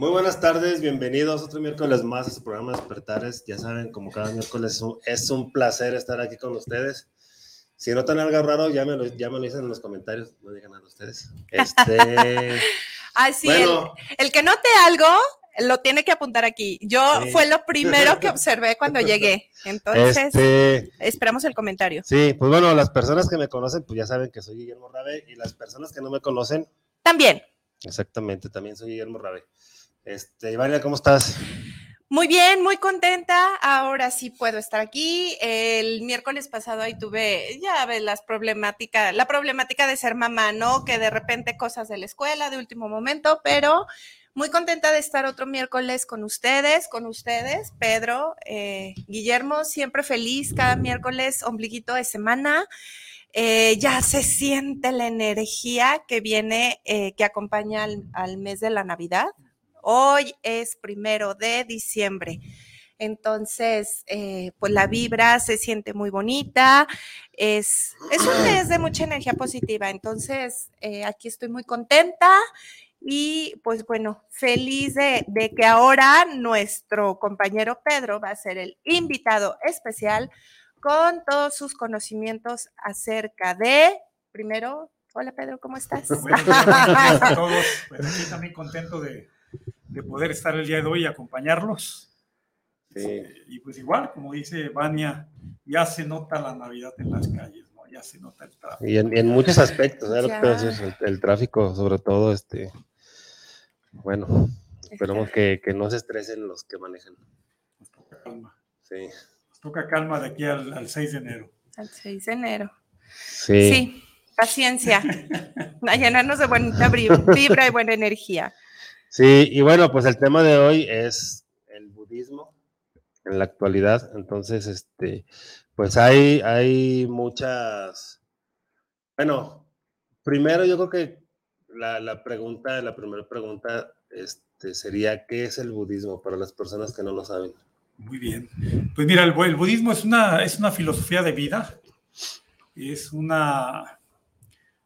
Muy buenas tardes, bienvenidos otro miércoles más a su programa Despertares. Ya saben, como cada miércoles es un, es un placer estar aquí con ustedes. Si notan algo raro, ya me lo, ya me lo dicen en los comentarios, no digan nada ustedes. Este, Ay, sí, bueno, el, el que note algo lo tiene que apuntar aquí. Yo Sí. fue lo primero que observé cuando llegué. Entonces, este, esperamos el comentario. sí, pues bueno, las personas que me conocen, pues ya saben que soy Guillermo Rabe y las personas que no me conocen, También, exactamente, también soy Guillermo Rabe. Este, Ivania, ¿cómo estás? muy bien, muy contenta. Ahora sí puedo estar aquí. El miércoles pasado ahí tuve, ya ves, las problemáticas, la problemática de ser mamá, ¿no? Que de repente cosas de la escuela de último momento, pero muy contenta de estar otro miércoles con ustedes, con ustedes, Pedro, eh, Guillermo, siempre feliz cada miércoles, ombliguito de semana. Eh, ya se siente la energía que viene, eh, que acompaña al, al mes de la Navidad. Hoy es primero de diciembre. Entonces, eh, pues la vibra se siente muy bonita. Es, es un mes de mucha energía positiva. Entonces, eh, aquí estoy muy contenta y pues bueno, feliz de, de que ahora nuestro compañero Pedro va a ser el invitado especial con todos sus conocimientos acerca de, primero, hola Pedro, ¿cómo estás? Tardes a todos. Pues aquí también contento de, de poder estar el día de hoy y acompañarlos. Sí. Y pues igual, como dice Vania, ya se nota la Navidad en las calles, ¿no? Ya se nota el tráfico. Y en, en muchos aspectos, ¿eh? El, el tráfico, sobre todo, este, bueno, esperemos que, que no se estresen los que manejan. Nos toca calma. Sí, Nos toca calma de aquí al, al 6 de enero. Al 6 de enero. sí, Sí, paciencia. A llenarnos de buena vibra y buena energía. Sí, y bueno, pues el tema de hoy es el budismo en la actualidad. Entonces, este, pues hay, hay muchas, bueno, primero yo creo que la, la pregunta, la primera pregunta, este, sería, ¿qué es el budismo para las personas que no lo saben? Muy bien. Pues mira, el, bu- el budismo es una, es una filosofía de vida, es una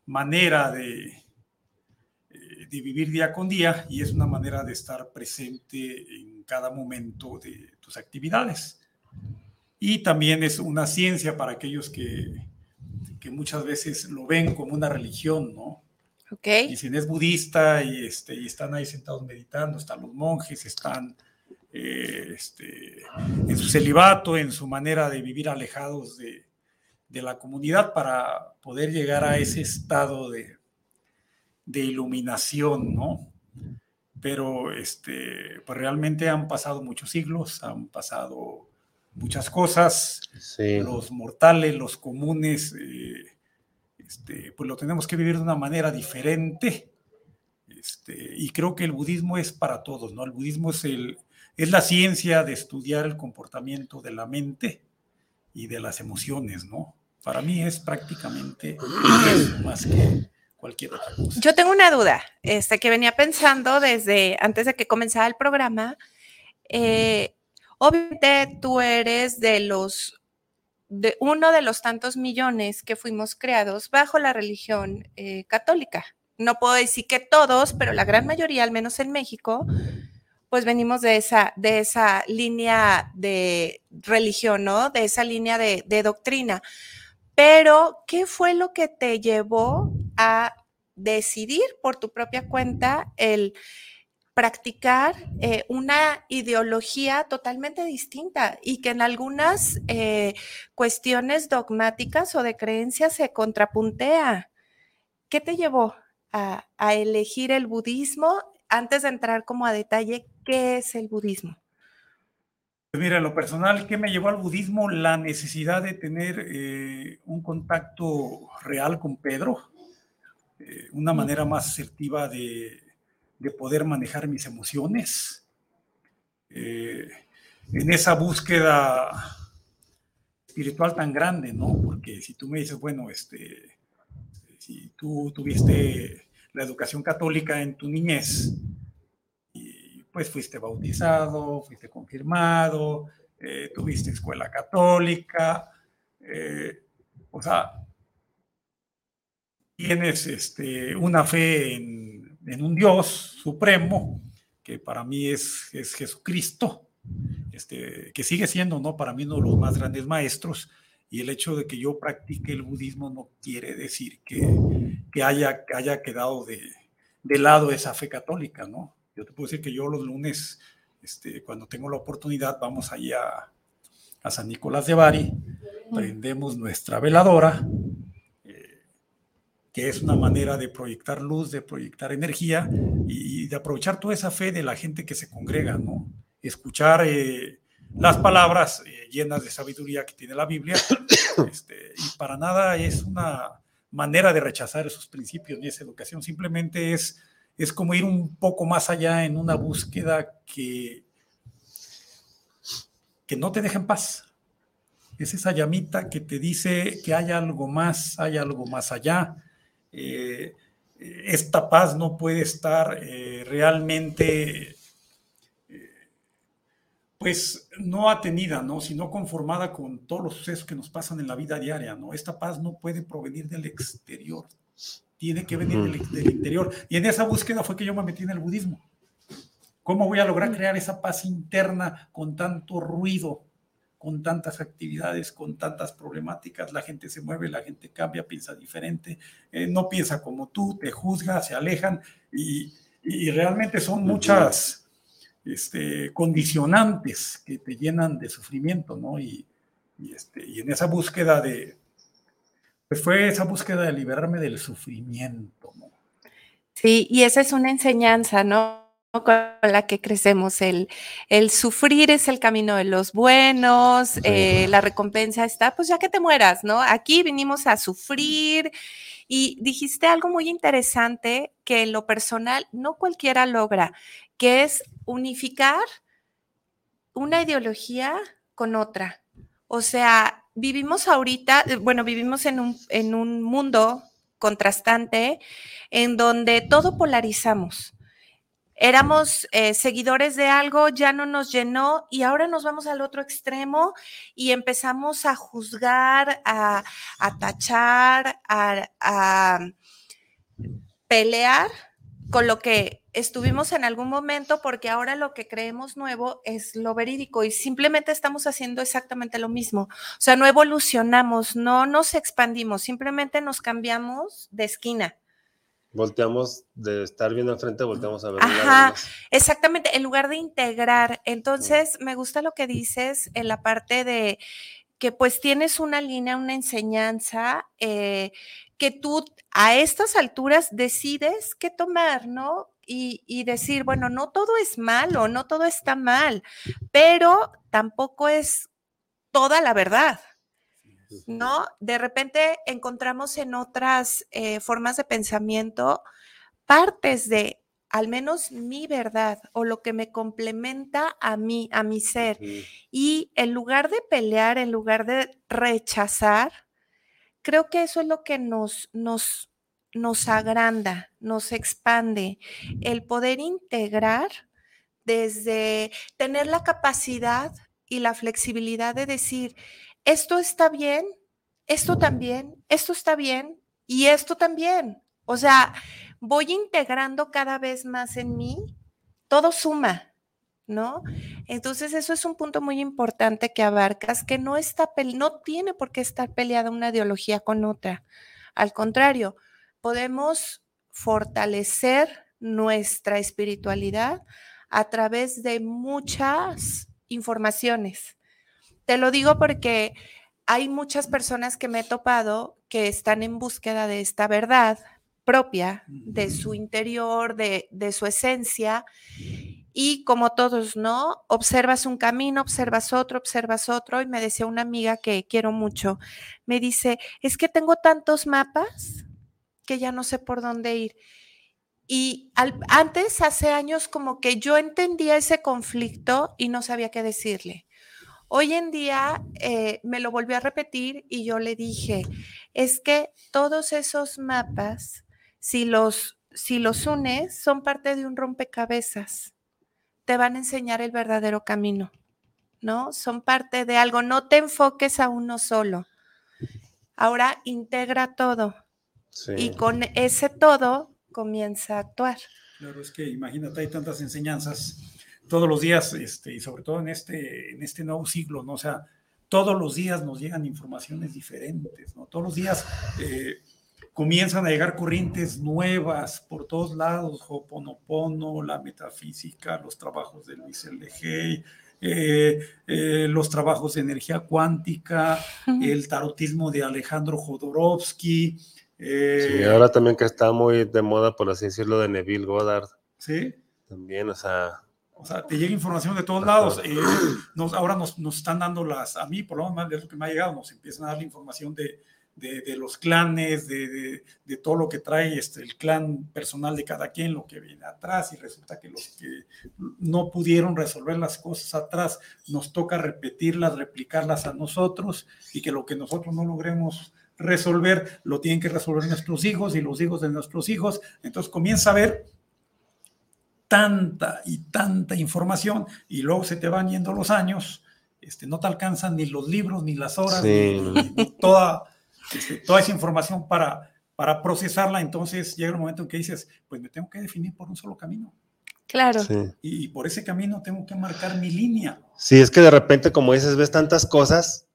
manera de, de vivir día con día y es una manera de estar presente en cada momento de tus actividades. Y también es una ciencia para aquellos que, que muchas veces lo ven como una religión, ¿no? ¿Ok? Dicen es budista y, este, y están ahí sentados meditando, están los monjes, están eh, este, en su celibato, en su manera de vivir alejados de, de la comunidad para poder llegar a ese estado de, de iluminación, ¿no? Pero este, pues realmente han pasado muchos siglos, han pasado muchas cosas, Sí, los mortales, los comunes, eh, este, pues lo tenemos que vivir de una manera diferente. Este, y creo que el budismo es para todos, ¿no? El budismo es, el, es la ciencia de estudiar el comportamiento de la mente y de las emociones, ¿no? Para mí es prácticamente más que cualquier otra cosa. Yo tengo una duda, este, que venía pensando desde antes de que comenzara el programa. Eh, obviamente tú eres de los, de uno de los tantos millones que fuimos creados bajo la religión eh, católica. No puedo decir que todos, pero la gran mayoría, al menos en México, pues venimos de esa, de esa línea de religión, ¿no? De esa línea de, de doctrina. Pero, ¿qué fue lo que te llevó a decidir por tu propia cuenta el practicar eh, una ideología totalmente distinta y que en algunas eh, cuestiones dogmáticas o de creencias se contrapuntea? ¿Qué te llevó a, elegir el budismo? Antes de entrar como a detalle, ¿qué es el budismo? Pues Mira, lo personal, ¿qué me llevó al budismo? La necesidad de tener eh, un contacto real con Pedro, eh, una manera más asertiva de, de poder manejar mis emociones. Eh, en esa búsqueda espiritual tan grande, ¿no? Porque si tú me dices, bueno, este, si tú tuviste la educación católica en tu niñez, y pues fuiste bautizado, fuiste confirmado, eh, tuviste escuela católica, o sea, tienes este, una fe en, en, un Dios supremo, que para mí es, es Jesucristo, este, que sigue siendo, ¿no? Para mí uno de los más grandes maestros, y el hecho de que yo practique el budismo no quiere decir que, que haya, que haya quedado de, de, lado esa fe católica, ¿no? Yo te puedo decir que yo los lunes, este, cuando tengo la oportunidad, vamos allá a, a San Nicolás de Bari, prendemos nuestra veladora, que es una manera de proyectar luz, de proyectar energía y, de aprovechar toda esa fe de la gente que se congrega, ¿no? Escuchar eh, las palabras eh, llenas de sabiduría que tiene la Biblia, este, y para nada es una manera de rechazar esos principios ni esa educación, simplemente es, es como ir un poco más allá en una búsqueda que, que no te deja en paz. Es esa llamita que te dice que hay algo más, hay algo más allá. Eh, esta paz no puede estar eh, realmente pues no atenida, ¿no? Sino conformada con todos los sucesos que nos pasan en la vida diaria, ¿no? Esta paz no puede provenir del exterior, tiene que venir del, del, interior. Y en esa búsqueda fue que yo me metí en el budismo. ¿Cómo voy a lograr crear esa paz interna con tanto ruido, con tantas actividades, con tantas problemáticas? La gente se mueve, la gente cambia, piensa diferente, eh, no piensa como tú, te juzga, se alejan y, y realmente son muchas este, condicionantes que te llenan de sufrimiento, ¿no? Y, y, este, y en esa búsqueda de, pues fue esa búsqueda de liberarme del sufrimiento, ¿no? Sí, y esa es una enseñanza, ¿no? Con la que crecemos. El, el, sufrir es el camino de los buenos, eh, la recompensa está, pues ya que te mueras, ¿no? Aquí vinimos a sufrir y dijiste algo muy interesante que en lo personal no cualquiera logra que es unificar una ideología con otra. O sea, vivimos ahorita, eh, bueno, vivimos en un, en un mundo contrastante en donde todo polarizamos. Éramos eh, seguidores de algo, ya no nos llenó y ahora nos vamos al otro extremo y empezamos a juzgar, a, tachar, a pelear con lo que estuvimos en algún momento porque ahora lo que creemos nuevo es lo verídico y simplemente estamos haciendo exactamente lo mismo. O sea, no evolucionamos, no nos expandimos, simplemente nos cambiamos de esquina. Volteamos de estar viendo enfrente, volteamos a ver. Ajá, exactamente, en lugar de integrar. Entonces, me gusta lo que dices en la parte de que pues tienes una línea, una enseñanza eh, que tú a estas alturas decides qué tomar, ¿no? Y, decir, bueno, no todo es malo, no todo está mal, pero tampoco es toda la verdad, ¿no? De repente encontramos en otras eh, formas de pensamiento partes de al menos mi verdad o lo que me complementa a mí, a mi ser. Y en lugar de pelear, en lugar de rechazar, creo que eso es lo que nos, nos, nos agranda, nos expande, el poder integrar desde tener la capacidad y la flexibilidad de decir, esto está bien, esto también, esto está bien y esto también. O sea, voy integrando cada vez más en mí, todo suma, ¿no? Entonces, eso es un punto muy importante que abarcas, que no está, no tiene por qué estar peleada una ideología con otra. Al contrario, podemos fortalecer nuestra espiritualidad a través de muchas informaciones. Te lo digo porque hay muchas personas que me he topado que están en búsqueda de esta verdad propia, de su interior, de, de su esencia, y como todos, ¿no? Observas un camino, observas otro, observas otro. Y me decía una amiga que quiero mucho, me dice, es que tengo tantos mapas que ya no sé por dónde ir. Y al- antes, hace años, como que yo entendía ese conflicto y no sabía qué decirle. Hoy en día eh, me lo volvió a repetir y yo le dije, es que todos esos mapas, si los, si los unes, son parte de un rompecabezas. Te van a enseñar el verdadero camino, ¿no? Son parte de algo. No te enfoques a uno solo. Ahora integra todo Sí. y con ese todo comienza a actuar. Claro, es que imagínate, hay tantas enseñanzas todos los días, este, y sobre todo en este, en este nuevo siglo, ¿no? O sea, todos los días nos llegan informaciones diferentes, ¿no? Todos los días eh, comienzan a llegar corrientes nuevas por todos lados, Hoponopono, la metafísica, los trabajos de Luis L. Hay, eh, eh, los trabajos de energía cuántica, el tarotismo de Alejandro Jodorowsky. eh, Sí, ahora también que está muy de moda, por así decirlo, de Neville Goddard. ¿sí? También, o sea, O sea, te llega información de todos lados. eh, nos, ahora nos, nos están dando las, a mí por lo menos es lo que me ha llegado, nos empiezan a dar la información de, de, de los clanes, de, de, de todo lo que trae este, el clan personal de cada quien, lo que viene atrás, y resulta que los que no pudieron resolver las cosas atrás, nos toca repetirlas, replicarlas a nosotros, y que lo que nosotros no logremos resolver, lo tienen que resolver nuestros hijos y los hijos de nuestros hijos. Entonces comienza a ver tanta y tanta información y luego se te van yendo los años, este, no te alcanzan ni los libros, ni las horas, Sí. ni, ni toda, este, toda esa información para, para procesarla. Entonces llega el momento en que dices, pues me tengo que definir por un solo camino Claro. sí. y, por ese camino tengo que marcar mi línea. Sí, es que de repente, como dices, ves tantas cosas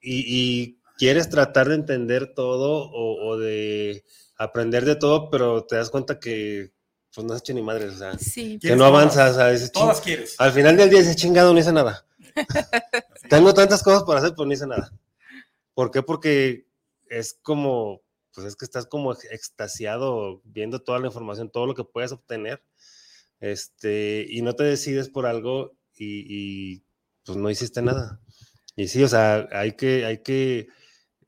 y, y quieres tratar de entender todo o, o de aprender de todo, pero te das cuenta que pues no has hecho ni madre, o sea, Sí. que no todas, avanzas, o sea, dices, Todas "Ching". quieres. al final del día dices, chingado, no hice nada. Tengo tantas cosas por hacer, pero no hice nada. ¿Por qué? Porque es como, pues es que estás como extasiado viendo toda la información, todo lo que puedes obtener, este, y no te decides por algo y, y, pues no hiciste nada. Y sí, o sea, hay que, hay que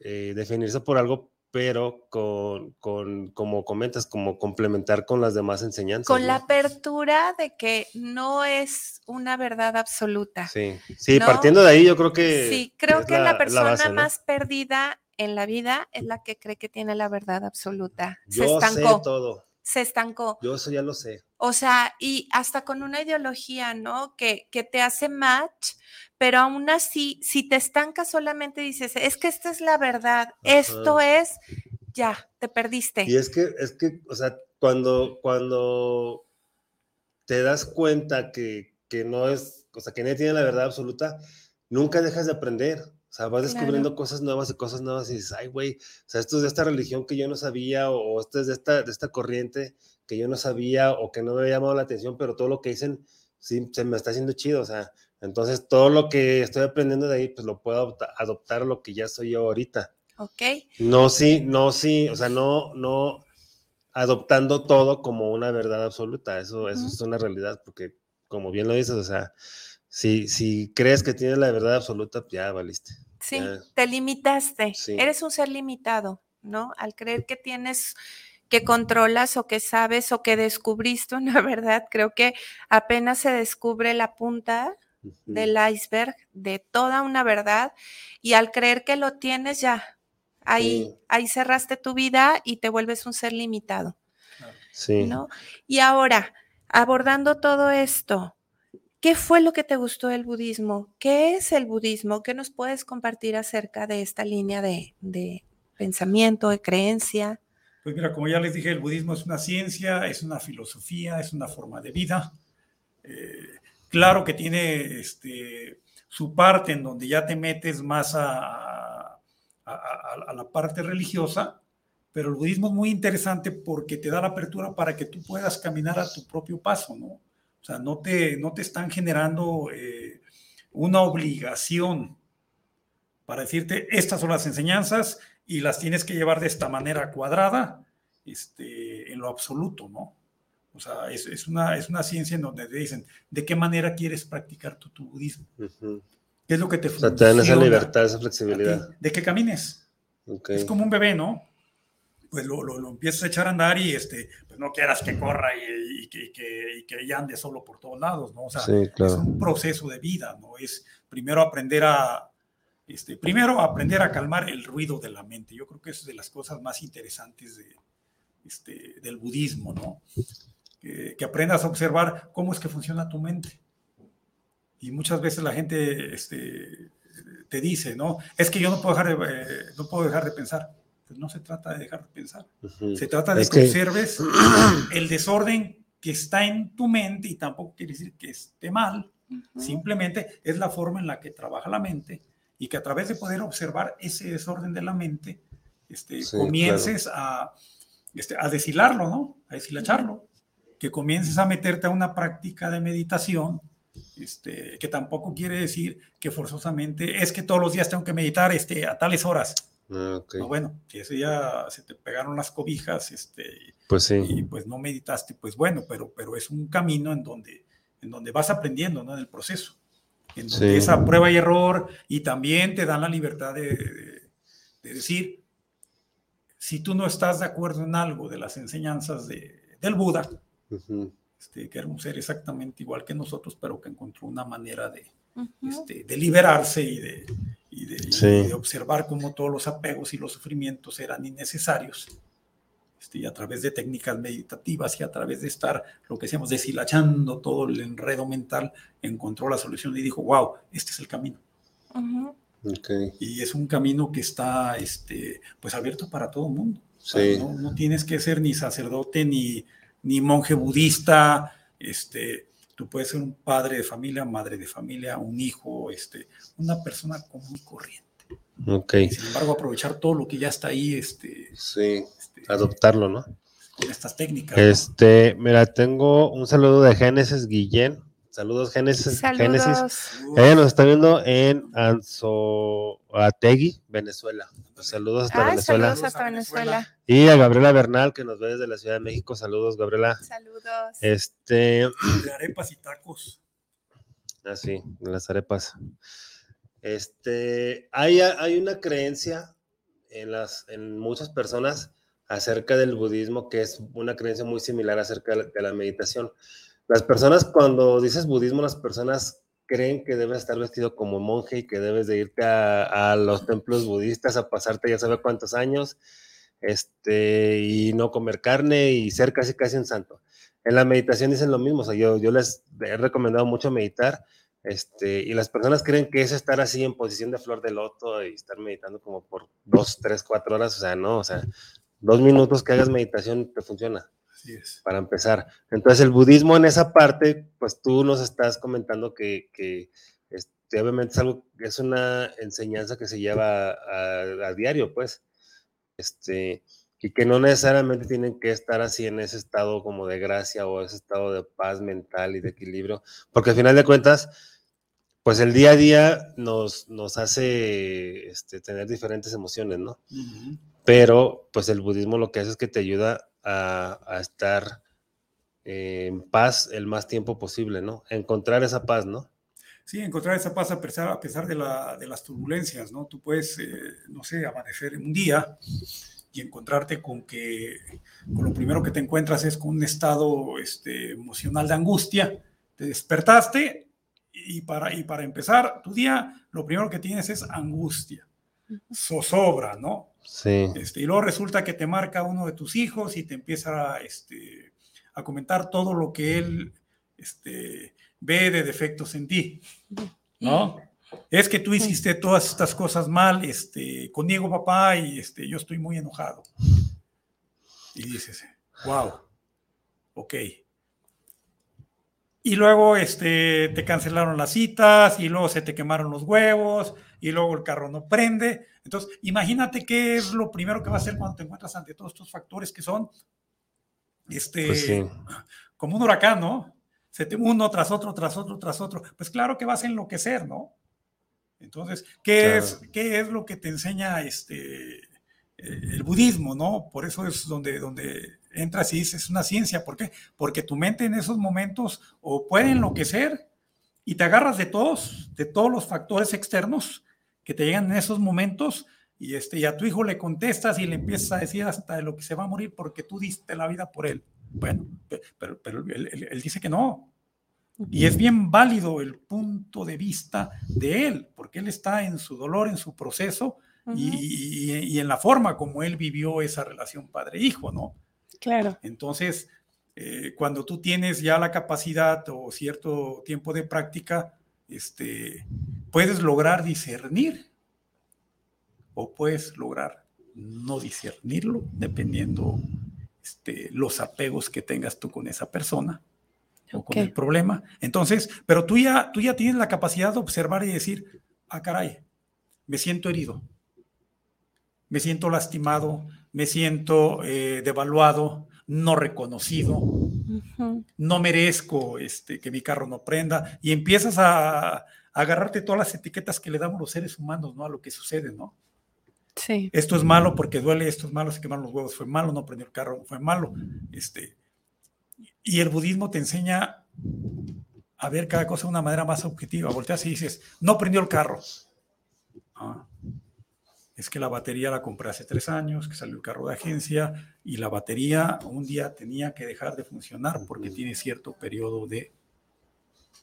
eh, definirse por algo, pero con, con, como comentas, como complementar con las demás enseñanzas. Con la apertura de que no es una verdad absoluta. Sí, sí, ¿no? partiendo de ahí yo creo que... Sí, creo que la, persona base, ¿no? más perdida en la vida es la que cree que tiene la verdad absoluta. Se Yo sé estancó, todo, se estancó. yo eso ya lo sé. O sea, y hasta con una ideología, ¿no? Que, que te hace match, pero aún así, si te estancas solamente dices, es que esta es la verdad, esto es, ya, te perdiste. Y es que, es que, o sea, cuando, cuando te das cuenta que, que no es, o sea, que nadie tiene la verdad absoluta, nunca dejas de aprender. O sea, vas descubriendo Claro. cosas nuevas y cosas nuevas y dices, ay, güey, o sea, esto es de esta religión que yo no sabía, o, o esto es de esta, de esta corriente que yo no sabía, o que no me había llamado la atención, pero todo lo que dicen, sí, se me está haciendo chido, o sea, entonces todo lo que estoy aprendiendo de ahí, pues lo puedo adopta- adoptar a lo que ya soy yo ahorita. ¿Ok? No, sí, no, sí, o sea, no, no adoptando todo como una verdad absoluta, eso, eso Ujú. es una realidad, porque como bien lo dices, o sea, si, si crees que tienes la verdad absoluta, ya valiste. Sí, Ya. te limitaste. Sí. Eres un ser limitado, ¿no? Al creer que tienes, que controlas o que sabes o que descubriste una verdad, creo que apenas se descubre la punta del iceberg de toda una verdad y al creer que lo tienes ya, ahí, Sí. ahí cerraste tu vida y te vuelves un ser limitado, Sí. ¿no? Y ahora, abordando todo esto, ¿qué fue lo que te gustó del budismo? ¿Qué es el budismo? ¿Qué nos puedes compartir acerca de esta línea de, de pensamiento, de creencia? Pues mira, como ya les dije, el budismo es una ciencia, es una filosofía, es una forma de vida. Eh, claro que tiene este, su parte en donde ya te metes más a, a- a- a la parte religiosa, pero el budismo es muy interesante porque te da la apertura para que tú puedas caminar a tu propio paso, ¿no? O sea, no te, no te están generando eh, una obligación para decirte, estas son las enseñanzas y las tienes que llevar de esta manera cuadrada, este, en lo absoluto, ¿no? O sea, es, es una, es una ciencia en donde te dicen, ¿de qué manera quieres practicar tu, tu budismo? ¿Qué es lo que te O sea, te dan esa funciona libertad, esa flexibilidad. De que camines. Ok. Es como un bebé, ¿no? Pues lo, lo, empiezas a echar a andar y este, pues no quieras que corra y, que, y que, ande solo por todos lados, ¿no? O sea, es un proceso de vida, ¿no? Es primero aprender a, este, primero aprender a calmar el ruido de la mente. Yo creo que es de las cosas más interesantes de, este, del budismo, ¿no? Que, que, aprendas a observar cómo es que funciona tu mente. Y muchas veces la gente este, te dice, ¿no? Es que yo no puedo dejar de, eh, no puedo dejar de pensar pues no se trata de dejar de pensar. Se trata de que, observes el desorden que está en tu mente y tampoco quiere decir que esté mal. Simplemente es la forma en la que trabaja la mente y que a través de poder observar ese desorden de la mente, este, comiences a, este, a deshilarlo, ¿no? A deshilacharlo. Que comiences a meterte a una práctica de meditación este, que tampoco quiere decir que forzosamente es que todos los días tengo que meditar este, a tales horas. Ah, bueno, si ese día se te pegaron las cobijas, este, pues sí. y pues no meditaste, pues bueno, pero, pero es un camino en donde, en donde vas aprendiendo, ¿no? En el proceso. En donde esa prueba y error y también te dan la libertad de, decir, si tú no estás de acuerdo en algo de las enseñanzas de, del Buda, este, que era un ser exactamente igual que nosotros, pero que encontró una manera de, este, de liberarse y de, y de, observar cómo todos los apegos y los sufrimientos eran innecesarios. Este, y a través de técnicas meditativas y a través de estar, lo que decíamos, deshilachando todo el enredo mental, encontró la solución y dijo, wow, este es el camino. Y es un camino que está este, pues abierto para todo el mundo. no, no, tienes que ser ni sacerdote ni, ni monje budista, este, Tú puedes ser un padre de familia, madre de familia, un hijo, este, una persona común y corriente. Ok. sin embargo, aprovechar todo lo que ya está ahí. Este, sí, este, adoptarlo, ¿no? Con estas técnicas. Este, mira, tengo un saludo de Génesis Guillén. Saludos, Génesis. Saludos. Ella nos está viendo en Anzoategui, Venezuela. Pues saludos hasta Venezuela. Saludos hasta Venezuela. Y a Gabriela Bernal, que nos ve desde la Ciudad de México. Saludos, Gabriela. Saludos. Este. De arepas y tacos. Ah, sí, de las arepas. Este, hay, hay una creencia en, las, en muchas personas acerca del budismo que es una creencia muy similar acerca de la meditación. Las personas, cuando dices budismo, las personas creen que debes estar vestido como monje y que debes de irte a, los templos budistas a pasarte ya sabe cuántos años, este, y no comer carne y ser casi casi un santo. En la meditación dicen lo mismo, o sea, yo, yo les he recomendado mucho meditar, este, y las personas creen que es estar así en posición de flor de loto y estar meditando como por dos, tres, cuatro horas, o sea, no, o sea, dos minutos que hagas meditación te funciona para empezar. Entonces, el budismo en esa parte, pues tú nos estás comentando que, que este, obviamente es, algo, es una enseñanza que se lleva a, diario, pues, este, y que no necesariamente tienen que estar así en ese estado como de gracia o ese estado de paz mental y de equilibrio, porque al final de cuentas, pues el día a día nos, nos hace este, tener diferentes emociones, ¿no? Pero pues el budismo lo que hace es que te ayuda a, estar en paz el más tiempo posible, ¿no? Encontrar esa paz, ¿no? Sí, encontrar esa paz a pesar, a pesar de, la, de, las turbulencias, ¿no? Tú puedes, eh, no sé, amanecer un día y encontrarte con que con lo primero que te encuentras es con un estado este, emocional de angustia, te despertaste y para, y para empezar tu día, lo primero que tienes es angustia, zozobra, ¿no? Sí. Este, y luego resulta que te marca uno de tus hijos y te empieza este, a comentar todo lo que él este, ve de defectos en ti, ¿no? Es que tú hiciste todas estas cosas mal, este, conmigo papá, y este, yo estoy muy enojado. Y dices, wow, ok. Y luego este, te cancelaron las citas, y luego se te quemaron los huevos, y luego el carro no prende. Entonces, imagínate qué es lo primero que va a hacer cuando te encuentras ante todos estos factores que son este, pues como un huracán, ¿no? Se te uno tras otro, tras otro, tras otro. Pues claro que vas a enloquecer, ¿no? Entonces, ¿qué, es, ¿qué es lo que te enseña este, eh, el budismo, ¿no? Por eso es donde, donde entras y dices, es una ciencia. ¿Por qué? Porque tu mente en esos momentos o puede enloquecer y te agarras de todos, de todos los factores externos que te llegan en esos momentos y, este, y a tu hijo le contestas y le empiezas a decir hasta de lo que se va a morir porque tú diste la vida por él. Bueno, pero, pero él, él dice que no. Y es bien válido el punto de vista de él, porque él está en su dolor, en su proceso y, y, en la forma como él vivió esa relación padre-hijo, ¿no? Claro. Entonces, eh, cuando tú tienes ya la capacidad o cierto tiempo de práctica, este, puedes lograr discernir o puedes lograr no discernirlo, dependiendo este, los apegos que tengas tú con esa persona o con el problema. Entonces, pero tú ya, tú ya tienes la capacidad de observar y decir, ah, caray, me siento herido, me siento lastimado, me siento eh, devaluado, no reconocido, no merezco este, que mi carro no prenda, y empiezas a, agarrarte todas las etiquetas que le damos los seres humanos, ¿no? A lo que sucede, ¿no? Sí. Esto es malo porque duele, esto es malo, se quemaron los huevos, fue malo, no prendió el carro, fue malo. Este, y el budismo te enseña a ver cada cosa de una manera más objetiva. Volteas y dices, no prendió el carro. Ah, es que la batería la compré hace tres años, que salió el carro de agencia y la batería un día tenía que dejar de funcionar porque tiene cierto periodo de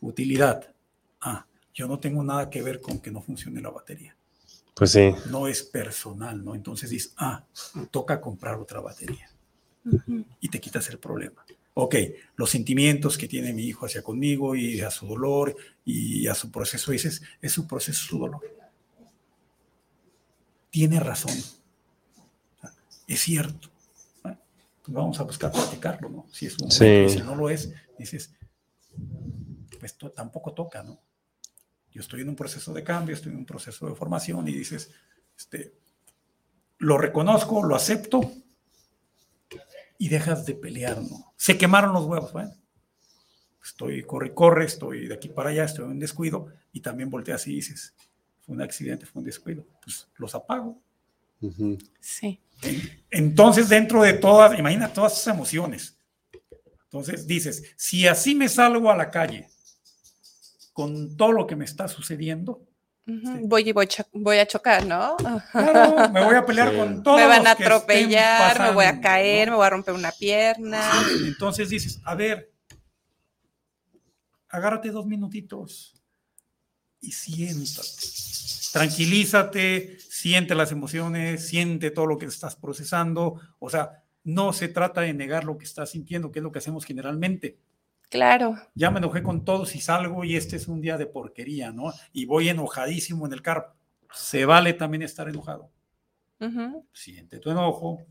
utilidad. Ah, yo no tengo nada que ver con que no funcione la batería. Pues sí. No es personal, ¿no? Entonces dices, ah, toca comprar otra batería. Y te quitas el problema. Ok, los sentimientos que tiene mi hijo hacia conmigo y a su dolor y a su proceso, dices, es su proceso, su dolor tiene razón. Es cierto. Pues vamos a buscar platicarlo, ¿no? Si es un si no lo es, dices, pues tampoco toca, ¿no? Yo estoy en un proceso de cambio, estoy en un proceso de formación y dices, este, lo reconozco, lo acepto y dejas de pelear, ¿no? Se quemaron los huevos, bueno. Estoy corre, corre, estoy de aquí para allá, estoy en descuido y también volteas y dices, un accidente, fue un descuido, pues los apago. Sí. Entonces, dentro de todas, imagina todas esas emociones. Entonces dices, si así me salgo a la calle con todo lo que me está sucediendo, voy y voy, a chocar, ¿no? Claro, me voy a pelear con todos. Me van a atropellar, me voy a caer, me voy a romper una pierna. Entonces dices, a ver, agárrate dos minutitos y siéntate tranquilízate, siente las emociones, siente todo lo que estás procesando. O sea, no se trata de negar lo que estás sintiendo, que es lo que hacemos generalmente. Claro. Ya me enojé con todos y salgo y este es un día de porquería, ¿no? Y voy enojadísimo en el carro. Se vale también estar enojado. Siente tu enojo,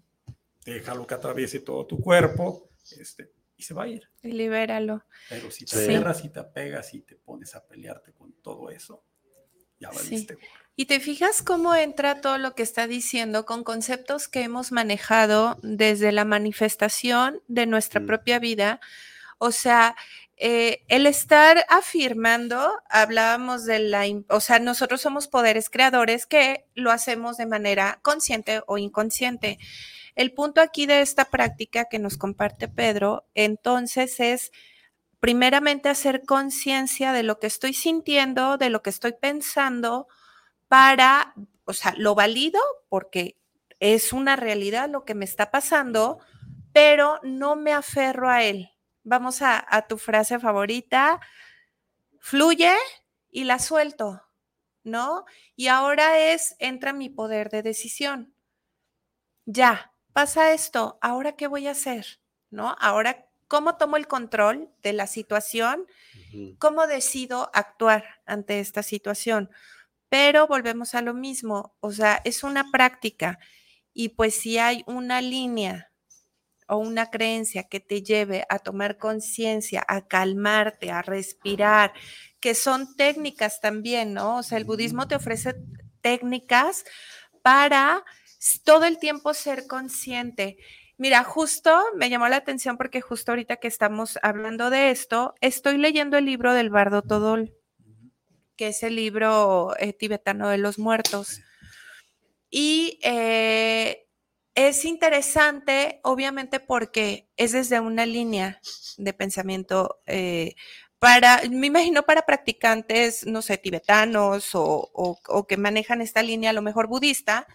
déjalo que atraviese todo tu cuerpo, este, y se va a ir. Y libéralo. Pero si te cierras y te pegas y te pones a pelearte con todo eso, y te fijas cómo entra todo lo que está diciendo con conceptos que hemos manejado desde la manifestación de nuestra mm. propia vida. O sea, eh, el estar afirmando, hablábamos de la, o sea, nosotros somos poderes creadores que lo hacemos de manera consciente o inconsciente. El punto aquí de esta práctica que nos comparte Pedro, entonces es primeramente hacer conciencia de lo que estoy sintiendo, de lo que estoy pensando, para, o sea, lo valido porque es una realidad lo que me está pasando, pero no me aferro a él. Vamos a, tu frase favorita, fluye y la suelto, ¿no? Y ahora es, entra mi poder de decisión. Ya, pasa esto, ¿ahora qué voy a hacer? ¿No? Ahora cómo tomo el control de la situación, cómo decido actuar ante esta situación. Pero volvemos a lo mismo, o sea, es una práctica y pues si hay una línea o una creencia que te lleve a tomar conciencia, a calmarte, a respirar, que son técnicas también, ¿no? O sea, el budismo te ofrece técnicas para todo el tiempo ser consciente. Mira, justo me llamó la atención porque justo ahorita que estamos hablando de esto, estoy leyendo el libro del Bardo Todol, que es el libro eh, tibetano de los muertos. Y eh, es interesante, obviamente, porque es desde una línea de pensamiento eh, para, me imagino para practicantes, no sé, tibetanos o, que manejan esta línea a lo mejor budista,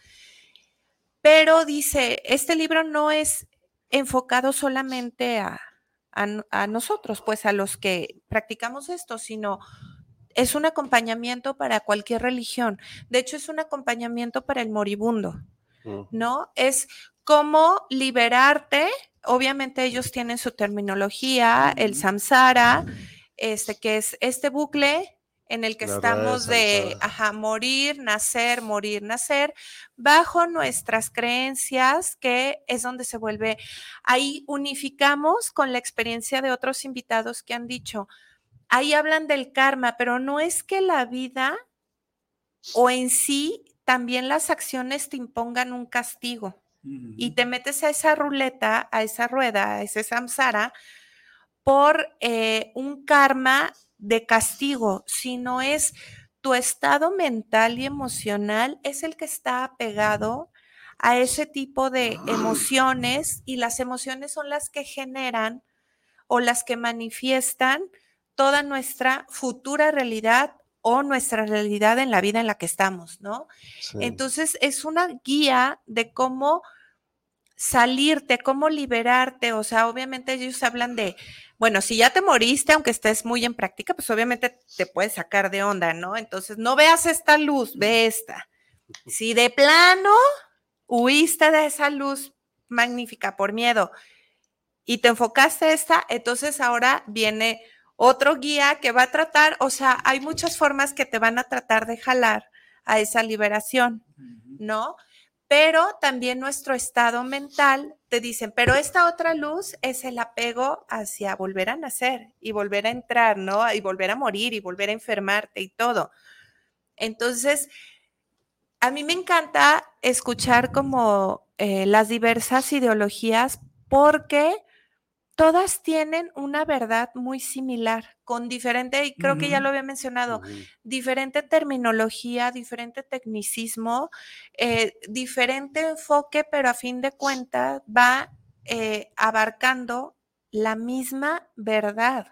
pero dice, este libro no es enfocado solamente a, nosotros, pues a los que practicamos esto, sino es un acompañamiento para cualquier religión. De hecho, es un acompañamiento para el moribundo, ¿no? Es cómo liberarte. Obviamente ellos tienen su terminología, el samsara, este que es este bucle en el que estamos de, morir, nacer, morir, nacer, bajo nuestras creencias, que es donde se vuelve, ahí unificamos con la experiencia de otros invitados que han dicho, ahí hablan del karma, pero no es que la vida o en sí también las acciones te impongan un castigo y te metes a esa ruleta, a esa rueda, a ese samsara, por eh, un karma de castigo, sino es tu estado mental y emocional es el que está apegado a ese tipo de emociones y las emociones son las que generan o las que manifiestan toda nuestra futura realidad o nuestra realidad en la vida en la que estamos, ¿no? Entonces es una guía de cómo salirte, cómo liberarte, o sea, obviamente ellos hablan de, bueno, si ya te moriste, aunque estés muy en práctica, pues obviamente te puedes sacar de onda, ¿no? Entonces, no veas esta luz, ve esta. Si de plano huiste de esa luz magnífica por miedo y te enfocaste esta, entonces ahora viene otro guía que va a tratar, o sea, hay muchas formas que te van a tratar de jalar a esa liberación, ¿no? pero también nuestro estado mental te dicen, pero esta otra luz es el apego hacia volver a nacer y volver a entrar, ¿no? Y volver a morir y volver a enfermarte y todo. Entonces, a mí me encanta escuchar como eh, las diversas ideologías porque todas tienen una verdad muy similar, con diferente, y creo que ya lo había mencionado, diferente terminología, diferente tecnicismo, eh, diferente enfoque, pero a fin de cuentas va eh, abarcando la misma verdad.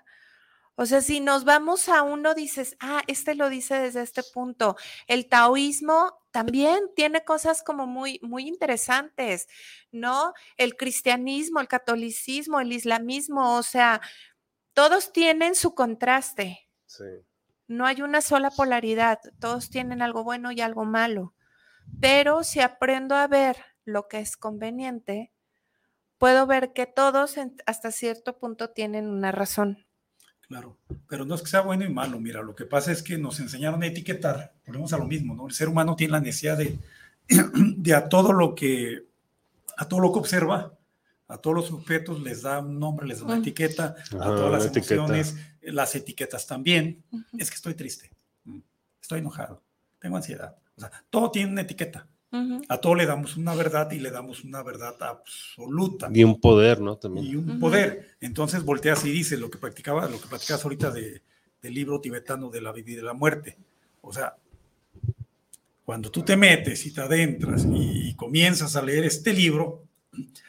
O sea, si nos vamos a uno, dices, ah, este lo dice desde este punto. El taoísmo también tiene cosas como muy, muy interesantes, ¿no? El cristianismo, el catolicismo, el islamismo, o sea, todos tienen su contraste. Sí. No hay una sola polaridad, todos tienen algo bueno y algo malo. Pero si aprendo a ver lo que es conveniente, puedo ver que todos hasta cierto punto tienen una razón. Claro, pero no es que sea bueno y malo, mira, lo que pasa es que nos enseñaron a etiquetar, volvemos a lo mismo, ¿no? El ser humano tiene la necesidad de, de a todo lo que, a todo lo que observa, a todos los objetos les da un nombre, les da una etiqueta, a todas las emociones, las etiquetas también. Es que estoy triste, estoy enojado, tengo ansiedad. O sea, todo tiene una etiqueta. A todo le damos una verdad y le damos una verdad absoluta. Y un poder, ¿no? También. Y un poder. Entonces volteas y dices lo que practicaba, lo que practicas ahorita de, del libro tibetano de la vida y de la muerte. O sea, cuando tú te metes y te adentras y, comienzas a leer este libro,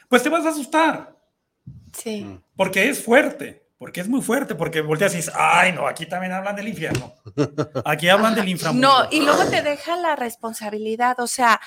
pues te vas a asustar. Sí. Porque es fuerte porque es muy fuerte, porque volteas y dices, ay, no, aquí también hablan del infierno. Aquí hablan del inframundo. No, y luego te deja la responsabilidad, o sea,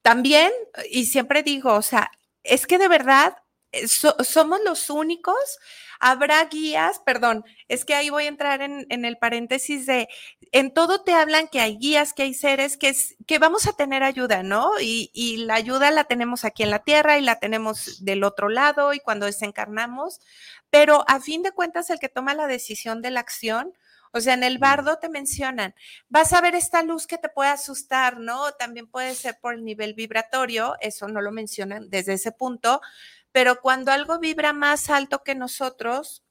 también, y siempre digo, o sea, es que de verdad eh, somos los únicos Habrá guías, perdón, es que ahí voy a entrar en, el paréntesis de, en todo te hablan que hay guías, que hay seres, que, que vamos a tener ayuda, ¿no? Y, y la ayuda la tenemos aquí en la tierra y la tenemos del otro lado y cuando desencarnamos, pero a fin de cuentas el que toma la decisión de la acción, o sea, en el bardo te mencionan, vas a ver esta luz que te puede asustar, ¿no? También puede ser por el nivel vibratorio, eso no lo mencionan desde ese punto, pero cuando algo vibra más alto que nosotros,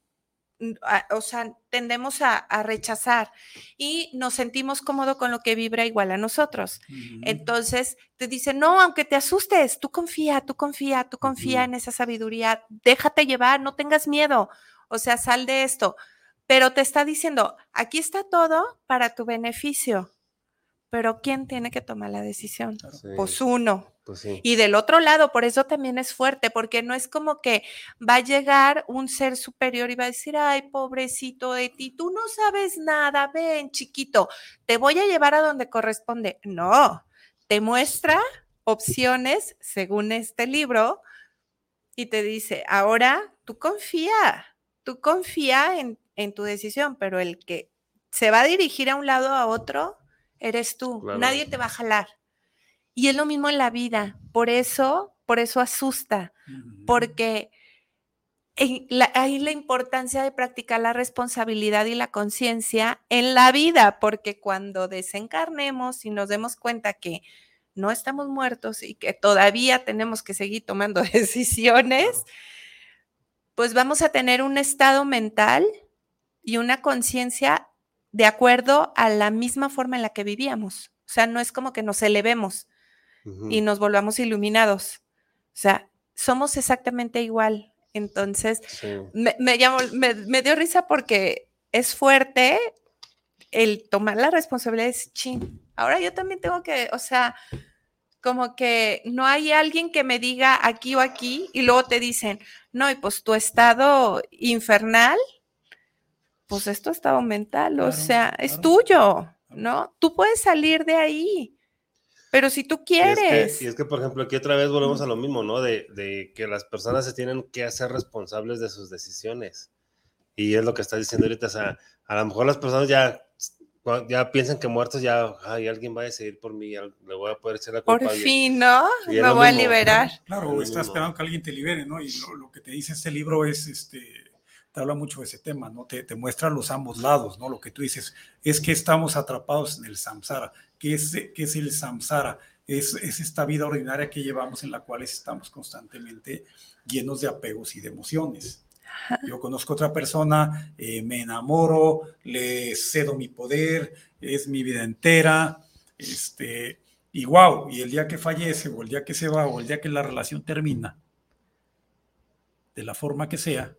o sea, tendemos a, rechazar y nos sentimos cómodos con lo que vibra igual a nosotros. Entonces te dicen, no, aunque te asustes, tú confía, tú confía, tú confía en esa sabiduría, déjate llevar, no tengas miedo, o sea, sal de esto. Pero te está diciendo, aquí está todo para tu beneficio. Pero ¿quién tiene que tomar la decisión? Pues uno. Pues sí. Y del otro lado, por eso también es fuerte, porque no es como que va a llegar un ser superior y va a decir, ay, pobrecito de ti, tú no sabes nada, ven, chiquito, te voy a llevar a donde corresponde. No, te muestra opciones según este libro y te dice, ahora tú confía, tú confía en, en tu decisión, pero el que se va a dirigir a un lado a otro, eres tú. Claro. Nadie te va a jalar. Y es lo mismo en la vida. Por eso, por eso asusta, porque la- hay la importancia de practicar la responsabilidad y la conciencia en la vida, porque cuando desencarnemos y nos demos cuenta que no estamos muertos y que todavía tenemos que seguir tomando decisiones, pues vamos a tener un estado mental y una conciencia de acuerdo a la misma forma en la que vivíamos. O sea, no es como que nos elevemos Y nos volvamos iluminados. O sea, somos exactamente igual. Entonces, Sí. me, me llamó- me- me dio risa porque es fuerte el tomar la responsabilidad de decir, chin, ahora yo también tengo que, o sea, como que no hay alguien que me diga aquí o aquí y luego te dicen, no, y pues tu estado infernal, pues es tu estado mental, o Claro, sea, es tuyo, ¿no? Tú puedes salir de ahí, pero si tú Y es, quieres. que, y es que, por ejemplo, aquí otra vez volvemos a lo mismo, ¿no? De, de que las personas se tienen que hacer responsables de sus decisiones. Y es lo que estás diciendo ahorita, o sea, a lo mejor las personas ya, ya piensan que muertos ya, ay, alguien va a decidir por mí, ya le voy a poder echar la Por culpa. a alguien". fin, ¿no? Me voy a mismo. liberar. Claro, Lo está mismo. esperando que alguien te libere, ¿no? Y lo, lo que te dice este libro es, este, te habla mucho de ese tema, ¿no? Te, te muestra los ambos lados, ¿no? Lo que tú dices es que estamos atrapados en el samsara. ¿Qué es, qué es el samsara? Es, es esta vida ordinaria que llevamos en la cual estamos constantemente llenos de apegos y de emociones. Yo conozco otra persona, eh, me enamoro, le cedo mi poder, es mi vida entera, este, y wow, y el día que fallece, o el día que se va, o el día que la relación termina, de la forma que sea,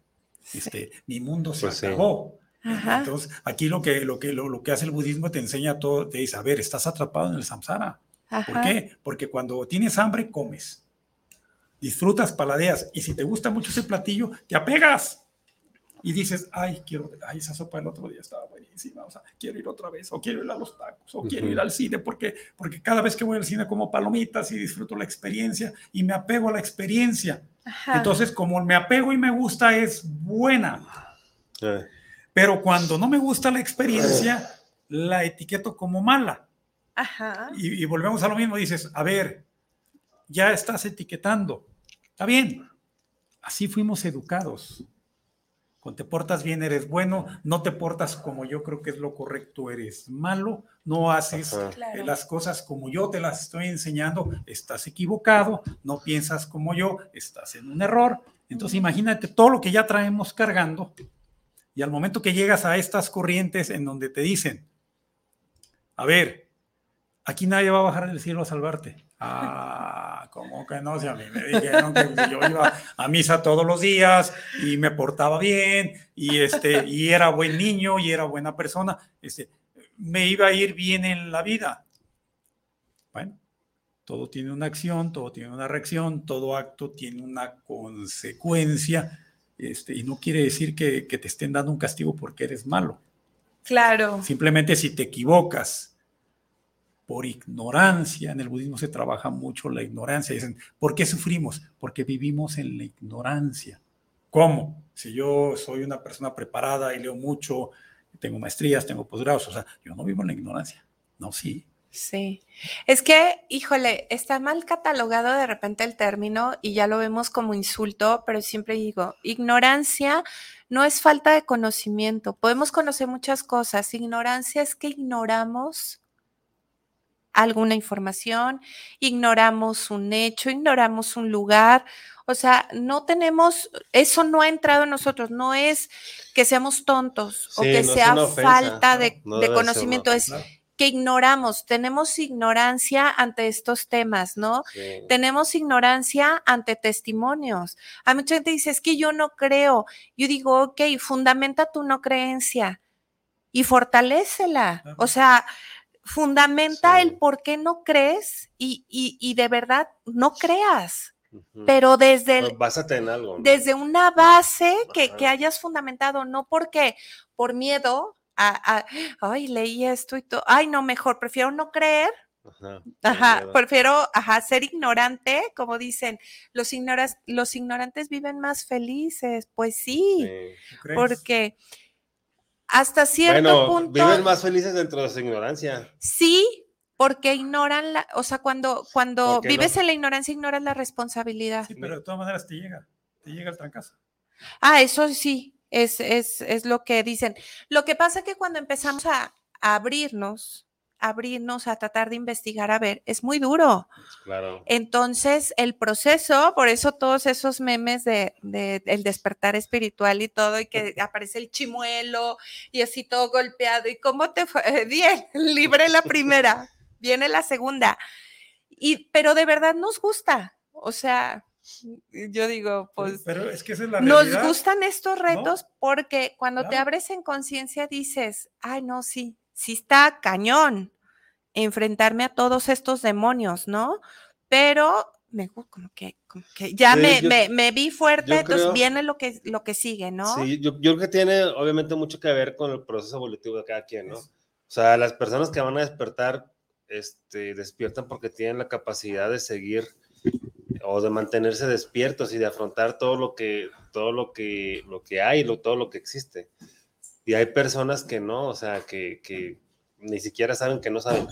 este, mi mundo se Pues sí. acabó. Ajá. Entonces, aquí lo que, lo, que, lo, lo que hace el budismo te enseña todo, te dice, a ver, estás atrapado en el samsara. ¿Por qué? Porque cuando tienes hambre, comes. Disfrutas, paladeas. Y si te gusta mucho ese platillo, te apegas. Y dices, ay, quiero, ay, esa sopa del otro día estaba buenísima. O sea, quiero ir otra vez, o quiero ir a los tacos, o quiero Ujú. ir al cine, porque, porque cada vez que voy al cine como palomitas y disfruto la experiencia y me apego a la experiencia. Ajá. Entonces, como me apego y me gusta, es buena. Eh, Pero cuando no me gusta la experiencia, la etiqueto como mala. Ajá. Y, y volvemos a lo mismo, dices, a ver, ya estás etiquetando. Está bien, así fuimos educados. Cuando te portas bien eres bueno, no te portas como yo creo que es lo correcto, eres malo, no haces. Claro. las cosas como yo te las estoy enseñando, estás equivocado, no piensas como yo, estás en un error. Entonces imagínate todo lo que ya traemos cargando y al momento que llegas a estas corrientes en donde te dicen, a ver, aquí nadie va a bajar del cielo a salvarte. Ah, ¿cómo que no? Si a mí me dijeron que yo iba a misa todos los días y me portaba bien y, este, y era buen niño y era buena persona, este, me iba a ir bien en la vida. Bueno, todo tiene una acción, todo tiene una reacción, todo acto tiene una consecuencia este, y no quiere decir que, que te estén dando un castigo porque eres malo. Claro. Simplemente si te equivocas por ignorancia, en el budismo se trabaja mucho la ignorancia. Dicen, ¿por qué sufrimos? Porque vivimos en la ignorancia. ¿Cómo? Si yo soy una persona preparada y leo mucho, tengo maestrías, tengo posgrados, o sea, yo no vivo en la ignorancia. No, sí. Sí. Es que, híjole, está mal catalogado de repente el término y ya lo vemos como insulto, pero siempre digo, ignorancia no es falta de conocimiento. Podemos conocer muchas cosas. Ignorancia es que ignoramos alguna información, ignoramos un hecho, ignoramos un lugar. O sea, no tenemos, eso no ha entrado en nosotros, no es que seamos tontos o Sí, que no es sea falta de, no conocimiento, es que ignoramos, tenemos ignorancia ante estos temas, ¿no? sí. Tenemos ignorancia ante testimonios. Hay mucha gente que dice, es que yo no creo. Yo digo, ok, fundamenta tu no creencia y fortalécela. Claro. O sea, fundamenta Sí. el por qué no crees y, y- y de verdad no creas, pero desde el, básate en algo. ¿no? desde una base que, que hayas fundamentado, no porque por miedo a, a, ay, leí esto y todo, ay, no, mejor, prefiero no creer, Ajá, prefiero, ajá, ser ignorante, como dicen, los, ignoras, los ignorantes viven más felices, pues sí, Sí. ¿Tú crees? porque hasta cierto Bueno, punto, viven más felices dentro de su ignorancia. sí, porque ignoran la, o sea, cuando, cuando ¿Por qué vives no? en la ignorancia, ignoras la responsabilidad. Sí, pero de todas maneras te llega, te llega el trancazo. Ah, eso sí, es, es, es lo que dicen. Lo que pasa es que cuando empezamos a, a abrirnos, abrirnos a tratar de investigar, a ver, es muy duro. Claro. Entonces, el proceso, por eso todos esos memes de, de el despertar espiritual y todo, y que aparece el chimuelo y así todo golpeado, y cómo te fue, bien, libre la primera, viene la segunda. Y, pero de verdad nos gusta, o sea, yo digo, pues pero es que esa es la nos gustan estos retos porque cuando te abres en conciencia dices, ay, no, sí, sí está cañón enfrentarme a todos estos demonios, ¿no? Pero me como que, como que ya Sí, me, yo- me- me vi fuerte, entonces creo- viene lo que, lo que sigue, ¿no? Sí, yo, yo creo que tiene obviamente mucho que ver con el proceso evolutivo de cada quien, ¿no? O sea, las personas que van a despertar, este, despiertan porque tienen la capacidad de seguir o de mantenerse despiertos y de afrontar todo lo que, todo lo que, lo que hay, lo, todo lo que existe. Y hay personas que no, o sea, que, que ni siquiera saben que no saben.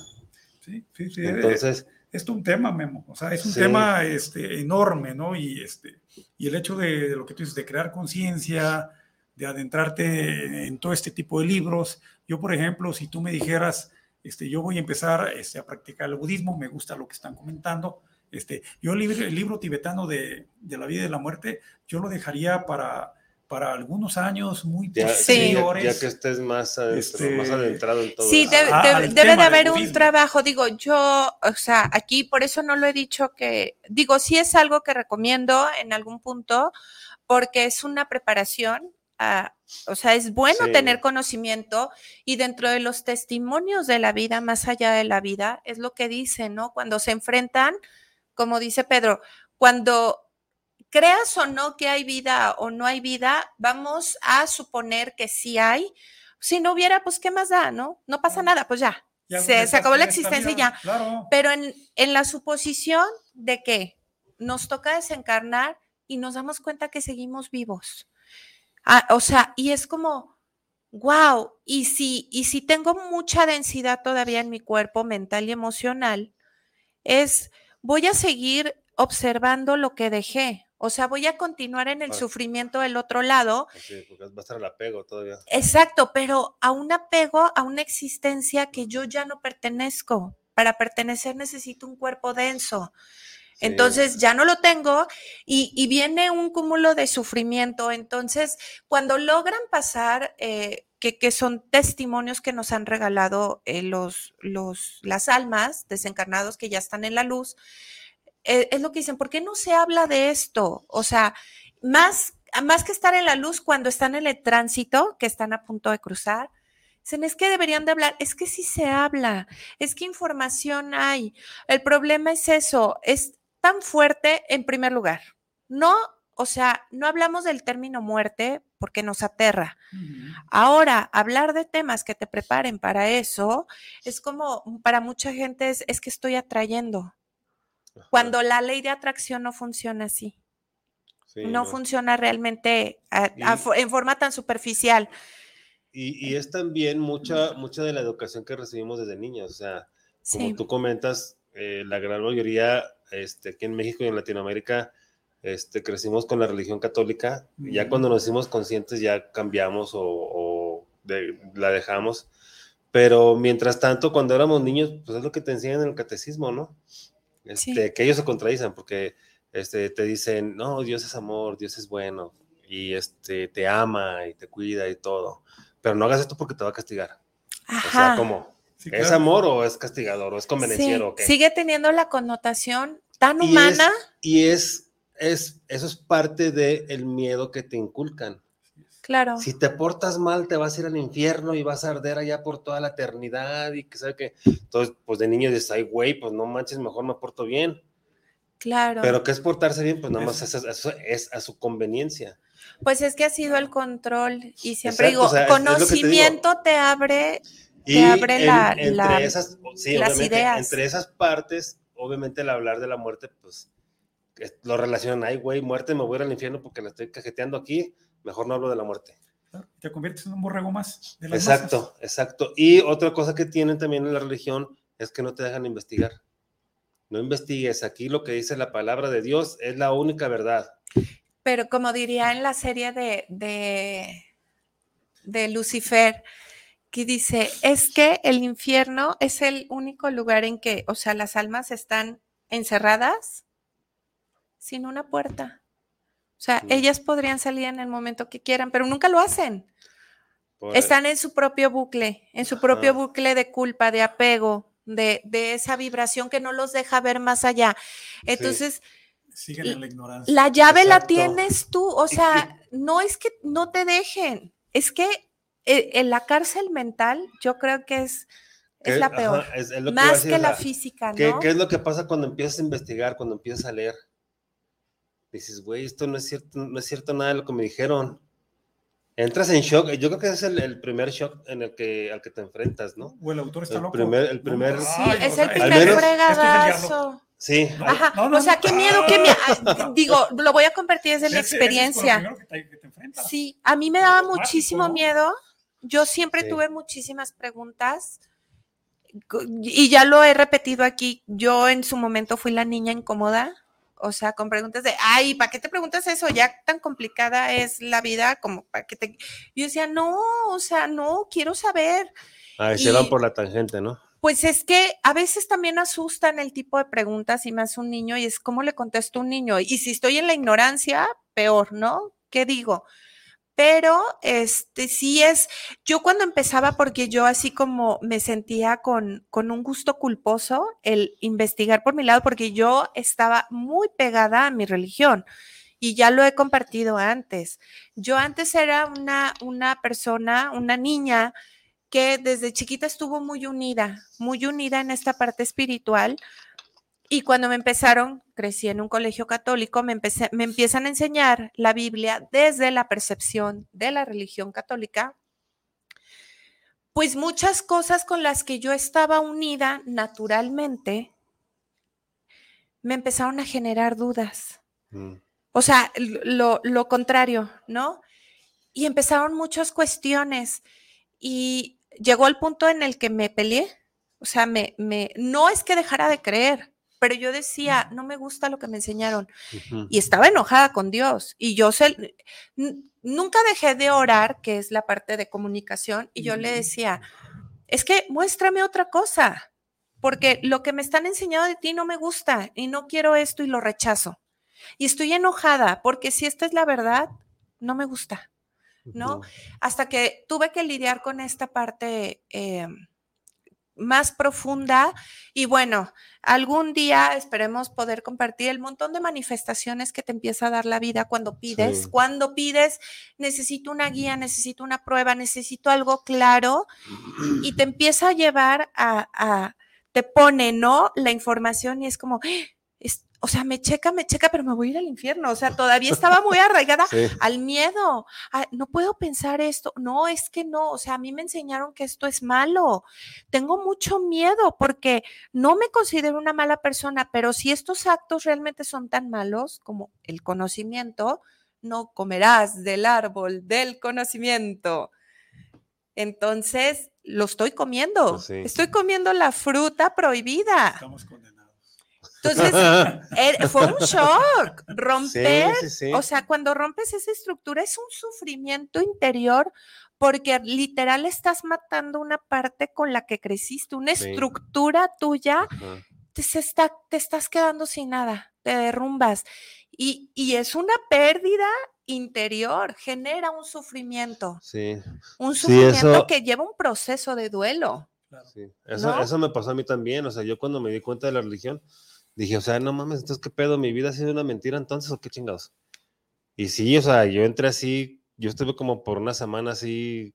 Sí, sí, sí. eh, Entonces, es un tema, Memo. O sea, es un Sí. tema este, enorme, ¿no? Y, este, y el hecho de, de lo que tú dices, de crear conciencia, de adentrarte en todo este tipo de libros. Yo, por ejemplo, si tú me dijeras, este, yo voy a empezar este, a practicar el budismo, me gusta lo que están comentando. Este, yo el libro, el libro tibetano de, de la vida y de la muerte, yo lo dejaría para, para algunos años muy ya, Sí. ya- que estés más, adentro, Este, más adentrado en todo Sí, eso. debe, Ah, debe- de haber un trabajo, digo, yo, o sea, aquí por eso no lo he dicho que, digo, sí es algo que recomiendo en algún punto, porque es una preparación, ah, o sea, es bueno Sí. tener conocimiento y dentro de los testimonios de la vida, más allá de la vida, es lo que dicen, ¿no? Cuando se enfrentan, como dice Pedro, cuando creas o no que hay vida o no hay vida, vamos a suponer que sí hay. Si no hubiera, pues, ¿qué más da, no? No pasa nada, pues ya. Ya Se, se acabó la existencia y ya. Claro. Pero en, en la suposición de que nos toca desencarnar y nos damos cuenta que seguimos vivos. Ah, o sea, y es como, wow, y si, y si tengo mucha densidad todavía en mi cuerpo mental y emocional, es, voy a seguir observando lo que dejé. O sea, voy a continuar en el sufrimiento del otro lado, Sí, porque va a estar el apego todavía. Exacto, pero a un apego, a una existencia que yo ya no pertenezco. Para pertenecer necesito un cuerpo denso. Sí. Entonces ya no lo tengo y, y viene un cúmulo de sufrimiento. Entonces, cuando logran pasar, eh, que, que son testimonios que nos han regalado eh, los, los, las almas desencarnados que ya están en la luz, es lo que dicen, ¿por qué no se habla de esto? O sea, más, más que estar en la luz cuando están en el tránsito, que están a punto de cruzar, dicen, es que deberían de hablar, es que sí se habla, es que información hay. El problema es eso, es tan fuerte en primer lugar. No, o sea, no hablamos del término muerte porque nos aterra. Ahora, hablar de temas que te preparen para eso es como para mucha gente es, es que estoy atrayendo. Cuando la ley de atracción no funciona así, Sí, no, funciona realmente a- a Y- fo- en forma tan superficial. Y, y es también mucha, mucha de la educación que recibimos desde niños. O sea, como Sí, tú comentas, eh, la gran mayoría este, aquí en México y en Latinoamérica este, crecimos con la religión católica. Ya cuando nos hicimos conscientes ya cambiamos o, o de- la dejamos. Pero mientras tanto, cuando éramos niños, pues es lo que te enseñan en el catecismo, ¿no? Sí. Este, Que ellos se contradicen porque este, te dicen, no, Dios es amor, Dios es bueno y este, te ama y te cuida y todo. Pero no hagas esto porque te va a castigar. O sea. Sí, ¿Es amor o es castigador o es Sí, convenenciero o qué? sigue teniendo la connotación tan Y es- humana. Y es, es, eso es parte del el miedo que te inculcan. Claro. Si te portas mal, te vas a ir al infierno y vas a arder allá por toda la eternidad y que sabe que. Entonces, pues de niño dices, ay, güey, pues no manches, mejor me porto bien. Claro. Pero ¿qué es portarse bien? Pues nada más es, es- es a su conveniencia. Pues es que ha sido el control y siempre Exacto, digo, o sea, es- es lo que te digo. conocimiento te abre, Y Te abre la- entre la- esas, sí, las obviamente, ideas. entre esas partes, obviamente el hablar de la muerte, pues es- lo relacionan, ay, güey, muerte, me voy a ir al infierno porque la estoy cajeteando aquí, mejor no hablo de la muerte. Te conviertes en un borrego más. de las Exacto, masas. exacto. Y otra cosa que tienen también en la religión es que no te dejan investigar. No investigues, aquí lo que dice la palabra de Dios es la única verdad. pero como diría en la serie de, de, de Lucifer, que dice, es que el infierno es el único lugar en que, o sea, las almas están encerradas sin una puerta. O sea, ellas podrían salir en el momento que quieran, pero nunca lo hacen. Por- Están en su propio bucle, en su propio bucle de culpa, de apego, de, de esa vibración que no los deja ver más allá. Entonces, Siguen en la ignorancia. la llave la tienes tú, o sea, no es que no te dejen, es que eh, en la cárcel mental yo creo que es, es la ajá, peor, es- es lo que iba a más decir, que la física, ¿Qué, ¿no? qué es lo que pasa cuando empiezas a investigar, cuando empiezas a leer? Dices, güey, esto no es cierto, no es cierto nada de lo que me dijeron. Entras en shock. Yo creo que ese es el, el primer shock en el que, al que te enfrentas, ¿no? O el autor está El loco. primer- el primer- No, Sí, ay, es o sea, el primer menos- fregadazo. Sí. No, Ajá, no, no, o sea, qué miedo, qué miedo. Digo, lo voy a compartir desde mi experiencia. que te- que te. Sí, a mí me daba muchísimo miedo. Yo siempre Sí. tuve muchísimas preguntas y ya lo he repetido aquí. Yo en su momento fui la niña incómoda, o sea, con preguntas de, ay, ¿para qué te preguntas eso? Ya tan complicada es la vida como para que te... Yo decía, no, o sea, no, quiero saber. Ahí se Y- van por la tangente, ¿no? Pues es que a veces también asustan el tipo de preguntas y más un niño y es cómo le contesto a un niño. Y si estoy en la ignorancia, peor, ¿no? ¿Qué digo? Pero este sí es, yo cuando empezaba, porque yo así como me sentía con, con un gusto culposo el investigar por mi lado, porque yo estaba muy pegada a mi religión y ya lo he compartido antes. Yo antes era una, una persona, una niña que desde chiquita estuvo muy unida, muy unida en esta parte espiritual. Y cuando me empezaron, crecí en un colegio católico, me, empecé, me empiezan a enseñar la Biblia desde la percepción de la religión católica. Pues muchas cosas con las que yo estaba unida naturalmente me empezaron a generar dudas. Mm. O sea, lo, lo contrario, ¿no? Y empezaron muchas cuestiones y llegó el punto en el que me peleé. O sea, me, me, no es que dejara de creer, pero yo decía, no me gusta lo que me enseñaron. Y estaba enojada con Dios. Y yo se, nunca dejé de orar, que es la parte de comunicación, y yo le decía, es que muéstrame otra cosa, porque lo que me están enseñando de ti no me gusta y no quiero esto y lo rechazo. Y estoy enojada porque si esta es la verdad, no me gusta, ¿no? Hasta que tuve que lidiar con esta parte eh, más profunda y bueno, algún día esperemos poder compartir el montón de manifestaciones que te empieza a dar la vida cuando pides. Sí. Cuando pides, necesito una guía, necesito una prueba, necesito algo claro y te empieza a llevar a, a- te pone, ¿no? La información y es como. O sea, me checa, me checa, pero me voy a ir al infierno. O sea, todavía estaba muy arraigada Sí. al miedo. a- no puedo pensar esto. No, es que no. O sea, a mí me enseñaron que esto es malo. Tengo mucho miedo porque no me considero una mala persona, pero si estos actos realmente son tan malos como el conocimiento, no comerás del árbol del conocimiento. Entonces, lo estoy comiendo. Pues sí. Estoy comiendo la fruta prohibida. Estamos condenados. Entonces, eh, fue un shock. Romper Sí, sí, sí. o sea, cuando rompes esa estructura es un sufrimiento interior porque literal estás matando una parte con la que creciste, una estructura tuya, te, se está, te estás quedando sin nada, te derrumbas. Y, y es una pérdida interior, genera un sufrimiento, Sí, un sufrimiento eso- que lleva un proceso de duelo. Sí. Eso, ¿No? eso me pasó a mí también. O sea, yo cuando me di cuenta de la religión, dije, o sea, no mames, entonces qué pedo, mi vida ha sido una mentira entonces o qué chingados. Y sí, o sea, yo entré así yo estuve como por una semana así,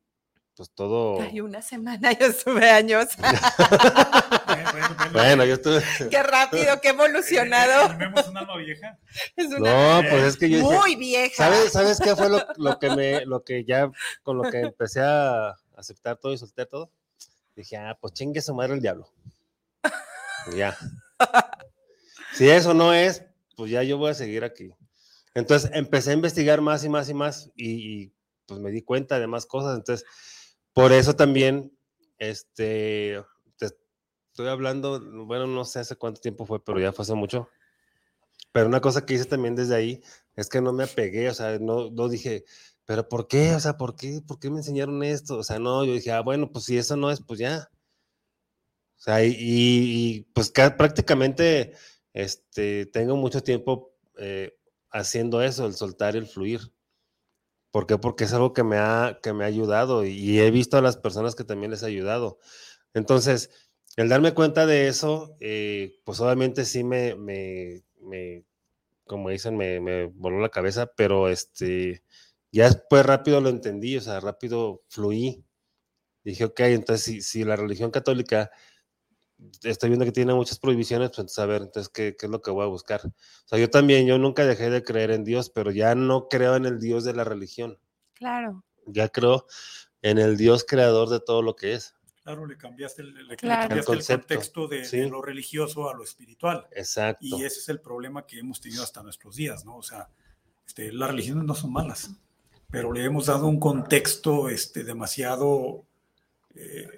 pues todo. Ay, una semana, yo estuve años. Bueno, bueno, bueno. Bueno, yo estuve. qué rápido, qué Eh, evolucionado. ¿Vemos un alma vieja? Es una No, pues es que yo dije, muy vieja. ¿sabes, ¿sabes qué fue lo, lo que me, lo que ya, con lo que empecé a aceptar todo y soltar todo? Dije, ah, pues chingue su madre el diablo. Y ya. Si eso no es, pues ya yo voy a seguir aquí. Entonces empecé a investigar más y más y más y, y, pues me di cuenta de más cosas. Entonces, por eso también, este, te estoy hablando, bueno, no sé hace cuánto tiempo fue, pero ya fue hace mucho. Pero una cosa que hice también desde ahí es que no me apegué, o sea, no, no dije, pero ¿por qué? O sea, ¿por qué? ¿Por qué me enseñaron esto? O sea, no, yo dije, ah, bueno, pues si eso no es, pues ya. O sea, y, y- pues ca- prácticamente este, tengo mucho tiempo eh, haciendo eso, el soltar el fluir. ¿Por qué? Porque es algo que me ha, que me ha ayudado y, he visto a las personas que también les ha ayudado. Entonces, el darme cuenta de eso, eh, pues obviamente sí me, me, me, como dicen, me, me voló la cabeza, pero este, ya después rápido lo entendí, o sea, rápido fluí. Dije, ok, entonces si, si la religión católica estoy viendo que tiene muchas prohibiciones, pues entonces, a ver, entonces, ¿qué, ¿qué es lo que voy a buscar? O sea, yo también, yo nunca dejé de creer en Dios, pero ya no creo en el Dios de la religión, Claro. ya creo en el Dios creador de todo lo que es. Claro, le cambiaste el, le- le Claro. cambiaste El concepto, contexto de, lo religioso a lo espiritual. Exacto. Y ese es el problema que hemos tenido hasta nuestros días, ¿no? O sea, este, las religiones no son malas, pero le hemos dado un contexto este, demasiado, eh,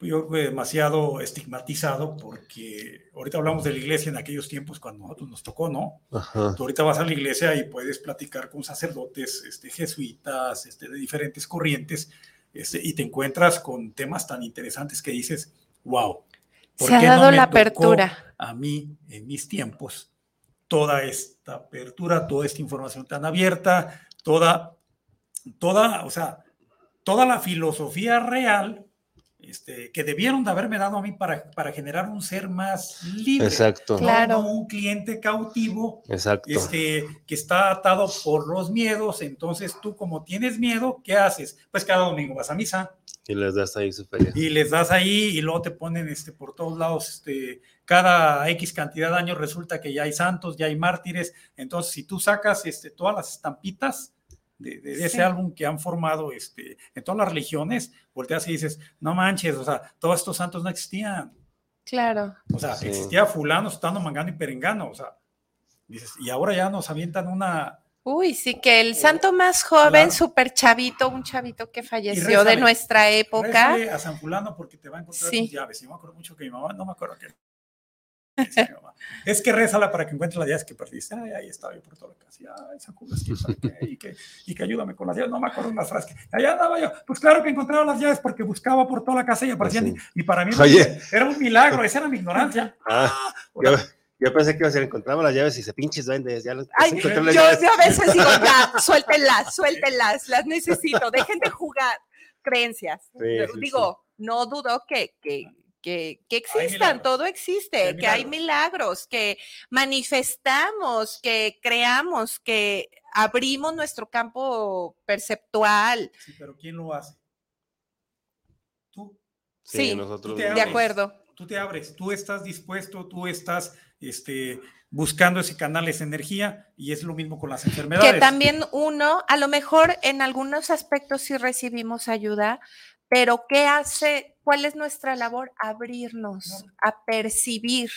yo que demasiado estigmatizado, porque ahorita hablamos de la iglesia en aquellos tiempos cuando nosotros nos tocó, ¿no? Ajá. Tú ahorita vas a la iglesia y puedes platicar con sacerdotes este, jesuitas, este, de diferentes corrientes, este, y te encuentras con temas tan interesantes que dices, wow. ¿por Se ha qué no dado me la tocó apertura. A mí, en mis tiempos, toda esta apertura, toda esta información tan abierta, toda, toda, o sea, toda la filosofía real este, que debieron de haberme dado a mí para, para generar un ser más libre. Exacto. no Claro. un cliente cautivo Exacto. este, que está atado por los miedos. Entonces tú como tienes miedo, ¿qué haces? Pues cada domingo vas a misa Y les das ahí su feria. y les das ahí y luego te ponen este, por todos lados, este, cada X cantidad de años resulta que ya hay santos, ya hay mártires. Entonces si tú sacas este, todas las estampitas de, de- de ese Sí. álbum que han formado este, en todas las religiones, volteas y dices, no manches, o sea, todos estos santos no existían. Claro. O sea, Sí. existía fulano, sutano, mangano y perengano. O sea, dices, y ahora ya nos avientan una... Uy, sí, que el santo más joven, Claro. súper chavito, un chavito que falleció de nuestra época. A San fulano porque te va a encontrar Sí. tus llaves. Y yo me acuerdo mucho que mi mamá, no me acuerdo qué. Es que rézala para que encuentres las llaves que perdiste. Ay, ahí estaba yo por toda la casa. Y, Ay, qué, y que, y que ayúdame con las llaves. No me acuerdo unas frases. Allá andaba yo. Pues claro que encontraba las llaves porque buscaba por toda la casa y aparecían. Sí. Y, y para mí Oye. era un milagro. Esa era mi ignorancia. Ah, o yo, pensé que iba a ser, encontraba las llaves y se pinches duendes. Ya las, Ay, yo, las yo llaves. a veces digo, ya, suéltenlas, suéltenlas, las necesito, dejen de jugar creencias. Sí, sí, digo, no dudo que, que, que, que existan, todo existe, Hay que hay milagros. que manifestamos, que creamos, que abrimos nuestro campo perceptual. sí, pero ¿quién lo hace? Tú. Sí, nosotros te De acuerdo. tú te abres, tú estás dispuesto, tú estás este, buscando ese canal, esa energía, y es lo mismo con las enfermedades. Que también uno, a lo mejor en algunos aspectos sí recibimos ayuda, pero ¿qué hace? ¿Cuál es nuestra labor? Abrirnos, a percibir.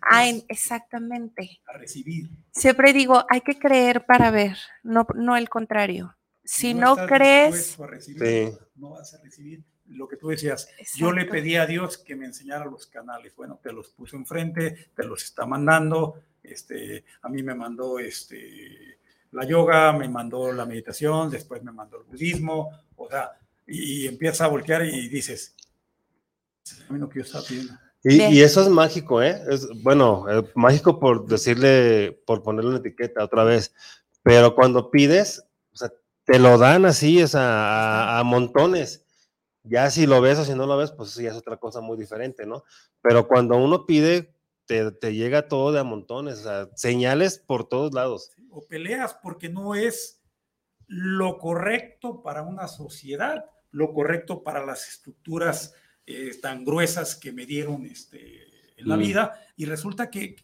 A en- exactamente. a recibir. Siempre digo, hay que creer para ver, no, no el contrario. Si no, estás crees, a recibir, Sí. no vas a recibir lo que tú decías. Yo le pedí a Dios que me enseñara los canales. Bueno, te los puso enfrente, te los está mandando. Este, a mí me mandó este, la yoga, me mandó la meditación, después me mandó el budismo. O sea, y, empieza a voltear y dices, es el camino que yo estaba pidiendo. Y, eso es mágico, ¿eh? Es, bueno, eh, mágico por decirle, por ponerle una etiqueta otra vez, pero cuando pides, o sea, te lo dan así, o sea, a, a montones. Ya si lo ves o si no lo ves, pues sí es otra cosa muy diferente, ¿no? Pero cuando uno pide, te, te llega todo de a montones, o sea, señales por todos lados. o peleas porque no es lo correcto para una sociedad, lo correcto para las estructuras eh, tan gruesas que me dieron este, en la Mm. vida, y resulta que,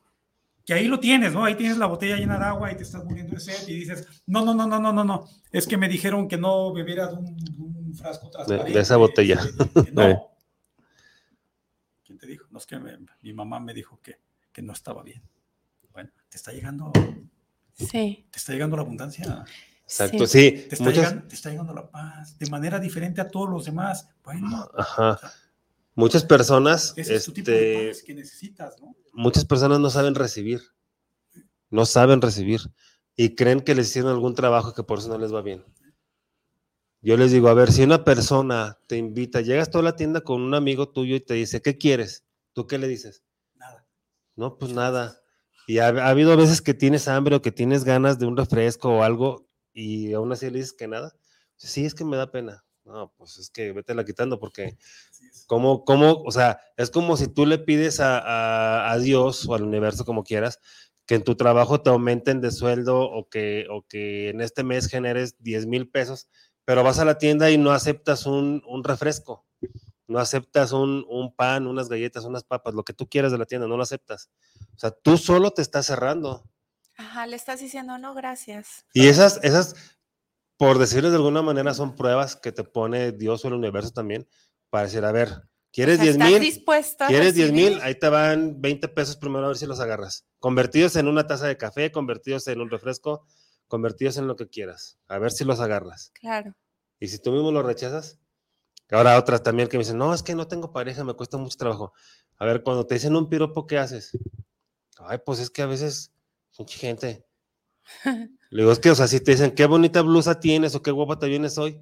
que ahí lo tienes, ¿no? Ahí tienes la botella llena de agua y te estás muriendo de sed y dices, no, no, no, no, no, no, no, es que me dijeron que no bebiera de un, de un frasco transparente. esa botella. que no. ¿Quién te dijo? No es que me- mi mamá me dijo que, que no estaba bien. Bueno, te está llegando, Sí. te está llegando la abundancia. Exacto, sí. Te está, muchas, llegando, te está llegando la paz de manera diferente a todos los demás. Bueno, ajá, muchas personas, ese es tu tipo de este, paz que necesitas, ¿no? muchas personas no saben recibir, no saben recibir y creen que les hicieron algún trabajo que por eso no les va bien. Yo les digo, a ver, si una persona te invita, llegas tú a la tienda con un amigo tuyo y te dice, ¿qué quieres? ¿Tú qué le dices? Nada. No, pues nada. Y ha, ha habido veces que tienes hambre o que tienes ganas de un refresco o algo y aún así le dices que nada. Sí, es que me da pena. No, pues es que vete la quitando porque. ¿Cómo, cómo, o sea, es como si tú le pides a, a- a Dios o al universo, como quieras, que en tu trabajo te aumenten de sueldo o que, o que en este mes generes 10 mil pesos, pero vas a la tienda y no aceptas un, un refresco, no aceptas un, un pan, unas galletas, unas papas, lo que tú quieras de la tienda, no lo aceptas. O sea, tú solo te estás cerrando. Ajá, le estás diciendo no, gracias. Y esas, esas, por decirles de alguna manera, son pruebas que te pone Dios o el universo también para decir, a ver, ¿quieres O sea, 10 ¿estás mil? dispuesto ¿Quieres 10 mil? Ahí te van 20 pesos primero a ver si los agarras. Convertidos en una taza de café, convertidos en un refresco, convertidos en lo que quieras. A ver si los agarras. Claro. Y si tú mismo lo rechazas, ahora otras también que me dicen, no, es que no tengo pareja, me cuesta mucho trabajo. A ver, cuando te dicen un piropo, ¿qué haces? Ay, pues es que a veces, mucha gente. Le digo, es que, o sea, si te dicen, qué bonita blusa tienes o qué guapa te vienes hoy,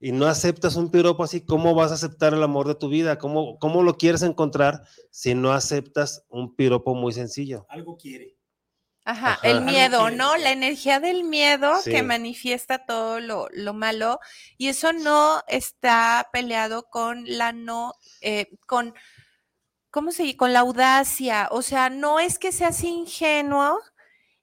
y no aceptas un piropo así, ¿cómo vas a aceptar el amor de tu vida? ¿Cómo, cómo lo quieres encontrar si no aceptas un piropo muy sencillo? Algo quiere. Ajá, Ajá. el miedo, ¿no? La energía del miedo Sí. que manifiesta todo lo, lo malo y eso no está peleado con la no, eh, con, ¿cómo se dice? Con la audacia. O sea, no es que seas ingenuo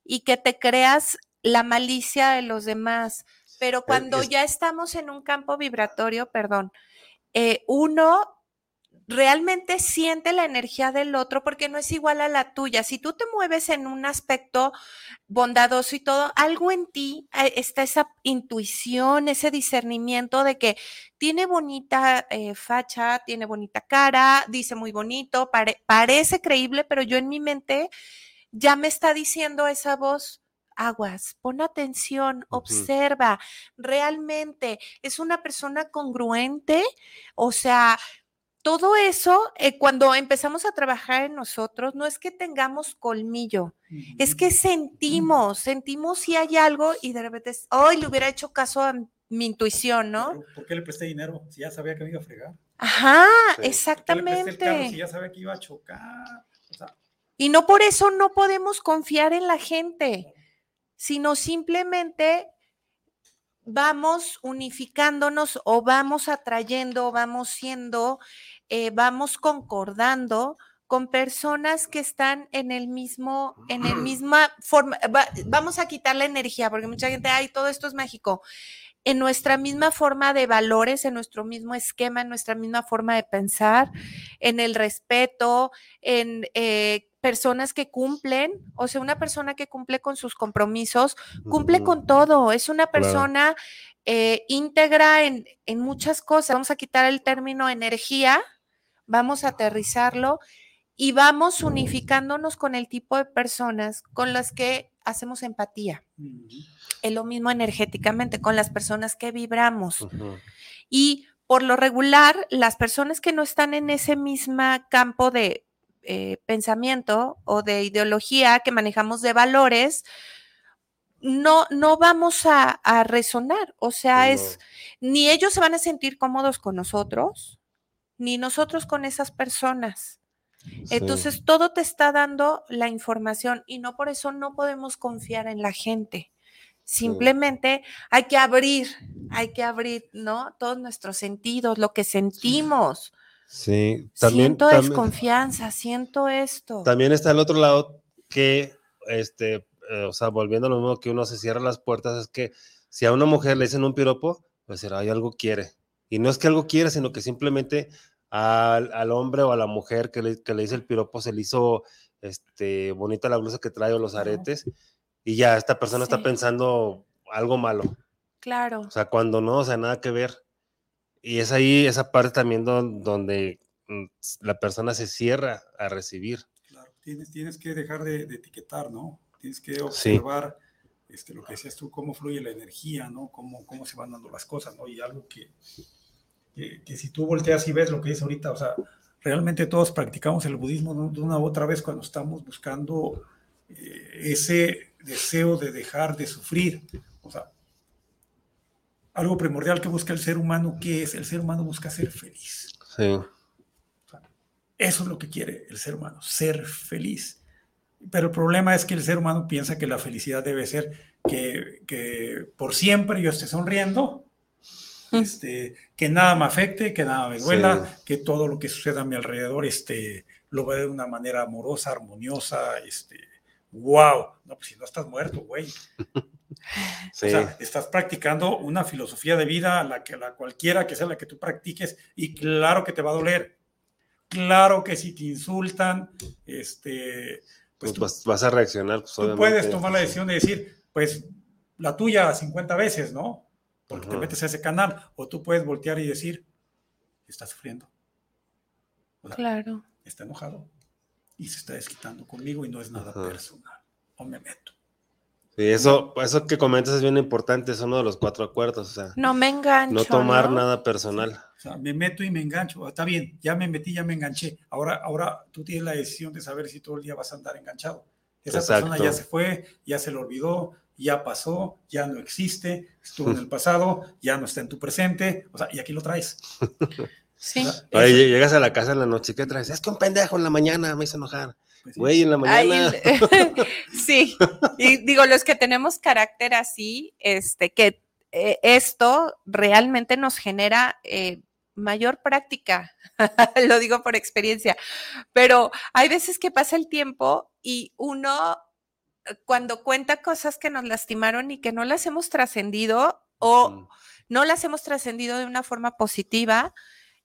y que te creas la malicia de los demás, pero cuando es- ya estamos en un campo vibratorio, perdón, eh, uno realmente siente la energía del otro porque no es igual a la tuya. Si tú te mueves en un aspecto bondadoso y todo, algo en ti eh, está esa intuición, ese discernimiento de que tiene bonita eh, facha, tiene bonita cara, dice muy bonito, pare- parece creíble, pero yo en mi mente ya me está diciendo esa voz. Aguas, pon atención, Ujú. observa, realmente es una persona congruente, o sea, todo eso, eh, cuando empezamos a trabajar en nosotros, no es que tengamos colmillo, es que sentimos, sentimos si hay algo y de repente, hoy le hubiera hecho caso a mi intuición, ¿no? ¿Por qué le presté dinero si ya sabía que me iba a fregar? Ajá, Sí. ¿Por qué le presté el carro si exactamente. ya sabía que iba a chocar? Y no por eso no podemos confiar en la gente, sino simplemente vamos unificándonos o vamos atrayendo, vamos siendo, eh, vamos concordando con personas que están en el mismo, en el misma forma. va- vamos a quitar la energía, porque mucha gente, ay, todo esto es mágico. En nuestra misma forma de valores, en nuestro mismo esquema, en nuestra misma forma de pensar, en el respeto, en eh, personas que cumplen, o sea, una persona que cumple con sus compromisos, cumple con todo, es una Claro. persona eh, íntegra en, en muchas cosas. Vamos a quitar el término energía, vamos a aterrizarlo y vamos unificándonos con el tipo de personas con las que hacemos empatía. Es lo mismo energéticamente con las personas que vibramos. Y por lo regular, las personas que no están en ese mismo campo de eh, pensamiento o de ideología que manejamos de valores, no, no vamos a, a resonar. O sea, es ni ellos se van a sentir cómodos con nosotros, ni nosotros con esas personas. Sí. Entonces, todo te está dando la información y no por eso no podemos confiar en la gente. Simplemente hay que abrir, hay que abrir, ¿no? Todos nuestros sentidos, lo que sentimos. Sí, también, siento también, desconfianza, siento esto. también está el otro lado que, este, eh, o sea, volviendo a lo mismo que uno se cierra las puertas, es que Si a una mujer le dicen un piropo, pues será, hay algo quiere. Y no es que algo quiera, sino que simplemente al, al hombre o a la mujer que le, que le dice el piropo se le hizo este, bonita la blusa que trae o los aretes, y ya esta persona está Sí. pensando algo malo. Claro. O sea, cuando no, o sea, nada que ver. Y es ahí esa parte también don- donde mm, la persona se cierra a recibir. Claro, tienes, tienes que dejar de, de etiquetar, ¿no? Tienes que observar este, lo que decías tú, cómo fluye la energía, ¿no? Cómo, cómo se van dando las cosas, ¿no? Y algo que, que, que si tú volteas y ves lo que dice ahorita, o sea, realmente todos practicamos el budismo ¿no? de una u otra vez cuando estamos buscando eh, ese deseo de dejar de sufrir. O sea, algo primordial que busca el ser humano, ¿qué es? El ser humano busca ser feliz. Sí. Eso es lo que quiere el ser humano, ser feliz. Pero el problema es que el ser humano piensa que la felicidad debe ser que, que por siempre yo esté sonriendo, Mm. este, que nada me afecte, que nada me duela, Sí. que todo lo que suceda a mi alrededor este, lo vea de una manera amorosa, armoniosa. Este, ¡Wow! No, pues si no estás muerto, güey. Sí. O sea, estás practicando una filosofía de vida a la que la cualquiera que sea la que tú practiques y claro que te va a doler. Claro que si te insultan, este, pues pues tú, vas, vas a reaccionar, pues tú obviamente. puedes tomar la decisión de decir, pues la tuya 50 veces, ¿no? Porque te metes a ese canal. O tú puedes voltear y decir, está sufriendo. O sea, Claro. está enojado y se está desquitando conmigo y no es nada Ajá. personal. O me meto. Sí, eso, eso que comentas es bien importante, es uno de los cuatro acuerdos, o sea, No me engancho. no tomar ¿no? nada personal. O sea, me meto y me engancho. Está bien, ya me metí, ya me enganché. Ahora, ahora tú tienes la decisión de saber si todo el día vas a andar enganchado. Esa persona ya se fue, ya se le olvidó, ya pasó, ya no existe, estuvo en el pasado, ya no está en tu presente. O sea, y aquí lo traes. Sí. O sea, Oye, eso- llegas a la casa en la noche, ¿qué traes? Es que un pendejo en la mañana me hizo enojar. Pues sí. Güey, en la Ay, mañana. sí, y digo, los que tenemos carácter así, este, que eh, esto realmente nos genera eh, mayor práctica, lo digo por experiencia, pero hay veces que pasa el tiempo y uno eh, cuando cuenta cosas que nos lastimaron y que no las hemos trascendido o Mm, no las hemos trascendido de una forma positiva,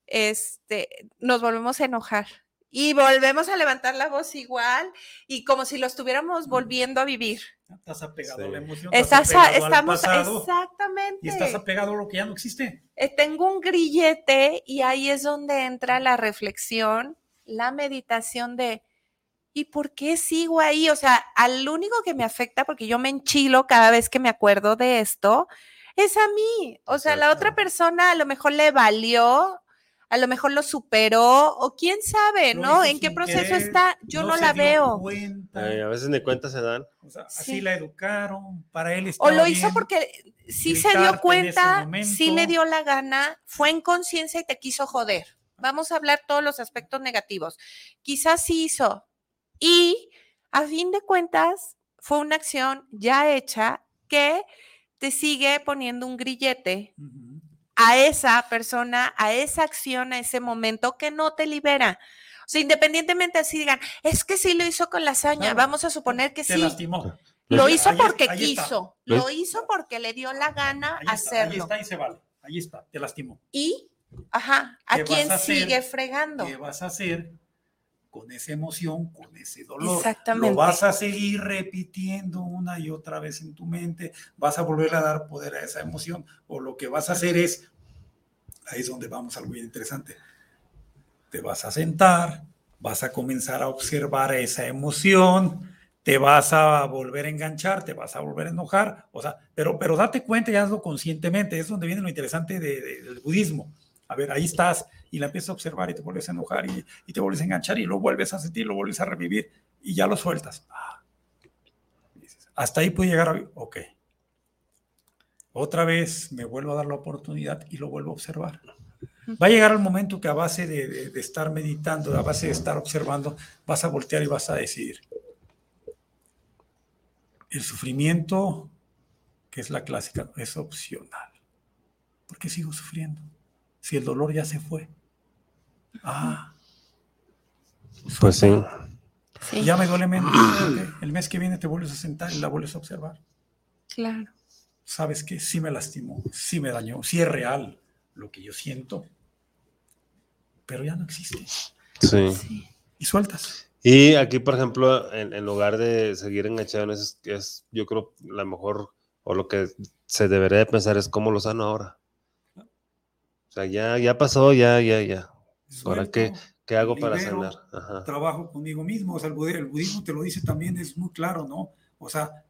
este, nos volvemos a enojar y volvemos a levantar la voz igual y como si lo estuviéramos volviendo a vivir. Estás apegado Sí. a la emoción. Estás, apegado al estamos, pasado, exactamente. y estás apegado a lo que ya no existe. Eh, Tengo un grillete y ahí es donde entra la reflexión, la meditación de, ¿y por qué sigo ahí? O sea, al único que me afecta, porque yo me enchilo cada vez que me acuerdo de esto, es a mí. O sea, la otra Exacto. persona a lo mejor le valió, a lo mejor lo superó, o quién sabe, Lo ¿no? ¿En qué proceso querer, está? Yo no, la veo. cuenta. a veces ni cuenta se dan. O sea, Sí. así la educaron, para él O lo hizo bien. porque sí se dio cuenta, sí le dio la gana, fue en conciencia y te quiso joder. Vamos a hablar todos los aspectos negativos. Quizás sí hizo. Y a fin de cuentas, fue una acción ya hecha que te sigue poniendo un grillete. A esa persona, a esa acción, a ese momento que no te libera. O sea, independientemente así digan, es que sí lo hizo con la hazaña, Claro, vamos a suponer que Te sí. lastimó. Lo Ahí- hizo ahí- porque quiso, lo hizo porque le dio la gana Ahí está, ahí hacerlo. está y se vale. Ahí está, te lastimó. Y, ajá, ¿a ¿Qué vas quién hacer? sigue fregando? ¿Qué vas a hacer con esa emoción, con ese dolor? Exactamente. Lo vas a seguir repitiendo una y otra vez en tu mente, vas a volver a dar poder a esa emoción, o lo que vas a hacer es, ahí es donde vamos a algo bien interesante, te vas a sentar, vas a comenzar a observar esa emoción, te vas a volver a enganchar, te vas a volver a enojar, o sea, pero, pero date cuenta y hazlo conscientemente, es donde viene lo interesante de- de- del budismo. A ver, ahí estás y la empiezas a observar y te vuelves a enojar y, te vuelves a enganchar y lo vuelves a sentir, lo vuelves a revivir y ya lo sueltas. Ah. Hasta ahí puede llegar, a- ok. Otra vez me vuelvo a dar la oportunidad y lo vuelvo a observar. Va a llegar el momento que a base de, de- de estar meditando, a base de estar observando, vas a voltear y vas a decidir. El sufrimiento, que es la clásica, es opcional. ¿Por qué sigo sufriendo? Si el dolor ya se fue. Ah, Pues sí. Sí, ya me duele menos. El mes que viene te vuelves a sentar y la vuelves a observar. claro. ¿sabes qué? Sí me lastimó, sí me dañó, sí es real lo que yo siento, pero ya no existe. Sí. Y sueltas. Y aquí, por ejemplo, en, en lugar de seguir enganchado en eso, es, es, yo creo, la mejor, o lo que se debería de pensar es cómo lo sano ahora. O sea, ya, ya pasó, ya, ya, ya. Ahora, Suelto, ¿qué, qué hago para sanar? Ajá. Trabajo conmigo mismo. O sea, el budi- el budismo te lo dice también, es muy claro, ¿no? O sea,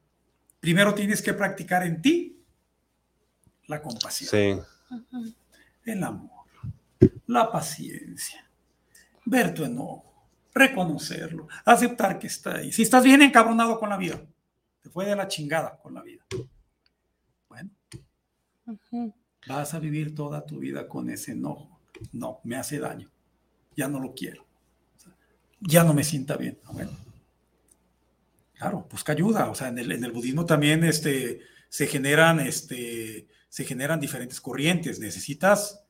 primero tienes que practicar en ti la compasión. Sí, el amor, la paciencia, ver tu enojo, reconocerlo, aceptar que está ahí. Si estás bien encabronado con la vida, te fue de la chingada con la vida. Bueno, vas a vivir toda tu vida con ese enojo. No, me hace daño. Ya no lo quiero. Ya no me sienta bien. Ah, Bueno, claro, busca ayuda. O sea, en el, en el budismo también este, se, generan, este, se generan diferentes corrientes. Necesitas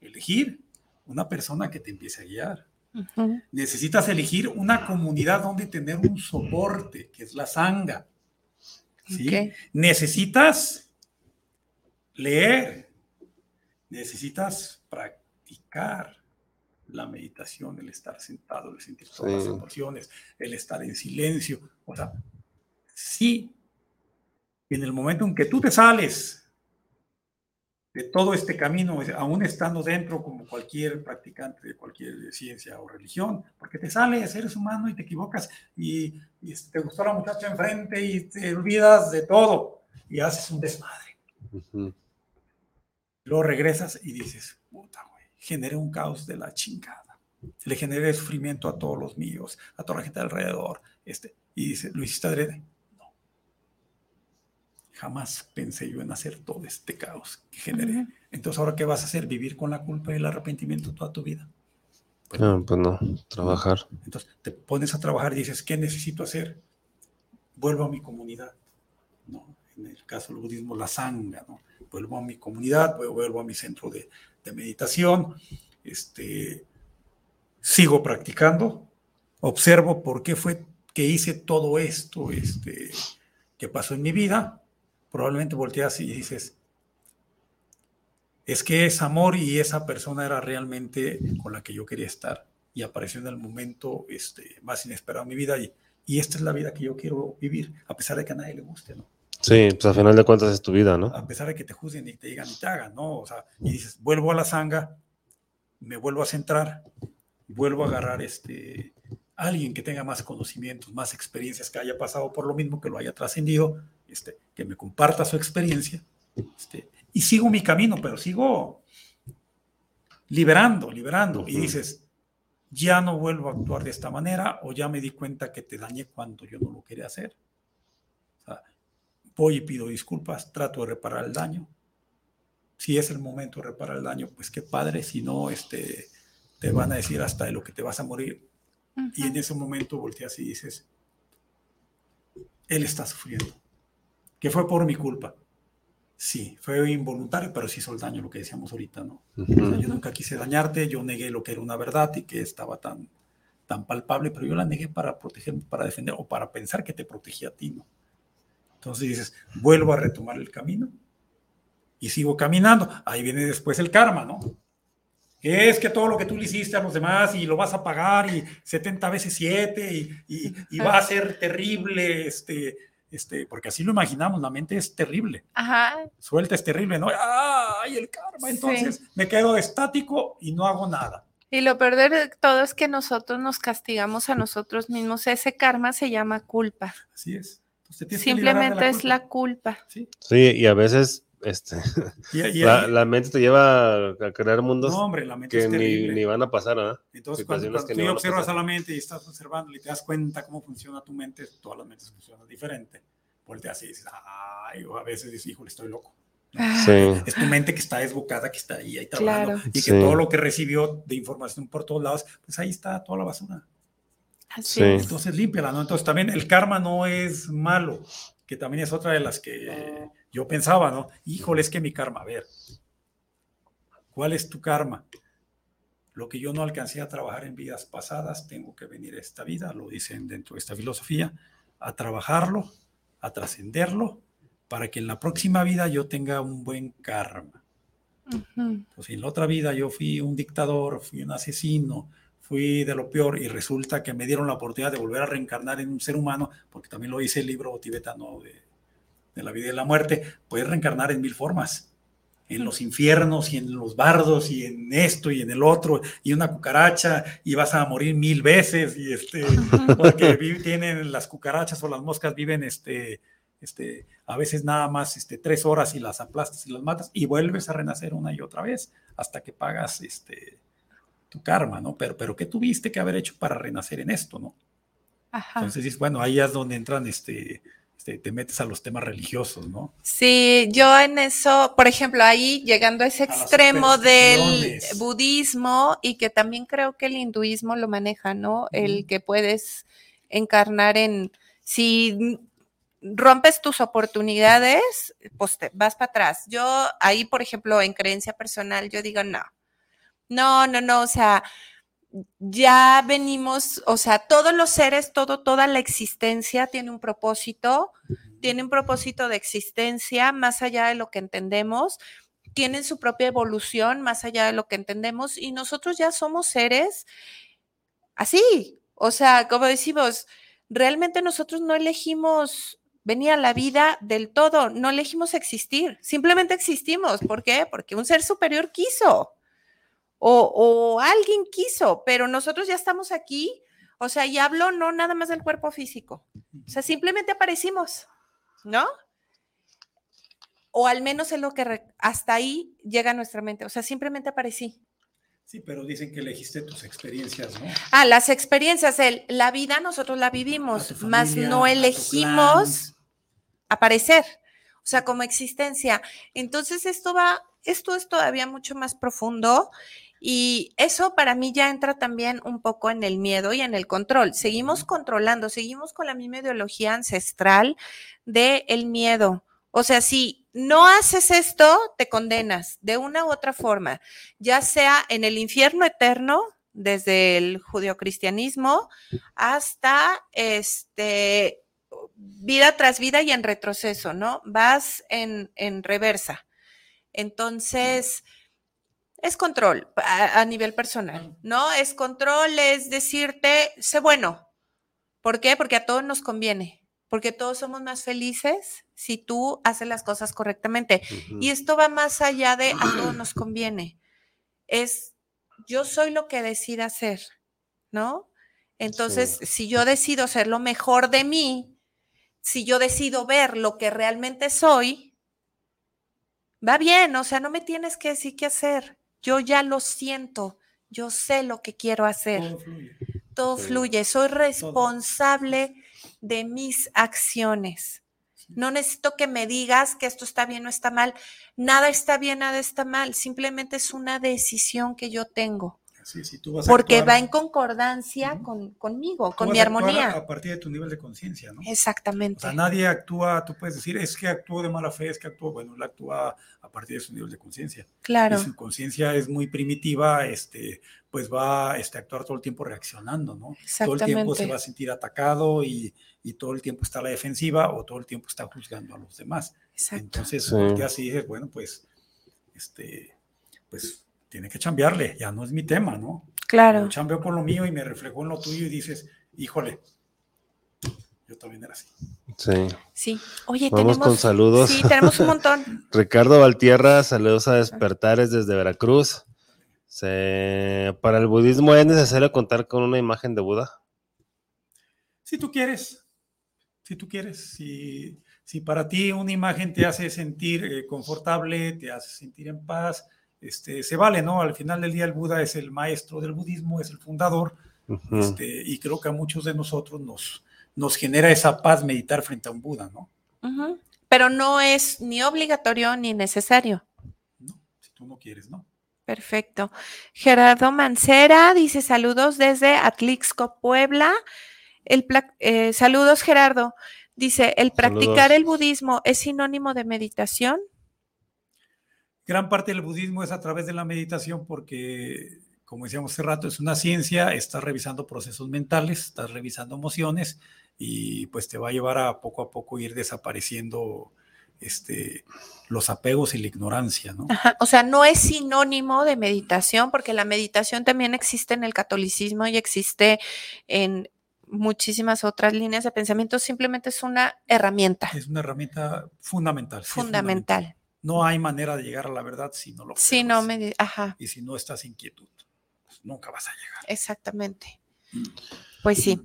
elegir una persona que te empiece a guiar. Necesitas elegir una comunidad donde tener un soporte, que es la sanga. ¿sí? Necesitas leer, necesitas practicar la meditación, el estar sentado, el sentir todas Sí. las emociones, el estar en silencio. O sea, sí, en el momento en que tú te sales de todo este camino, aún estando dentro como cualquier practicante de cualquier ciencia o religión, porque te sales, eres humano y te equivocas y, y te gustó la muchacha enfrente y te olvidas de todo y haces un desmadre. ujú, Luego regresas y dices, puta, generé un caos de la chingada. Le generé sufrimiento a todos los míos, a toda la gente alrededor. Este, y dice, ¿lo hiciste adrede? No. Jamás pensé yo en hacer todo este caos que generé. Entonces, ¿ahora qué vas a hacer? ¿Vivir con la culpa y el arrepentimiento toda tu vida? Pues Ah, pues no, trabajar. Entonces, te pones a trabajar y dices, ¿qué necesito hacer? Vuelvo a mi comunidad. ¿no? En el caso del budismo, la sanga. ¿no? Vuelvo a mi comunidad, vu- vuelvo a mi centro de, de meditación. Este, sigo practicando, observo por qué fue que hice todo esto este, que pasó en mi vida. Probablemente volteas y dices, es que es amor y esa persona era realmente con la que yo quería estar y apareció en el momento este, más inesperado en mi vida y, y esta es la vida que yo quiero vivir, a pesar de que a nadie le guste, ¿no? Sí, pues al final de cuentas es tu vida, ¿no? A pesar de que te juzguen y te digan y te hagan, ¿no? O sea, y dices, vuelvo a la sanga, me vuelvo a centrar, vuelvo a agarrar este, a alguien que tenga más conocimientos, más experiencias, que haya pasado por lo mismo, que lo haya trascendido, este, que me comparta su experiencia, este, y sigo mi camino, pero sigo liberando, liberando, y dices, ya no vuelvo a actuar de esta manera, o ya me di cuenta que te dañé cuando yo no lo quería hacer. Voy y pido disculpas, trato de reparar el daño. Si es el momento de reparar el daño, pues qué padre, si no, este, te van a decir hasta de lo que te vas a morir. Y en ese momento volteas y dices, él está sufriendo, que fue por mi culpa. Sí, fue involuntario, pero sí hizo el daño, lo que decíamos ahorita, ¿no? O sea, yo nunca quise dañarte, yo negué lo que era una verdad y que estaba tan, tan palpable, pero yo la negué para proteger, para defender o para pensar que te protegía a ti, ¿no? Entonces dices, vuelvo a retomar el camino y sigo caminando. Ahí viene después el karma, ¿no? Que es que todo lo que tú le hiciste a los demás y lo vas a pagar y 70 veces 7 y, y- y va a ser terrible, este, este, porque así lo imaginamos, la mente es terrible Ajá. suelta es terrible, ¿no? ¡Ay, el karma! Sí. Entonces me quedo estático y no hago nada. Y lo peor de todo es que nosotros nos castigamos a nosotros mismos. Ese karma se llama culpa. Así es. Entonces, de Simplemente es culpa. la culpa. Sí. Sí, y a veces este, Y, y la, ahí- la mente te lleva a crear mundos no, hombre, la mente que es ni, terrible. ni van a pasar, ¿verdad? Entonces, cuando, cuando que tú a observas a pasar. la mente y estás observando y te das cuenta cómo funciona tu mente, todas las mentes funcionan diferente. Volteas y dices, ay, o a veces dices, híjole, estoy loco. Sí, Es tu mente que está desbocada, que está ahí, ahí trabajando. Claro. Y que Sí. todo lo que recibió de información por todos lados, pues ahí está toda la basura. Así Sí. es. Entonces límpiala, ¿no? Entonces también el karma no es malo, que también es otra de las que yo pensaba, ¿no? Híjole, es que mi karma, a ver, ¿cuál es tu karma? Lo que yo no alcancé a trabajar en vidas pasadas, tengo que venir a esta vida, lo dicen dentro de esta filosofía, a trabajarlo, a trascenderlo para que en la próxima vida yo tenga un buen karma. Pues en la otra vida yo fui un dictador, fui un asesino, fui de lo peor y resulta que me dieron la oportunidad de volver a reencarnar en un ser humano, porque también lo dice el libro tibetano de, de la vida y la muerte, puedes reencarnar en mil formas en los infiernos y en los bardos y en esto y en el otro y una cucaracha y vas a morir mil veces y este porque tienen las cucarachas o las moscas viven este este a veces nada más este tres horas y las aplastas y las matas y vuelves a renacer una y otra vez hasta que pagas este tu karma no pero pero qué tuviste que haber hecho para renacer en esto no Ajá. entonces bueno ahí es donde entran este este, te, metes a los temas religiosos, ¿no? Sí, yo en eso, por ejemplo, ahí llegando a ese extremo del budismo y que también creo que el hinduismo lo maneja, ¿no? El que puedes encarnar en, si rompes tus oportunidades, pues te vas para atrás. Yo ahí, por ejemplo, en creencia personal, yo digo, no, no, no, no, o sea, ya venimos, o sea, todos los seres, todo, toda la existencia tiene un propósito, tiene un propósito de existencia más allá de lo que entendemos, tienen su propia evolución más allá de lo que entendemos y nosotros ya somos seres así, o sea, como decimos, realmente nosotros no elegimos venir a la vida del todo, no elegimos existir, simplemente existimos. ¿Por qué? Porque un ser superior quiso o, alguien quiso, pero nosotros ya estamos aquí, o sea, y hablo no nada más del cuerpo físico, o sea, simplemente aparecimos, ¿no? O al menos es lo que hasta ahí llega a nuestra mente, o sea, simplemente aparecí. Sí, pero dicen que elegiste tus experiencias, ¿no? Ah, las experiencias, el, la vida nosotros la vivimos, más no elegimos aparecer, o sea, como existencia. Entonces esto va, esto es todavía mucho más profundo y eso para mí ya entra también un poco en el miedo y en el control. Seguimos controlando, seguimos con la misma ideología ancestral del el miedo. O sea, si no haces esto, te condenas de una u otra forma, ya sea en el infierno eterno, desde el judeocristianismo, hasta este vida tras vida y en retroceso, ¿no? Vas en, en reversa. Entonces, es control a, nivel personal, ¿no? Es control, es decirte, sé bueno. ¿Por qué? Porque a todos nos conviene, porque todos somos más felices si tú haces las cosas correctamente. Y esto va más allá de a todos nos conviene. Es yo soy lo que decida hacer, ¿no? Entonces, si yo decido ser lo mejor de mí, si yo decido ver lo que realmente soy, va bien, o sea, no me tienes que decir qué hacer yo ya lo siento, yo sé lo que quiero hacer. Todo fluye. Soy responsable de mis acciones. No necesito que me digas que esto está bien o está mal. Nada está bien, nada está mal. Simplemente es una decisión que yo tengo porque va en concordancia con, conmigo, con mi armonía. A, partir de tu nivel de conciencia, ¿no? Exactamente. O sea, nadie actúa, tú puedes decir, es que actúo de mala fe, es que actúo, bueno, él actúa a partir de su nivel de conciencia. Claro. Y su conciencia es muy primitiva, este, pues va este, a actuar todo el tiempo reaccionando, ¿no? Todo el tiempo se va a sentir atacado y, y, todo el tiempo está a la defensiva o todo el tiempo está juzgando a los demás. Exacto. Entonces, sí. así dices, bueno, pues, este, pues tiene que cambiarle, ya no es mi tema, ¿no? Claro. Yo chambeo por lo mío y me reflejó en lo tuyo y dices, híjole, yo también era así. Sí. Sí. Oye, Vamos con saludos. Sí, tenemos un montón. Ricardo Valtierra, saludos a Despertares desde Veracruz. ¿Para el budismo es necesario contar con una imagen de Buda? Si tú quieres, si tú quieres, si, si para ti una imagen te hace sentir eh, confortable, te hace sentir en paz, este, se vale, ¿no? Al final del día el Buda es el maestro del budismo, es el fundador, este, y creo que a muchos de nosotros nos, nos genera esa paz meditar frente a un Buda, ¿no? Pero no es ni obligatorio ni necesario. No, si tú no quieres, ¿no? Perfecto. Gerardo Mancera dice saludos desde Atlixco, Puebla. El eh, saludos, Gerardo. Dice, ¿el practicar el budismo es sinónimo de meditación? Gran parte del budismo es a través de la meditación porque, como decíamos hace rato, es una ciencia, estás revisando procesos mentales, estás revisando emociones y pues te va a llevar a poco a poco ir desapareciendo este, los apegos y la ignorancia, ¿no? Ajá, O sea, no es sinónimo de meditación, porque la meditación también existe en el catolicismo y existe en muchísimas otras líneas de pensamiento, simplemente es una herramienta Es una herramienta fundamental. sí fundamental. No hay manera de llegar a la verdad si no lo Si no me... Ajá, Y si no estás en quietud, pues nunca vas a llegar. exactamente. Pues sí.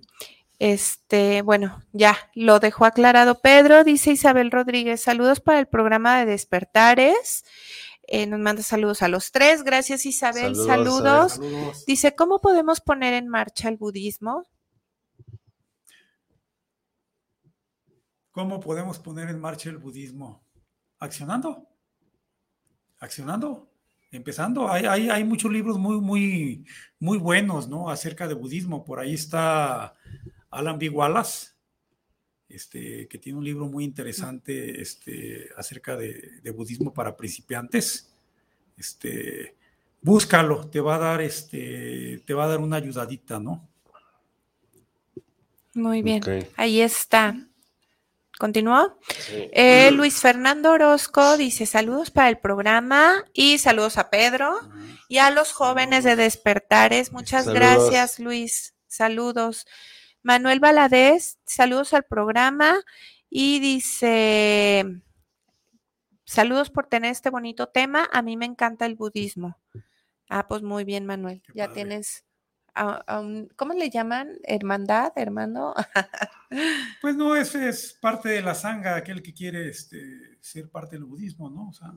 Este, bueno, ya lo dejó aclarado Pedro, dice Isabel Rodríguez, saludos para el programa de Despertares. Eh, nos manda saludos a los tres. Gracias Isabel, Saludos, saludos. Saludos. Dice, ¿cómo podemos poner en marcha el budismo? ¿Cómo podemos poner en marcha el budismo? Accionando. Accionando. Empezando. Hay, hay, hay muchos libros muy, muy, muy buenos, ¿no? Acerca de budismo. Por ahí está Alan B. Wallace, este, que tiene un libro muy interesante este, acerca de, de budismo para principiantes. Este, búscalo, te va a dar, este, te va a dar una ayudadita, ¿no? Muy bien, ahí está. ¿Continúa? Sí. Eh, Luis Fernando Orozco dice saludos para el programa y saludos a Pedro y a los jóvenes de Despertares. Muchas Saludos. gracias, Luis. Saludos. Manuel Valadez, saludos al programa y dice saludos por tener este bonito tema. A mí me encanta el budismo. Ah, pues muy bien, Manuel. Qué Ya padre. tienes, a- ¿cómo le llaman? Hermandad, hermano. Pues no, es, es parte de la sanga, aquel que quiere este, ser parte del budismo, ¿no? O sea,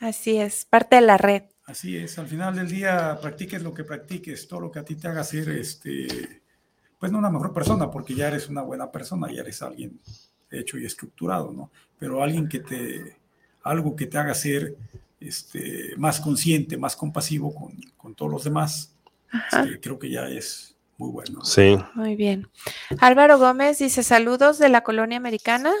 Así es, parte de la red. así es. Al final del día, practiques lo que practiques, todo lo que a ti te haga ser, este, pues no una mejor persona, porque ya eres una buena persona, ya eres alguien hecho y estructurado, ¿no? Pero alguien que te, algo que te haga ser este, más consciente, más compasivo con, con todos los demás. Este, creo que ya es muy bueno. Sí. Muy bien. Álvaro Gómez dice saludos de la colonia americana.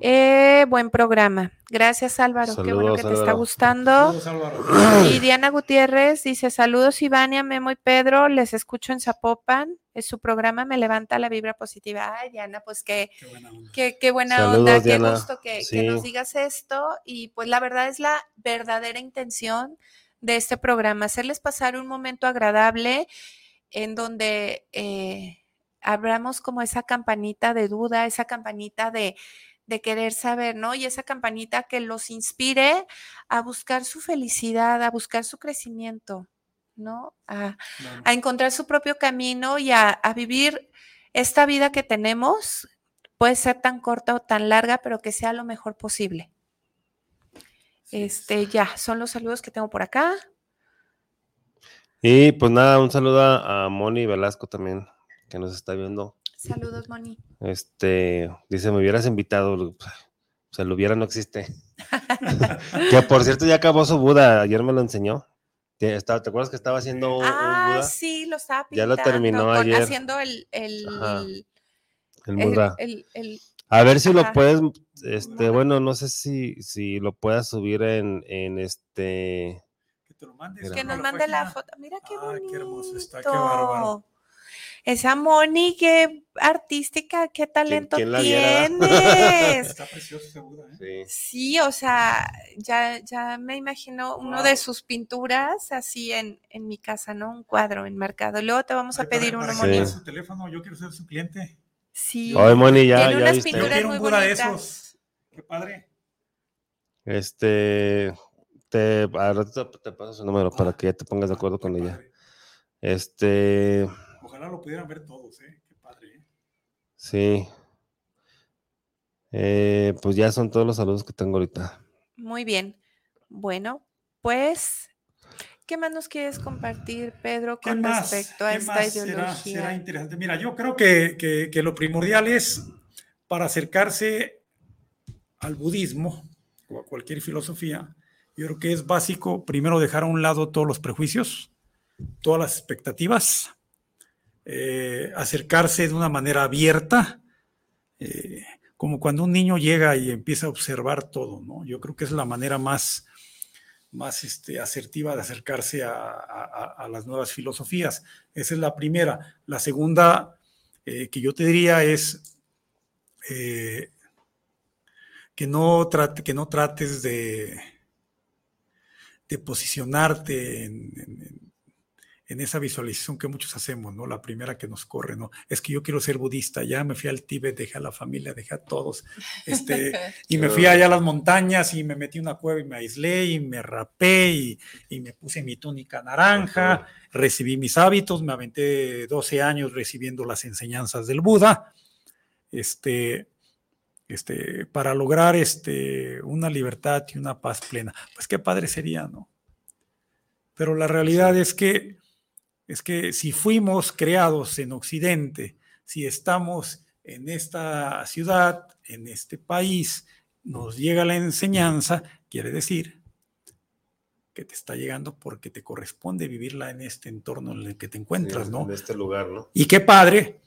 Eh, buen programa. Gracias Álvaro. Qué bueno Saludos, que te está gustando. Saludos. Y Diana Gutiérrez dice saludos Ivania, Memo y Pedro. Les escucho en Zapopan. Es su programa me levanta la vibra positiva. Ay Diana, pues qué, Qué buena onda. qué, qué buena Saludos, onda, qué Diana. gusto que, nos digas esto. Y pues la verdad es la verdadera intención de este programa, hacerles pasar un momento agradable en donde eh, abramos como esa campanita de duda, esa campanita de, de querer saber, ¿no? Y esa campanita que los inspire a buscar su felicidad, a buscar su crecimiento, ¿no? A, a encontrar su propio camino y a, a vivir esta vida que tenemos. Puede ser tan corta o tan larga, pero que sea lo mejor posible. Este, ya, son los saludos que tengo por acá. Y pues nada, un saludo a Moni Velasco también, que nos está viendo. Saludos, Moni. Este, dice, me hubieras invitado. O sea, lo hubiera no existe. que por cierto ya acabó su Buda, ayer me lo enseñó. ¿Te acuerdas que estaba haciendo un, un Ah, Buda? sí, lo estaba Ya lo pintando, terminó con- ayer. Haciendo el, el, el- el- el- A ver si ajá. lo puedes, este, bueno, no sé si, si lo puedas subir en, en este. Que te lo mandes. Que nos mande la foto. Mira qué Ay, bonito. qué hermoso está, qué bárbaro. Esa Moni, qué artística, qué talento quién la viera? tienes. Está precioso Buda, ¿eh? Sí. Sí, o sea, ya, ya me imagino uno de sus pinturas así en, en mi casa, ¿no? Un cuadro enmarcado. Luego te vamos a Ay, para- pedir para uno. Moni. veas su teléfono, yo quiero ser su cliente. Sí. Ay, Moni, ya, Tiene ya unas viste. Yo muy Buda de esos. Qué padre. Este, te, a rato te paso su número para que ya te pongas de acuerdo con Qué ella. Este, Ojalá lo pudieran ver todos, ¿eh? Qué padre. ¿eh? sí. Eh, pues ya son todos los saludos que tengo ahorita. Muy bien. Bueno, pues, ¿qué más nos quieres compartir, Pedro, ¿Qué con más? respecto a ¿Qué esta más será- ideología? será interesante. Mira, yo creo que, que- que lo primordial es para acercarse al budismo o a cualquier filosofía, yo creo que es básico primero dejar a un lado todos los prejuicios, todas las expectativas, eh, acercarse de una manera abierta, eh, como cuando un niño llega y empieza a observar todo, ¿no? Yo creo que es la manera más, más este, asertiva de acercarse a, a- las nuevas filosofías. Esa es la primera. La segunda eh, que yo te diría es, eh, que no, trate, que no trates de, de posicionarte en, en esa visualización que muchos hacemos, ¿no? La primera que nos corre, ¿no? Es que yo quiero ser budista, ya me fui al Tíbet, dejé a la familia, dejé a todos, este, y me fui allá a las montañas y me metí en una cueva y me aislé y me rapé y, y me puse mi túnica naranja, recibí mis hábitos, me aventé 12 años recibiendo las enseñanzas del Buda, este, este, para lograr este, una libertad y una paz plena. Pues qué padre sería, ¿no? Pero la realidad es que es que si fuimos creados en Occidente, si estamos en esta ciudad, en este país, nos llega la enseñanza, quiere decir que te está llegando porque te corresponde vivirla en este entorno en el que te encuentras, Sí, ¿no? En este lugar, ¿no? Y qué padre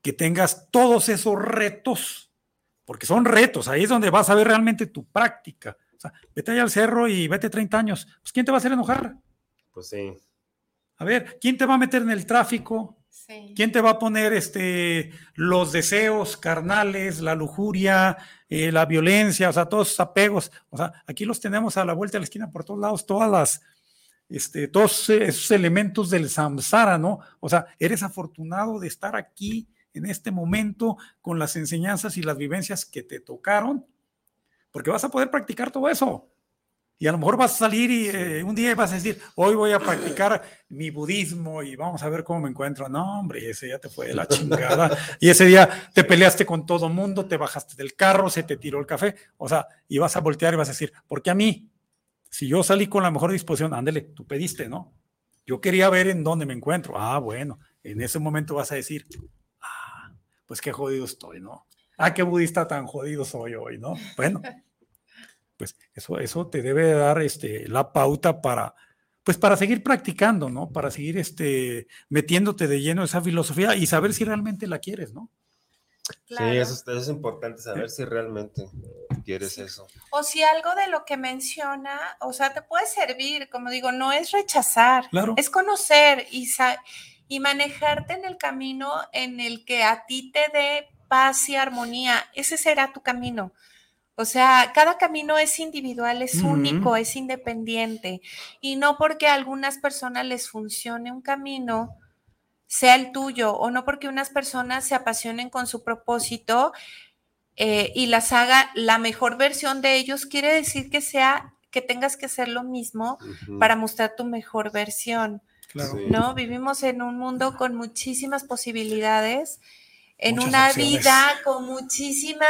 que tengas todos esos retos, porque son retos, ahí es donde vas a ver realmente tu práctica. O sea, vete allá al cerro y vete 30 años. Pues ¿quién te va a hacer enojar? Pues sí. A ver, ¿quién te va a meter en el tráfico? Sí. ¿Quién te va a poner este, los deseos carnales, la lujuria, eh, la violencia, o sea, todos esos apegos? O sea, aquí los tenemos a la vuelta de la esquina por todos lados, todas las, este, todos esos elementos del samsara, ¿no? O sea, eres afortunado de estar aquí en este momento con las enseñanzas y las vivencias que te tocaron, porque vas a poder practicar todo eso. Y a lo mejor vas a salir y eh, un día vas a decir, hoy voy a practicar mi budismo y vamos a ver cómo me encuentro. No, hombre, ese día te fue de la chingada. Y ese día te peleaste con todo mundo, te bajaste del carro, se te tiró el café. O sea, y vas a voltear y vas a decir, ¿por qué a mí? Si yo salí con la mejor disposición, ándele, tú pediste, ¿no? Yo quería ver en dónde me encuentro. Ah, bueno, en ese momento vas a decir, ah, pues qué jodido estoy, ¿no? Ah, qué budista tan jodido soy hoy, ¿no? Bueno, pues eso, eso te debe dar este, la pauta para, pues para seguir practicando, ¿no? Para seguir este, metiéndote de lleno esa filosofía y saber si realmente la quieres, ¿no? Claro. Sí, eso, es- eso es importante, saber si realmente quieres eso. O si algo de lo que menciona, o sea, te puede servir, como digo, no es rechazar, Claro. es conocer y, sa- y manejarte en el camino en el que a ti te dé paz y armonía. Ese será tu camino. O sea, cada camino es individual, es único, es independiente. Y no porque a algunas personas les funcione un camino, sea el tuyo, o no porque unas personas se apasionen con su propósito eh, y las haga la mejor versión de ellos, quiere decir que sea que tengas que hacer lo mismo para mostrar tu mejor versión, Claro. Sí. ¿no? Vivimos en un mundo con muchísimas posibilidades, en Muchas una opciones. vida con muchísima,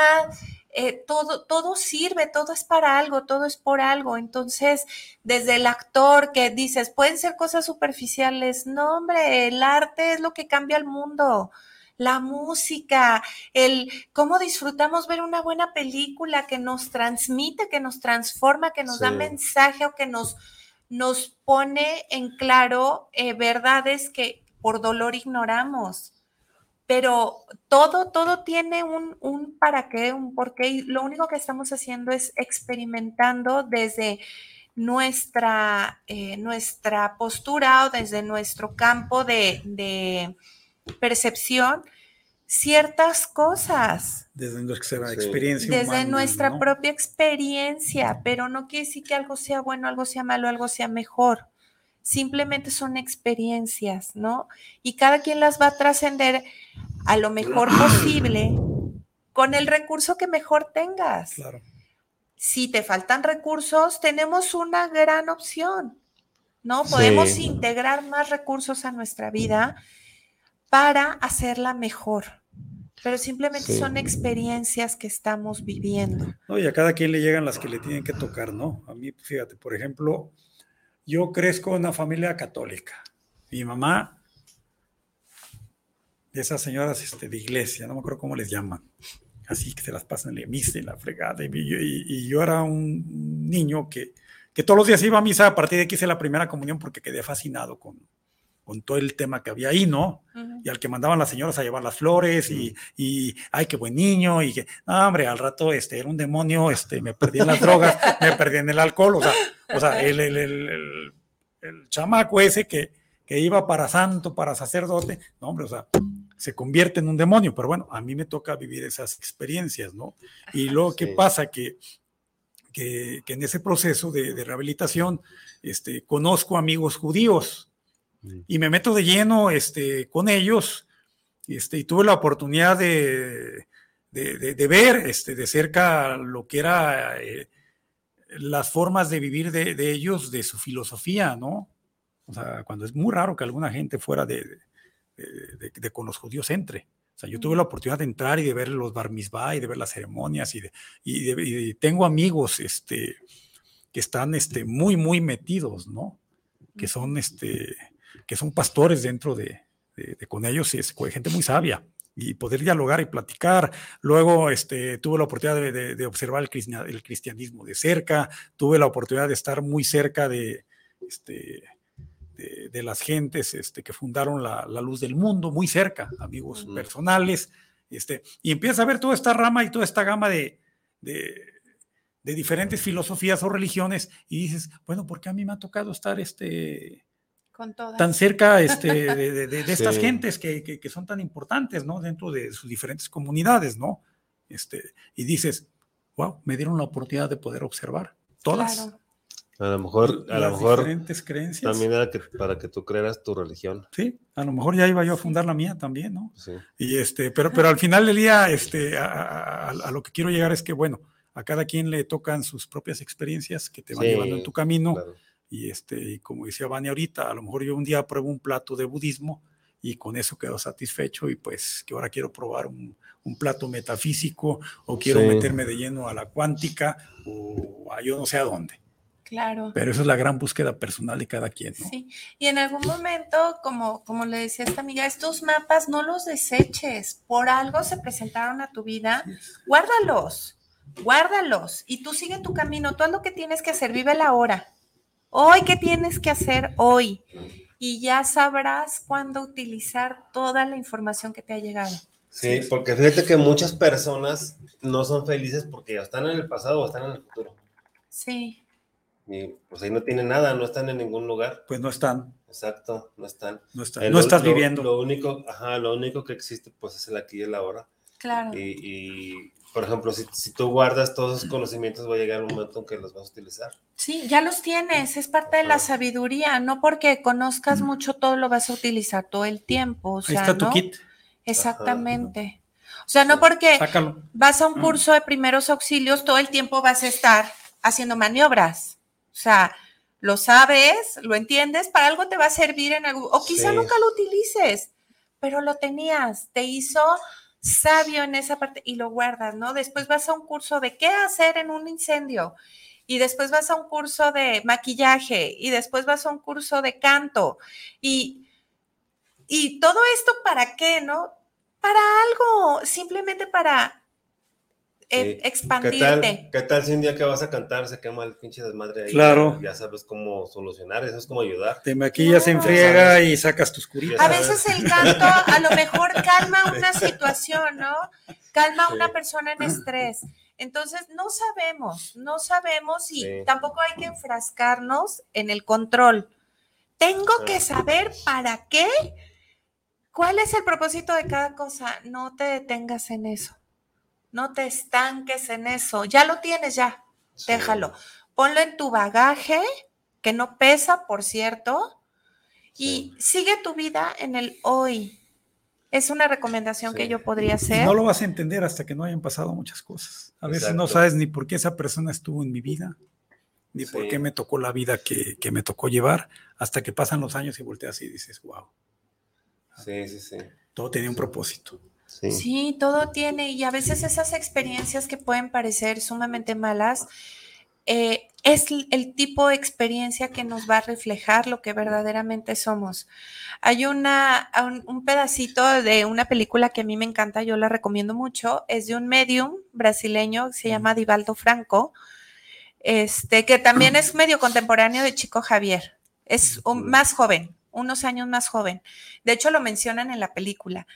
eh, todo, todo sirve, todo es para algo, todo es por algo. Entonces, desde el actor que dices, pueden ser cosas superficiales, no, hombre, el arte es lo que cambia el mundo. La música, el cómo disfrutamos ver una buena película que nos transmite, que nos transforma, que nos da mensaje o que nos, nos pone en claro eh, verdades que por dolor ignoramos. Pero todo, todo tiene un, un para qué, un por qué. Y lo único que estamos haciendo es experimentando desde nuestra, eh, nuestra postura o desde nuestro campo de, de percepción ciertas cosas Desde nuestra Sí. experiencia. desde humana, nuestra ¿no? propia experiencia, pero no quiere decir que algo sea bueno, algo sea malo, algo sea mejor. Simplemente son experiencias, ¿no? Y cada quien las va a trascender a lo mejor posible con el recurso que mejor tengas. Claro. Si te faltan recursos, tenemos una gran opción, ¿no? Podemos Sí. integrar más recursos a nuestra vida para hacerla mejor. Pero simplemente Sí. son experiencias que estamos viviendo. No, y a cada quien le llegan las que le tienen que tocar, ¿no? A mí, fíjate, por ejemplo, yo crezco en una familia católica. Mi mamá, de esas señoras este, de iglesia, no me acuerdo cómo les llaman, así que se las pasan en la misa y la fregada. Y, yo- era un niño que, que todos los días iba a misa, a partir de que hice la primera comunión porque quedé fascinado con, con todo el tema que había ahí, ¿no? Y al que mandaban las señoras a llevar las flores y, y ay, qué buen niño, y que, no, hombre, al rato este, era un demonio, este, me perdí en las drogas, me perdí en el alcohol, o sea, o sea el, el, el, el- el chamaco ese que, que iba para santo, para sacerdote, no, hombre, o sea, se convierte en un demonio, pero bueno, a mí me toca vivir esas experiencias, ¿no? Y luego, ¿qué Sí. pasa? Que, que, que en ese proceso de, de rehabilitación, este, conozco amigos judíos y me meto de lleno este, con ellos este, y tuve la oportunidad de, de, de- de ver este, de cerca lo que era eh, las formas de vivir de, de ellos, de su filosofía, ¿no? O sea, cuando es muy raro que alguna gente fuera de, con los judíos entre. O sea, yo tuve la oportunidad de entrar y de ver los bar mitzvah y de ver las ceremonias y, de, y, y tengo amigos este, que están este, muy, muy metidos, ¿no? Que son, este, que son pastores dentro de, de- de con ellos y es gente muy sabia y poder dialogar y platicar. Luego este, tuve la oportunidad de, de- de observar el, cristian- el cristianismo de cerca, tuve la oportunidad de estar muy cerca de, este, de, de las gentes este, que fundaron la, la luz del mundo, muy cerca, amigos personales, este, y empiezas a ver toda esta rama y toda esta gama de, de, de diferentes filosofías o religiones y dices, bueno, ¿por qué a mí me ha tocado estar este, Con todas. tan cerca este, de, de- de- de estas Sí. gentes que, que- que son tan importantes, ¿no? Dentro de sus diferentes comunidades, ¿no? Este, y dices, wow, me dieron la oportunidad de poder observar todas Claro. A lo mejor, a lo mejor diferentes creencias. también era que, para que tú creeras tu religión. Sí, a lo mejor ya iba yo a fundar la mía también, ¿no? Sí. Y este, pero, pero al final del día, este, a, a- a- a lo que quiero llegar es que, bueno, a cada quien le tocan sus propias experiencias que te van Sí, llevando en tu camino. claro. Y este, y como decía Vania ahorita, a lo mejor yo un día pruebo un plato de budismo y con eso quedo satisfecho y pues que ahora quiero probar un, un plato metafísico o quiero Sí. meterme de lleno a la cuántica o a yo no sé a dónde. Claro. Pero eso es la gran búsqueda personal de cada quien, ¿no? Sí, y en algún momento, como, como le decía esta amiga, estos mapas no los deseches, por algo se presentaron a tu vida, guárdalos, guárdalos y tú sigue tu camino, todo lo que tienes que hacer, vive la hora. Hoy, ¿qué tienes que hacer hoy? Y ya sabrás cuándo utilizar toda la información que te ha llegado. Sí, porque fíjate que muchas personas no son felices porque ya están en el pasado o están en el futuro. Sí, Y pues ahí no tienen nada, no están en ningún lugar. Pues no están, Exacto, no están. no están, Eh, no lo- estás lo- viviendo. Lo único, ajá, lo único que existe pues es el aquí y el ahora. claro. Y, y, por ejemplo, si, si tú guardas todos esos conocimientos, va a llegar un momento en que los vas a utilizar. Sí, ya los tienes, es parte de la Ajá. sabiduría, no porque conozcas mucho todo lo vas a utilizar todo el tiempo, o Ahí sea, está tu ¿no? kit, Exactamente. O sea, no porque sácalo. vas a un curso de primeros auxilios, todo el tiempo vas a estar haciendo maniobras. O sea, lo sabes, lo entiendes, para algo te va a servir en algún, o quizá Sí. nunca lo utilices, pero lo tenías, te hizo sabio en esa parte y lo guardas, ¿no? Después vas a un curso de qué hacer en un incendio y después vas a un curso de maquillaje y después vas a un curso de canto y, y todo esto para qué, ¿no? Para algo, simplemente para eh, Sí. ¿Qué expandirte. tal, ¿Qué tal si un día que vas a cantar se quema el pinche desmadre ahí? Claro. Ya sabes cómo solucionar, eso es como ayudar. Te maquillas en Claro. friega y sacas tus curitas. A veces el canto a lo mejor calma una situación, ¿no? Calma a una persona en estrés. Entonces, no sabemos, no sabemos y Sí. tampoco hay que enfrascarnos en el control. Tengo que saber para qué, cuál es el propósito de cada cosa. No te detengas en eso. No te estanques en eso. Ya lo tienes, ya. Sí. Déjalo. Ponlo en tu bagaje, que no pesa, por cierto, y sigue tu vida en el hoy. Es una recomendación que yo podría Y hacer. no lo vas a entender hasta que no hayan pasado muchas cosas. A veces no sabes ni por qué esa persona estuvo en mi vida, ni por qué me tocó la vida que, que me tocó llevar, hasta que pasan los años y volteas y dices, wow, Sí, sí, sí. todo tenía un propósito. Sí. Sí, todo tiene, y a veces esas experiencias que pueden parecer sumamente malas, eh, es el tipo de experiencia que nos va a reflejar lo que verdaderamente somos. Hay una, un, un pedacito de una película que a mí me encanta, yo la recomiendo mucho, es de un medium brasileño que se llama Divaldo Franco, este, que también es medio contemporáneo de Chico Javier, es un- más joven, unos años más joven. De hecho, lo mencionan en la película.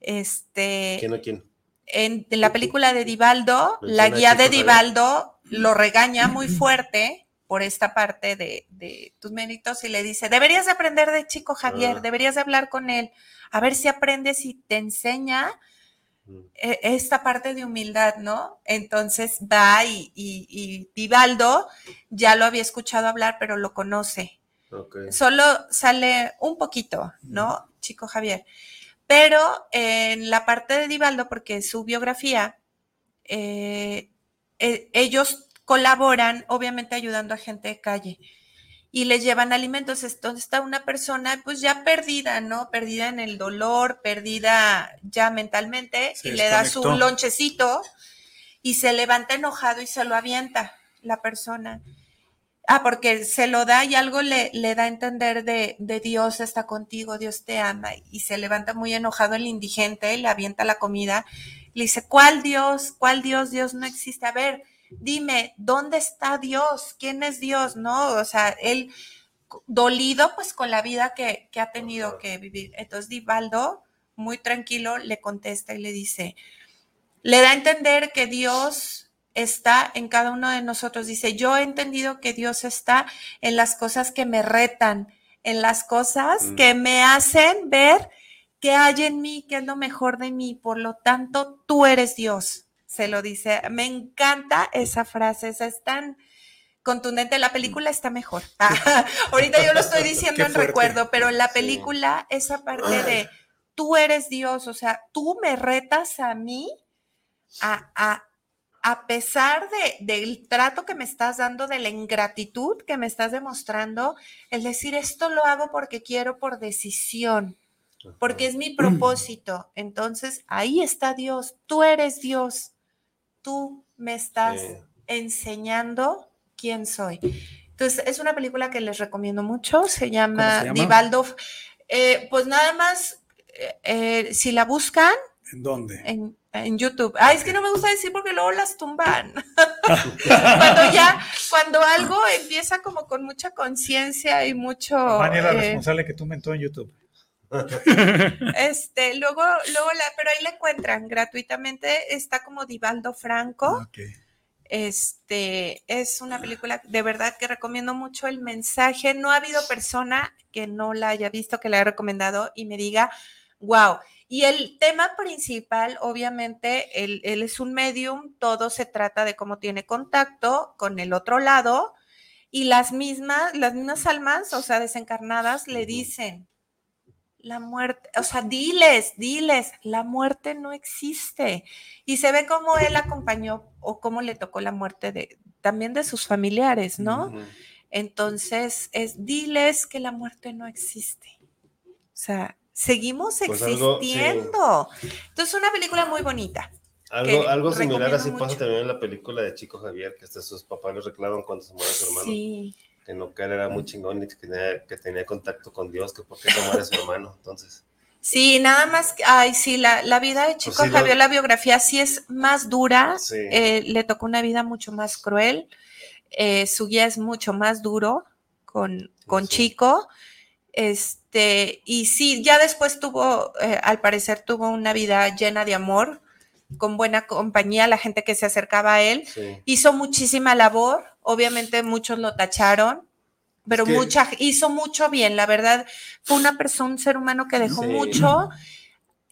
Este, ¿Quién o quién? en, en la película de Divaldo, la guía de. Divaldo lo regaña muy fuerte por esta parte de, de tus méritos y le dice, deberías de aprender de chico Javier, Ah. deberías de hablar con él, a ver si aprendes y te enseña Mm. eh, esta parte de humildad, ¿no? Entonces va y, y, y Vivaldo ya lo había escuchado hablar, pero lo conoce. Solo sale un poquito, ¿no? Chico Javier. Pero en la parte de Divaldo, porque su biografía, eh, eh, ellos colaboran, obviamente ayudando a gente de calle y les llevan alimentos. Entonces está una persona pues ya perdida, ¿no? Perdida en el dolor, perdida ya mentalmente Se y le da su lonchecito y se levanta enojado y se lo avienta la persona. Ah, porque se lo da y algo le, le da a entender de, de Dios está contigo, Dios te ama. Y se levanta muy enojado el indigente, le avienta la comida. Le dice, ¿cuál Dios? ¿Cuál Dios? Dios no existe. A ver, dime, ¿dónde está Dios? ¿Quién es Dios? No, o sea, él dolido pues con la vida que, que ha tenido que vivir. Entonces Divaldo, muy tranquilo, le contesta y le dice, le da a entender que Dios está en cada uno de nosotros. Dice, yo he entendido que Dios está en las cosas que me retan, en las cosas Mm. que me hacen ver qué hay en mí, qué es lo mejor de mí. Por lo tanto, tú eres Dios. Se lo dice. Me encanta esa frase, esa es tan contundente. La película está mejor. Ahorita yo lo estoy diciendo en recuerdo, pero en la Sí. película, esa parte de tú eres Dios, o sea, tú me retas a mí a, a, a pesar de, del trato que me estás dando, de la ingratitud que me estás demostrando, el decir esto lo hago porque quiero por decisión, porque es mi propósito. Entonces, ahí está Dios, tú eres Dios, tú me estás Sí. enseñando quién soy. Entonces, es una película que les recomiendo mucho, se llama, se llama? Divaldo. Eh, pues nada más, eh, eh, si la buscan, ¿En dónde? en, en YouTube. Ay, es que no me gusta decir porque luego las tumban. cuando ya, cuando algo empieza como con mucha conciencia y mucho. Vani es la eh, responsable que tú mentó en YouTube. este, luego, luego la, pero ahí la encuentran gratuitamente. Está como Divaldo Franco. Este es una película de verdad que recomiendo mucho el mensaje. No ha habido persona que no la haya visto, que la haya recomendado y me diga, wow. Y el tema principal, obviamente, él, él es un medium, todo se trata de cómo tiene contacto con el otro lado y las mismas, las mismas almas, o sea, desencarnadas, le dicen, la muerte, o sea, diles, diles, la muerte no existe. Y se ve cómo él acompañó o cómo le tocó la muerte de también de sus familiares, ¿no? Entonces, es diles que la muerte no existe. O sea, seguimos Pues algo, sí. existiendo. Entonces, una película muy bonita. Algo, algo similar así pasa mucho. también en la película de Chico Javier, que hasta sus papás le reclaman cuando se muere su hermano, Sí. que no, que él era muy chingón y que tenía, que tenía contacto con Dios, que por qué se muere su hermano, entonces. Sí, nada más, ay, sí, la, la vida de Chico Pues sí, Javier, la biografía sí es más dura, Sí. eh, le tocó una vida mucho más cruel, eh, su guía es mucho más duro con, con Sí. Chico, este, y sí, ya después tuvo, eh, al parecer tuvo una vida llena de amor, con buena compañía, la gente que se acercaba a él, Sí. hizo muchísima labor, obviamente muchos lo tacharon, pero que- mucha, hizo mucho bien, la verdad, fue una persona, un ser humano que dejó Sí. mucho.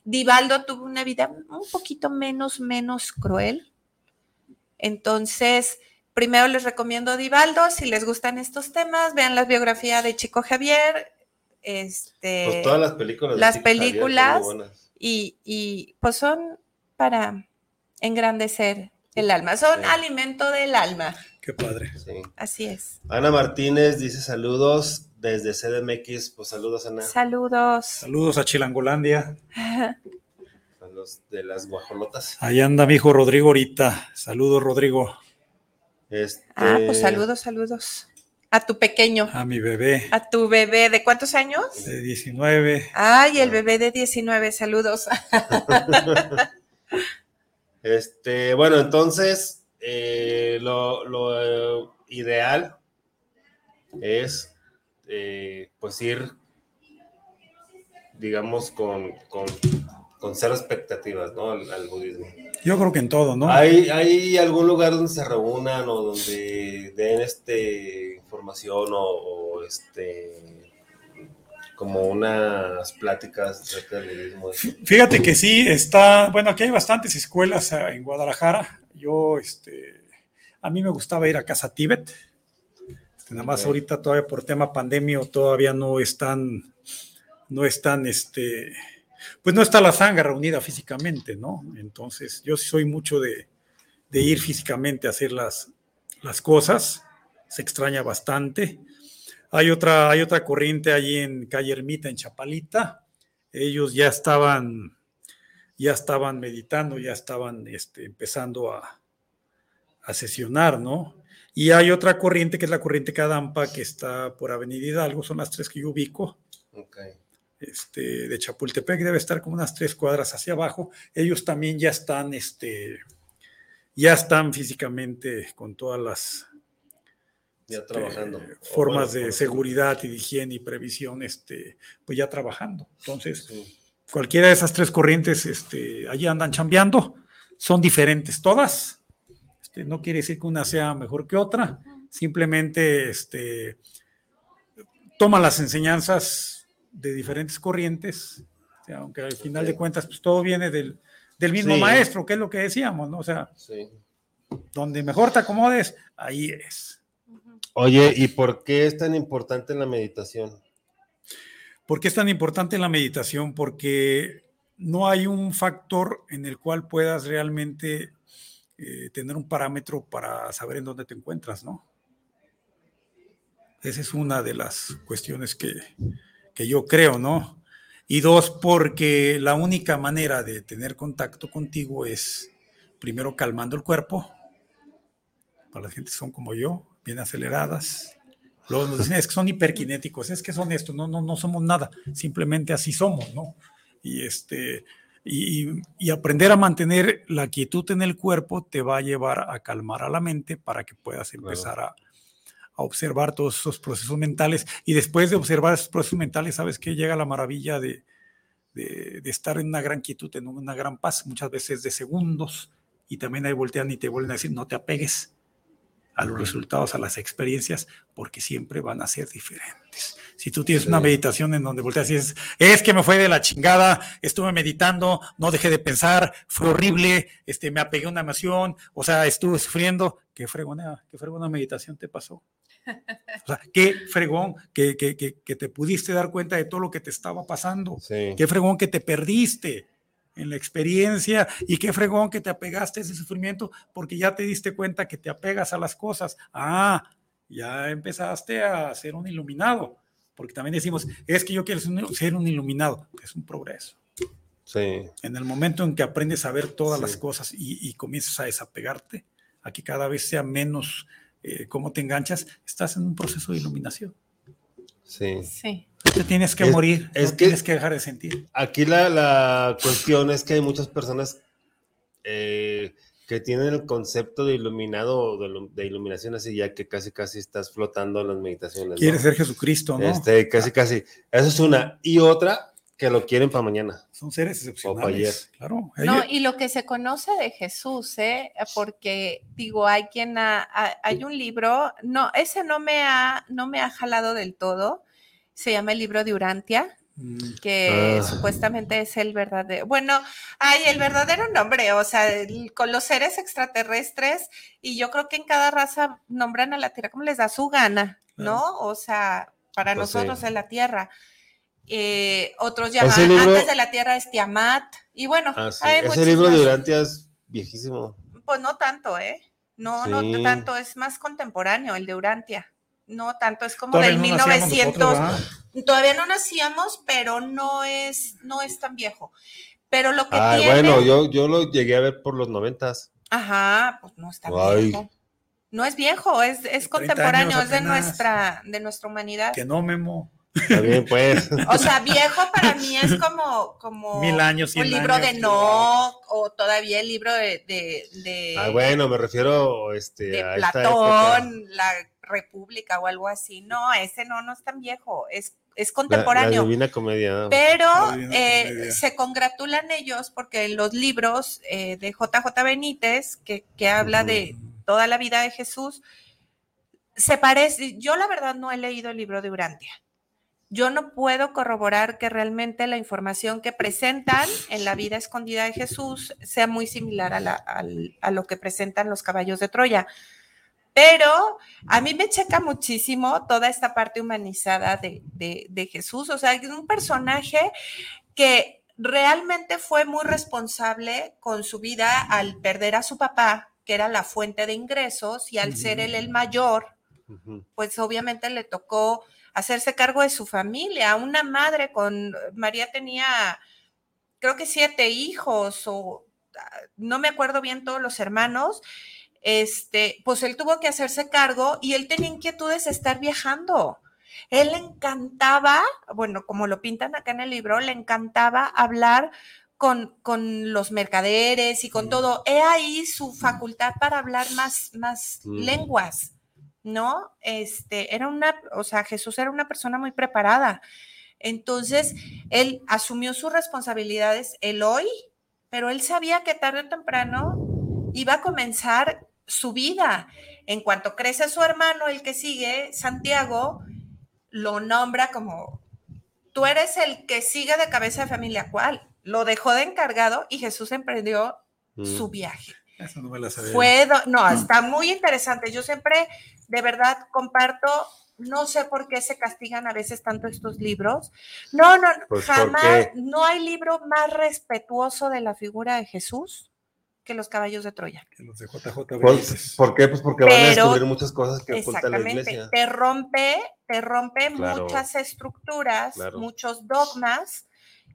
Divaldo tuvo una vida un poquito menos, menos cruel. Entonces, primero les recomiendo Divaldo, si les gustan estos temas, vean la biografía de Chico Javier, este, Pues todas las películas. de las Javier películas y, y, pues son para engrandecer el alma, son Sí. alimento del alma, Qué padre. Sí. así es. Ana Martínez dice saludos desde CDMX, pues saludos Ana, Saludos. Saludos a Chilangolandia. a los de las guajolotas. Ahí anda mi hijo Rodrigo ahorita. Saludos, Rodrigo. Este, Ah, pues saludos, saludos. A tu pequeño, A mi bebé a tu bebé, ¿de cuántos años? de 19. Ay, el bebé de 19, saludos. Este, bueno, entonces, eh, lo, lo, eh, ideal es, eh, pues, ir, digamos, con, con, con cero expectativas, ¿no? Al, al budismo. Yo creo que en todo, ¿no? ¿Hay, ¿Hay algún lugar donde se reúnan o donde den este información o, o, este como unas pláticas acerca del budismo? Fíjate que sí, está, bueno, aquí hay bastantes escuelas ah, en Guadalajara. Yo, este, a mí me gustaba ir a Casa Tíbet. Este, nada más ahorita todavía por tema pandemia todavía no están, no están, este, pues no está la sangre reunida físicamente, ¿no? Entonces, yo soy mucho de, de ir físicamente a hacer las, las cosas. Se extraña bastante. Hay otra, hay otra corriente allí en Calle Ermita, en Chapalita. Ellos ya estaban, ya estaban meditando, ya estaban este, empezando a, a sesionar, ¿no? Y hay otra corriente que es la corriente Cadampa, que está por Avenida Hidalgo, son las tres que yo ubico Ok. Este, de Chapultepec, debe estar como unas tres cuadras hacia abajo. Ellos también ya están, este, ya están físicamente con todas las Ya este, trabajando. formas bueno, de seguridad y de higiene y previsión, este, pues ya trabajando. Entonces, Sí. cualquiera de esas tres corrientes, este, allí andan chambeando, son diferentes todas. Este, no quiere decir que una sea mejor que otra, simplemente este, toman las enseñanzas de diferentes corrientes, o sea, aunque al final de cuentas pues, todo viene del, del mismo Sí. maestro, que es lo que decíamos, ¿no? O sea, Sí. donde mejor te acomodes, ahí es. Oye, ¿y por qué es tan importante la meditación? ¿Por qué es tan importante la meditación? Porque no hay un factor en el cual puedas realmente eh, tener un parámetro para saber en dónde te encuentras, ¿no? Esa es una de las cuestiones que, que yo creo, ¿no? Y dos, porque la única manera de tener contacto contigo es primero calmando el cuerpo. Para la gente que son como yo, bien aceleradas. Luego nos dicen, es que son hiperkinéticos, es que son esto, no, no, no somos nada, simplemente así somos, ¿no? Y, este, y, y aprender a mantener la quietud en el cuerpo te va a llevar a calmar a la mente para que puedas empezar a, a observar todos esos procesos mentales. Y después de observar esos procesos mentales, sabes que llega la maravilla de, de, de estar en una gran quietud, en una gran paz, muchas veces de segundos. Y también ahí voltean y te vuelven a decir, no te apegues a los resultados, a las experiencias, porque siempre van a ser diferentes. Si tú tienes Sí. una meditación en donde volteas y dices, es que me fue de la chingada, estuve meditando, no dejé de pensar, fue horrible, este, me apegué a una emoción, o sea, estuve sufriendo, qué fregona, qué fregona meditación te pasó. O sea, qué fregón que, que, que, que te pudiste dar cuenta de todo lo que te estaba pasando. Sí. Qué fregón que te perdiste en la experiencia y qué fregón que te apegaste a ese sufrimiento porque ya te diste cuenta que te apegas a las cosas. Ah, ya empezaste a ser un iluminado. Porque también decimos, es que yo quiero ser un- iluminado. Es un progreso. Sí. En el momento en que aprendes a ver todas Sí. las cosas y, y comienzas a desapegarte, a que cada vez sea menos eh, cómo te enganchas, estás en un proceso de iluminación. Sí. Sí. Te tienes que Es- morir, es no que- tienes que dejar de sentir. Aquí la, la cuestión es que hay muchas personas eh, que tienen el concepto de iluminado o de, de iluminación así ya que casi casi estás flotando en las meditaciones. ¿no? Quieres ser Jesucristo, ¿no? Este, casi casi. Eso es una. Y otra que lo quieren para mañana. Son seres ayer. excepcionales. Claro. No, y lo que se conoce de Jesús, ¿eh? porque digo, hay quien ha- ha- hay un libro, no, ese no me ha, no me ha jalado del todo. Se llama el libro de Urantia, Mm, que Ah. supuestamente es el verdadero, bueno, hay el verdadero nombre, o sea, el- con los seres extraterrestres, y yo creo que en cada raza nombran a la Tierra como les da su gana, ¿no? O sea, para Pues sí. nosotros es la Tierra. Eh, otros Ese llaman libro- antes de la Tierra es Tiamat, y bueno, Ah, sí. hay Ese libro de. Durantia es viejísimo. Pues no tanto, ¿eh? No, Sí. no tanto, es más contemporáneo el de Urantia. No tanto, es como todavía del no nacíamos 1900. nosotros, ¿verdad? Todavía no nacíamos, pero no es, no es tan viejo. Pero lo que Ay, tiene. bueno, yo, yo lo llegué a ver por los noventas. Ajá, pues no es tan Ay. viejo. No es viejo, es, es 30 contemporáneo, es de nuestra, de nuestra humanidad. Que no, Memo. Está bien, pues. O sea, viejo para mí es como, como Mil años, un libro años, de Enoch, o todavía el libro de, de, de- Ah, bueno, me refiero este, de a esta época. Platón, la República o algo así. No, ese no, no es tan viejo. Es, es contemporáneo. La, Divina Comedia. Pero eh, se congratulan ellos porque en los libros eh, de JJ Benítez, que, que habla de toda la vida de Jesús, se parece, yo la verdad no he leído el libro de Urantia yo no puedo corroborar que realmente la información que presentan en la vida escondida de Jesús sea muy similar a, lo que presentan los caballos de Troya. Pero a mí me checa muchísimo toda esta parte humanizada de, de Jesús. O sea, es un personaje que realmente fue muy responsable con su vida al perder a su papá, que era la fuente de ingresos, y al ser él el mayor, pues obviamente le tocó hacerse cargo de su familia. Una madre con, María tenía, creo que siete hijos o ah, no me acuerdo bien todos los hermanos, este, pues él tuvo que hacerse cargo y él tenía inquietudes de estar viajando. Él le encantaba, bueno, como lo pintan acá en el libro, le encantaba hablar con, con los mercaderes y con todo. He ahí su facultad para hablar más, más lenguas. ¿No? Este, era una, o sea, Jesús era una persona muy preparada. Entonces, él asumió sus responsabilidades el hoy, pero él sabía que tarde o temprano iba a comenzar su vida. En cuanto crece su hermano, el que sigue, Santiago, lo nombra como, tú eres el que sigue de cabeza de familia, ¿cuál? Lo dejó de encargado y Jesús emprendió su mm. viaje. Eso no me la sabía. Fue, no, está muy interesante. Yo siempre de verdad comparto, no sé por qué se castigan a veces tanto estos libros. No, no, pues, jamás, no hay libro más respetuoso de la figura de Jesús que los caballos de Troya. Que los de JJ pues, ¿Por qué? Pues porque van a descubrir muchas cosas que oculta la iglesia. Te rompe, te rompe muchas estructuras, muchos dogmas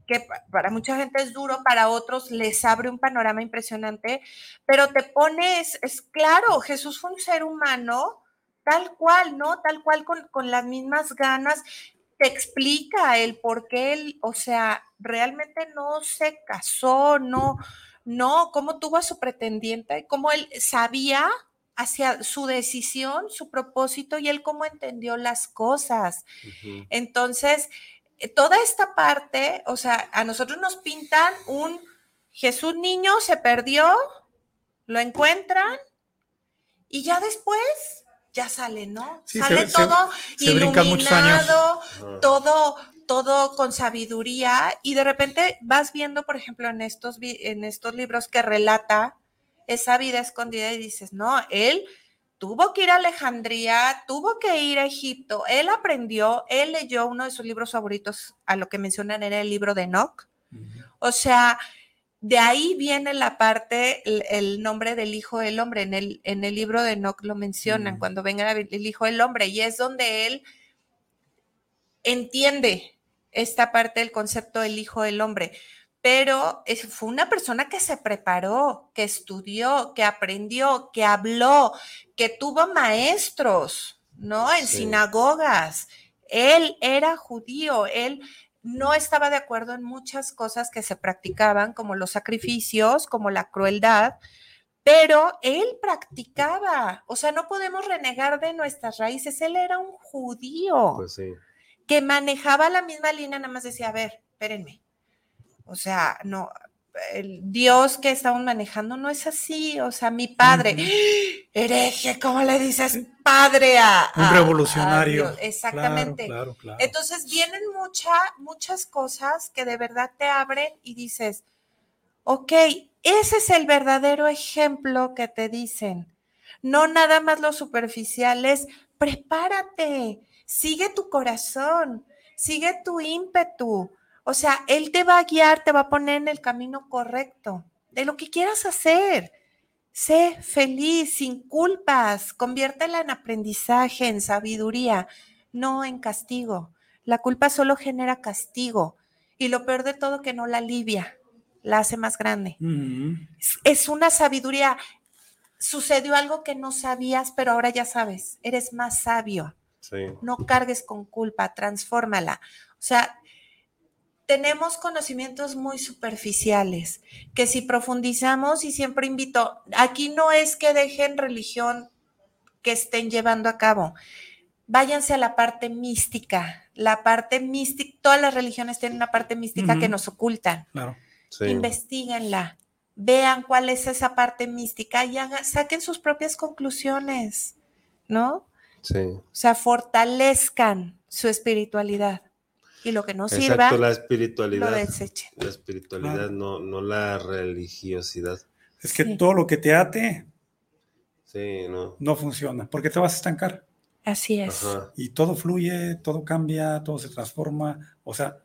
que para mucha gente es duro, para otros les abre un panorama impresionante, pero te pones, es claro, Jesús fue un ser humano tal cual, ¿no? Tal cual con, las mismas ganas, te explica el por qué él, o sea, realmente no se casó, no, no, cómo tuvo a su pretendiente, cómo él sabía hacia su decisión, su propósito y él cómo entendió las cosas. Entonces, eh, toda esta parte, o sea, a nosotros nos pintan un Jesús niño se perdió, lo encuentran y ya después ya sale, ¿no? sale todo iluminado, todo, todo con sabiduría y de repente vas viendo, por ejemplo, en estos, en estos libros que relata esa vida escondida y dices, no, él tuvo que ir a Alejandría, tuvo que ir a Egipto, él aprendió, él leyó uno de sus libros favoritos, a lo que mencionan era el libro de Enoch. O sea, de ahí viene la parte, el, nombre del Hijo del Hombre. En el, en el libro de Enoch lo mencionan, mm. cuando venga el Hijo del Hombre, y es donde él entiende esta parte del concepto del Hijo del Hombre. Pero fue una persona que se preparó, que estudió, que aprendió, que habló, que tuvo maestros, ¿no? En sinagogas. Él era judío, él no estaba de acuerdo en muchas cosas que se practicaban, como los sacrificios, como la crueldad, pero él practicaba, o sea, no podemos renegar de nuestras raíces, él era un judío pues que manejaba la misma línea, nada más decía, a ver, espérenme, o sea, no, el Dios que estamos manejando no es así, o sea, mi padre, hereje, ¿cómo le dices padre a... Un revolucionario. Exactamente. Entonces vienen muchas cosas que de verdad te abren y dices, ok, ese es el verdadero ejemplo que te dicen. No nada más lo superficial, es prepárate, sigue tu corazón, sigue tu ímpetu o sea, Él te va a guiar, te va a poner en el camino correcto de lo que quieras hacer. Sé feliz, sin culpas, conviértela en aprendizaje, en sabiduría, no en castigo. La culpa solo genera castigo y lo peor de todo que no la alivia, la hace más grande. es, una sabiduría. Sucedió algo que no sabías, pero ahora ya sabes, eres más sabio. No cargues con culpa, transfórmala. O sea, tenemos conocimientos muy superficiales, que si profundizamos, y siempre invito, aquí no es que dejen religión que estén llevando a cabo, váyanse a la parte mística la parte mística, todas las religiones tienen una parte mística que nos ocultan. Claro. Sí. Investíguenla, vean cuál es esa parte mística y hagan- saquen sus propias conclusiones, ¿no? Sí. O sea, fortalezcan su espiritualidad y lo que no sirva, Exacto, la lo espiritualidad. desechen. La espiritualidad, Claro. no, no la religiosidad. Es que Sí. todo lo que te ate Sí, no. no funciona, porque te vas a estancar. Así es. Ajá. Y todo fluye, todo cambia, todo se transforma. O sea,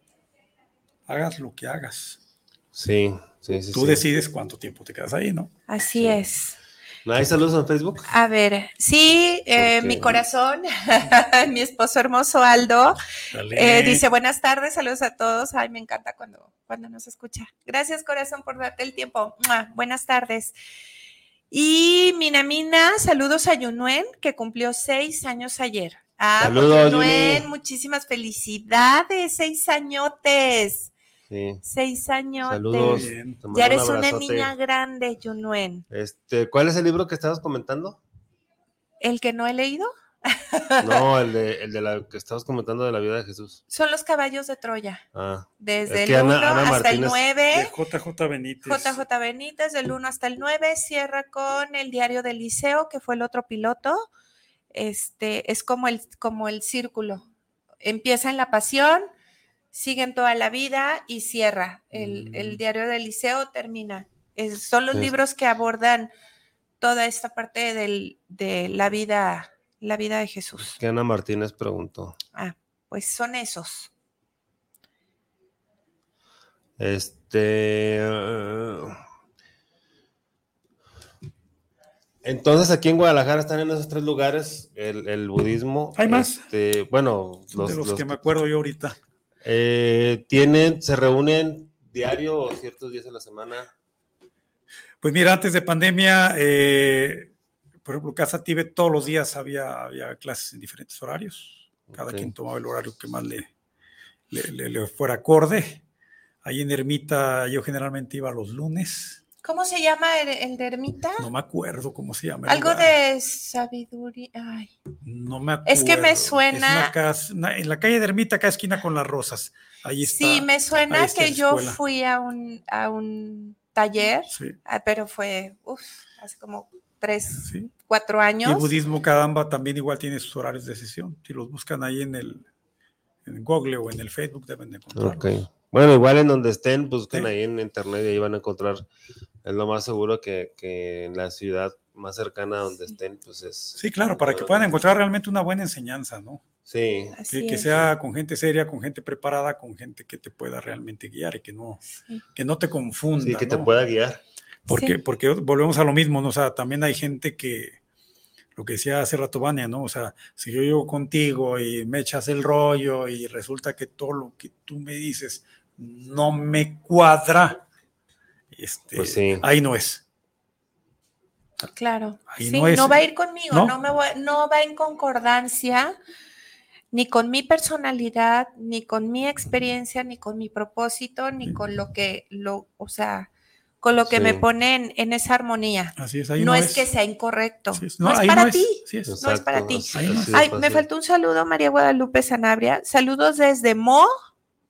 hagas lo que hagas. Sí, sí, sí. Tú sí. decides cuánto tiempo te quedas ahí, ¿no? Así Sí. es. ¿No hay saludos en Facebook? A ver, sí, eh, mi corazón, mi esposo hermoso Aldo, eh, dice buenas tardes, saludos a todos. Ay, me encanta cuando, cuando nos escucha. Gracias, corazón, por darte el tiempo. ¡Mua! Buenas tardes. Y Minamina, saludos a Yunuen, que cumplió seis años ayer. Ah, pues, Saludos, Yunuen, muchísimas felicidades, seis añotes, Sí. seis añotes. Saludos. Ya un eres una niña grande, Yunuen. Este, ¿cuál es el libro que estabas comentando? ¿El que no he leído? No, el de, el de la que estabas comentando de la vida de Jesús. Son los caballos de Troya. Ah, Desde Es que el Ana- 1 Ana hasta el Martínez- 9. De JJ Benítez. JJ Benítez, del 1 hasta el 9, cierra con el diario del Liceo, que fue el otro piloto. Este es como el, como el círculo. Empieza en la pasión, siguen toda la vida y cierra. El, el Mm. diario del Liceo termina. Es- son los Sí. libros que abordan toda esta parte del- de la vida, la vida de Jesús. que Ana Martínez preguntó. Ah, pues son esos. Este. Entonces, aquí en Guadalajara están en esos tres lugares el, el budismo. ¿Hay más? Este, bueno, los, de los, los que me acuerdo yo ahorita. Eh, tienen, se reúnen diario o ciertos días a la semana. Pues mira, antes de pandemia, eh, por ejemplo, Casa Tibet todos los días había, había clases en diferentes horarios. Cada quien tomaba el horario que más le, le, le- le fuera acorde. Ahí en Ermita yo generalmente iba los lunes. ¿Cómo se llama el, el de Ermita? No me acuerdo cómo se llama. el Algo lugar. de sabiduría. Ay, No me acuerdo. Es que me suena- una- en la calle de Ermita, acá esquina con las rosas. Ahí está. sí, me suena que yo escuela. fui a un, a un taller, Sí, ah, pero fue uf, hace como tres, sí. cuatro Y años. Budismo Kadamba también igual tiene sus horarios de sesión. Si los buscan ahí en el en Google o en el Facebook deben de encontrarlos. Ok. Bueno, igual en donde estén, busquen Sí. ahí en internet y ahí van a encontrar. Es lo más seguro que, que en la ciudad más cercana a donde estén, pues es. Sí, claro, para que puedan encontrar realmente una buena enseñanza, ¿no? Sí, Así Que, que sea con gente seria, con gente preparada, con gente que te pueda realmente guiar y que no, sí. que no te confunda. sí, que te ¿no? pueda guiar. Porque, Sí. porque volvemos a lo mismo, ¿no? O sea, también hay gente que, lo que decía hace rato Vania, ¿no? O sea, si yo llego contigo y me echas el rollo y resulta que todo lo que tú me dices no me cuadra, este, Pues sí. ahí no es. Claro. Ahí Sí, no va a ir conmigo, ¿no? ¿no? me voy- no va en concordancia ni con mi personalidad, ni con mi experiencia, ni con mi propósito, ni con lo que, lo, o sea, con lo que me Sí. pone en, en esa armonía. Así es, ahí no, no, es, que sea incorrecto. Es- no, es para ti. Sí. No es para ti. Ay, me faltó un saludo, María Guadalupe Sanabria. Saludos desde Mo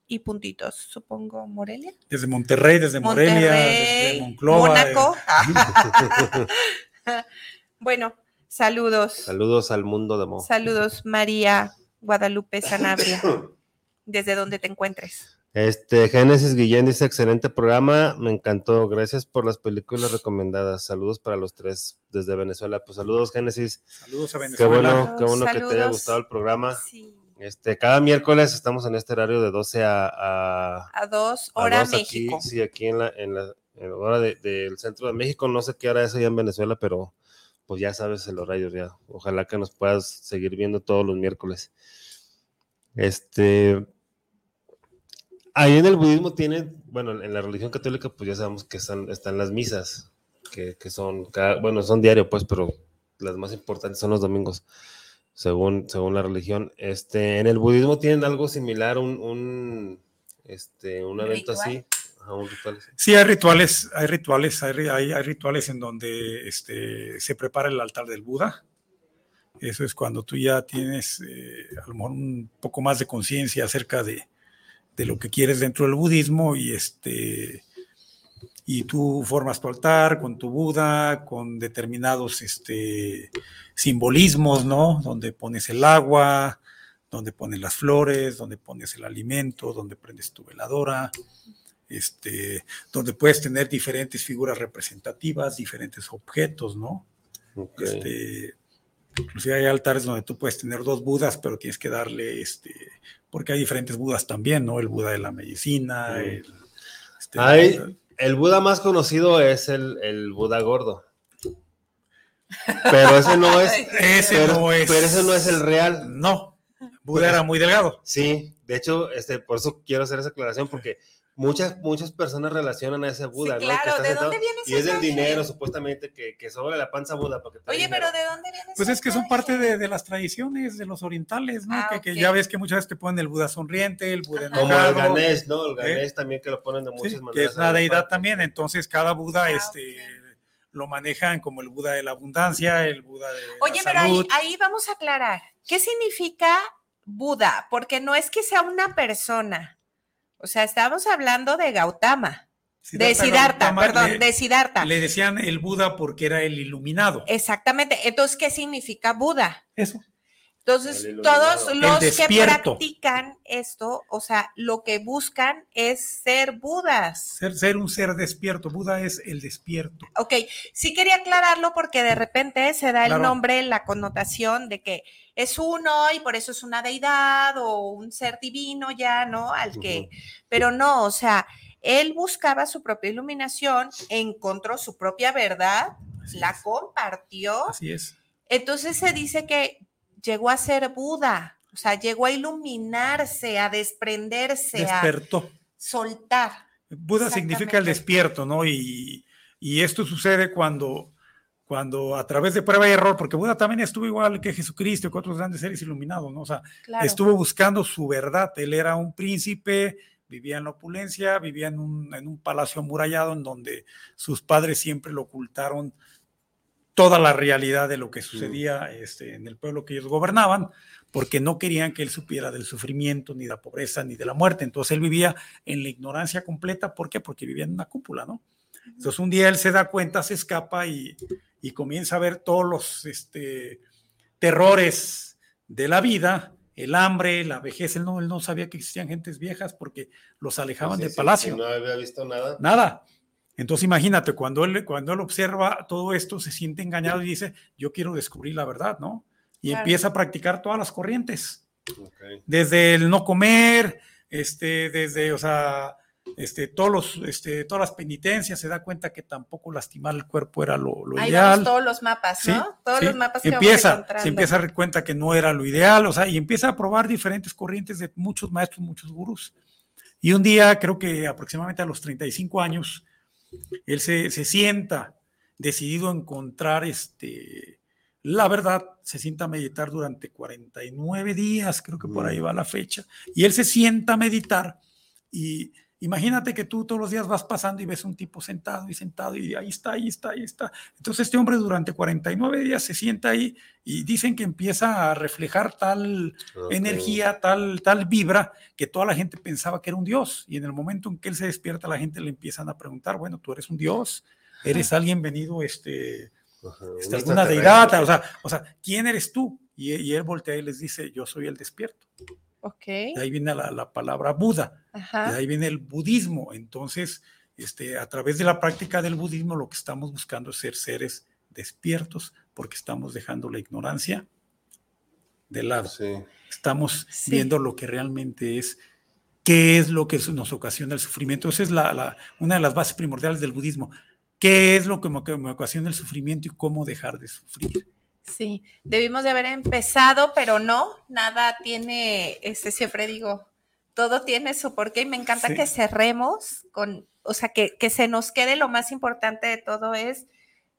y puntitos, supongo, Morelia. Desde Monterrey, desde Morelia, desde Monclova. Mónaco. bueno, saludos. Saludos al mundo de Mo. Saludos, María Guadalupe Sanabria, desde donde te encuentres. Este, Génesis Guillén dice, excelente programa, me encantó, gracias por las películas recomendadas, saludos para los tres desde Venezuela, pues saludos Génesis, Saludos a qué Venezuela. bueno, qué bueno que te haya gustado el programa. Sí. Este, cada miércoles estamos en este horario de 12 a, a, A dos, a hora 2 aquí, México. sí, aquí en la, en la, en la hora de- del centro de México, no sé qué hora es allá en Venezuela, pero pues ya sabes el horario ya, ojalá que nos puedas seguir viendo todos los miércoles. Este, ahí en el budismo tienen, bueno, en la religión católica pues ya sabemos que están, están las misas, que, que son, cada- bueno, son diario pues, pero las más importantes son los domingos, según, según la religión. Este, en el budismo tienen algo similar, un, un, este, un evento ¿Ritual? así. Ajá, un ritual así. Sí, hay rituales, hay rituales, hay, hay- hay rituales en donde este, se prepara el altar del Buda. Eso es cuando tú ya tienes eh, a lo mejor un poco más de conciencia acerca de, de, lo que quieres dentro del budismo y este y tú formas tu altar con tu Buda, con determinados este, simbolismos, ¿no? Donde pones el agua, donde pones las flores, donde pones el alimento, donde prendes tu veladora, este, donde puedes tener diferentes figuras representativas, diferentes objetos, ¿no? Este, inclusive hay altares donde tú puedes tener dos budas, pero tienes que darle, este, porque hay diferentes budas también, ¿no? El buda de la medicina, el, este, hay, el Buda más conocido es el, el Buda gordo. Pero ese no es. ese pero, no es. Pero ese no es el real. No. Buda era muy delgado. Sí, de hecho, este, por eso quiero hacer esa aclaración, porque muchas, muchas personas relacionan a ese Buda, sí, claro, ¿no? ¿de dónde viene ese Y es el dinero, supuestamente, que, que sobre la panza Buda. Para que Oye, dinero. pero ¿de dónde viene Pues es que son parte de, de, las tradiciones de los orientales, ¿no? Ah, que, okay. que, ya ves que muchas veces te ponen el Buda sonriente, el Buda enojado. Como el ganés, ¿no? El ganés ¿eh? también que lo ponen de muchas sí, maneras. Que es una deidad también, entonces cada Buda, ah, este... Okay lo manejan como el Buda de la abundancia, el Buda de. Oye, la pero ahí, ahí, vamos a aclarar. ¿Qué significa Buda? Porque no es que sea una persona. O sea, estamos hablando de Gautama. Siddhartha, de Siddhartha, Gautama, perdón, le, de Siddhartha. Le decían el Buda porque era el iluminado. Exactamente. Entonces, ¿qué significa Buda? Eso. Entonces, todos los que practican esto, o sea, lo que buscan es ser budas. Ser, ser, un ser despierto. Buda es el despierto. Ok, sí quería aclararlo porque de repente se da el claro. nombre, la connotación de que es uno y por eso es una deidad o un ser divino ya, ¿no? Al que, uh -huh. pero no, o sea, él buscaba su propia iluminación, encontró su propia verdad, Así la es. compartió. Así es. Entonces se dice que llegó a ser Buda, o sea, llegó a iluminarse, a desprenderse, Despertó. a soltar. Buda significa el despierto, ¿no? Y, y, esto sucede cuando, cuando a través de prueba y error, porque Buda también estuvo igual que Jesucristo y que otros grandes seres iluminados, ¿no? O sea, claro. estuvo buscando su verdad. Él era un príncipe, vivía en la opulencia, vivía en un, en un palacio amurallado en donde sus padres siempre lo ocultaron toda la realidad de lo que sucedía este, en el pueblo que ellos gobernaban, porque no querían que él supiera del sufrimiento, ni de la pobreza, ni de la muerte. Entonces él vivía en la ignorancia completa. ¿Por qué? Porque vivía en una cúpula, ¿no? Entonces un día él se da cuenta, se escapa y, y comienza a ver todos los este, terrores de la vida, el hambre, la vejez. Él no, él no sabía que existían gentes viejas porque los alejaban sí, del sí, palacio. no había visto nada. Nada. Entonces imagínate, cuando él, cuando él observa todo esto, se siente engañado y dice, yo quiero descubrir la verdad, ¿no? Y claro. empieza a practicar todas las corrientes. Okay. Desde el no comer, este, desde, o sea, este, todos los, este, todas las penitencias, se da cuenta que tampoco lastimar el cuerpo era lo, lo Ahí ideal. Vamos todos los mapas, ¿no? Sí, todos sí. los mapas que empieza, Se empieza a dar cuenta que no era lo ideal, o sea, y empieza a probar diferentes corrientes de muchos maestros, muchos gurús. Y un día, creo que aproximadamente a los 35 años, él se, se, sienta decidido a encontrar este, la verdad, se sienta a meditar durante 49 días, creo que por ahí va la fecha, y él se sienta a meditar y imagínate que tú todos los días vas pasando y ves un tipo sentado y sentado y ahí está, ahí está, ahí está. Entonces este hombre durante 49 días se sienta ahí y dicen que empieza a reflejar tal okay. energía, tal, tal vibra, que toda la gente pensaba que era un dios. Y en el momento en que él se despierta, la gente le empiezan a preguntar, bueno, tú eres un dios, eres alguien venido, este, este alguna deidad, o sea, o sea, ¿quién eres tú? Y, y, él voltea y les dice, yo soy el despierto. Okay. De ahí viene la, la palabra Buda, Ajá. de ahí viene el budismo. Entonces, este, a través de la práctica del budismo, lo que estamos buscando es ser seres despiertos, porque estamos dejando la ignorancia de lado. Sí. Estamos Sí. viendo lo que realmente es, qué es lo que nos ocasiona el sufrimiento. Esa es la, la- una de las bases primordiales del budismo. ¿Qué es lo que me, que me ocasiona el sufrimiento y cómo dejar de sufrir? Sí, debimos de haber empezado, pero no, nada tiene, este, siempre digo, todo tiene su porqué y me encanta Sí. que cerremos con, o sea, que, que se nos quede lo más importante de todo es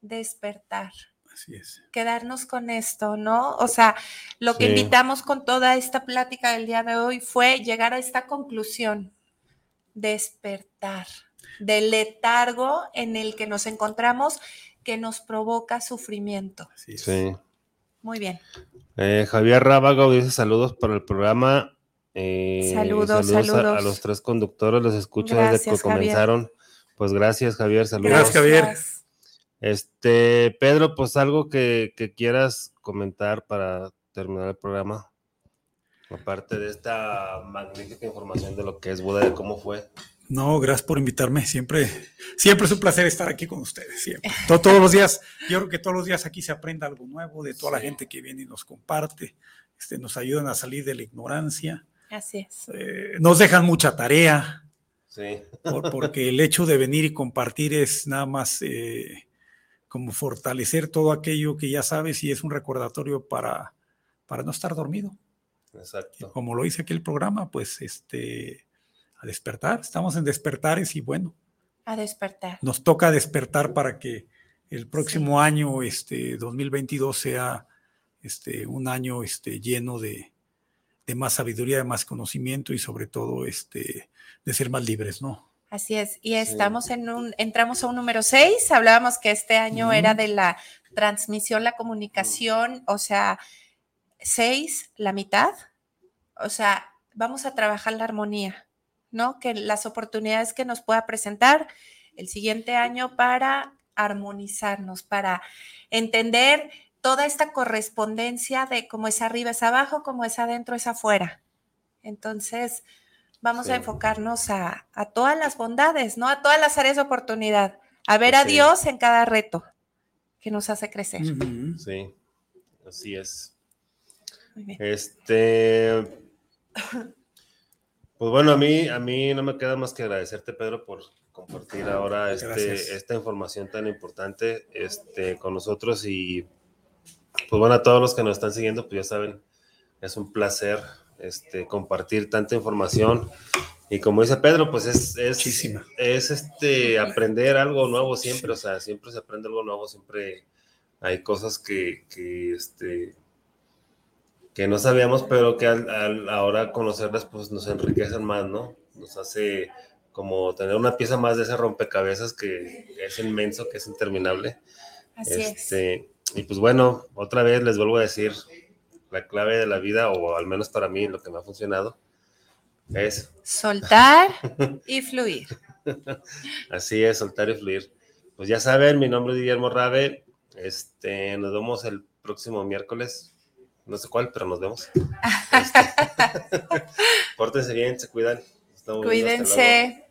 despertar, Así es. quedarnos con esto, ¿no? O sea, lo que invitamos con toda esta plática del día de hoy fue llegar a esta conclusión, despertar del letargo en el que nos encontramos que nos provoca sufrimiento. Sí. Muy bien. Eh, Javier Rábago dice saludos para el programa. Eh, Saludos, a- saludos. A, los tres conductores, los escucho desde que Javier. comenzaron. Pues gracias, Javier. Saludos. Gracias, Javier. Este, Pedro, pues algo que, que quieras comentar para terminar el programa. Aparte de esta magnífica información de lo que es Buda, de cómo fue. No, gracias por invitarme. Siempre, siempre es un placer estar aquí con ustedes. Siempre. To- Todos, los días, yo creo que todos los días aquí se aprende algo nuevo de toda la gente que viene y nos comparte. Este, nos ayudan a salir de la ignorancia. Así es. eh, nos dejan mucha tarea. Sí. por- porque el hecho de venir y compartir es nada más eh, como fortalecer todo aquello que ya sabes y es un recordatorio para, para no estar dormido. Exacto. Como lo hice aquí el programa, pues este, a despertar, estamos en despertares y bueno, A despertar. nos toca despertar para que el próximo año, este 2022, sea este, un año este, lleno de, de más sabiduría, de más conocimiento y sobre todo este, de ser más libres, ¿no? Así es. Y estamos en un, entramos a un número 6. Hablábamos que este año era de la transmisión, la comunicación, o sea, 6, la mitad. O sea, vamos a trabajar la armonía, ¿no? Que las oportunidades que nos pueda presentar el siguiente año para armonizarnos, para entender toda esta correspondencia de cómo es arriba es abajo, cómo es adentro es afuera. Entonces, vamos Sí. a enfocarnos a, a todas las bondades, ¿no? A todas las áreas de oportunidad, a ver a. Dios en cada reto que nos hace crecer. Sí. Así es. Muy bien. Este. Pues bueno, a mí, a mí no me queda más que agradecerte, Pedro, por compartir ahora este, esta información tan importante este, con nosotros. Y pues bueno, a todos los que nos están siguiendo, pues ya saben, es un placer este, compartir tanta información. Y como dice Pedro, pues es, es, Muchísima. es este, aprender algo nuevo siempre, o sea, siempre se aprende algo nuevo, siempre hay cosas que, que, este, que no sabíamos, pero que al, al ahora conocerlas pues nos enriquecen más, ¿no? Nos hace como tener una pieza más de ese rompecabezas que es inmenso, que es interminable. Así es. Este, y pues bueno, otra vez les vuelvo a decir, la clave de la vida, o al menos para mí lo que me ha funcionado, es Soltar y fluir. así es, soltar y fluir. Pues ya saben, mi nombre es Guillermo Rabe, este, nos vemos el próximo miércoles, no sé cuál, pero nos vemos. Este, pórtense bien, se cuidan. Estamos. Cuídense.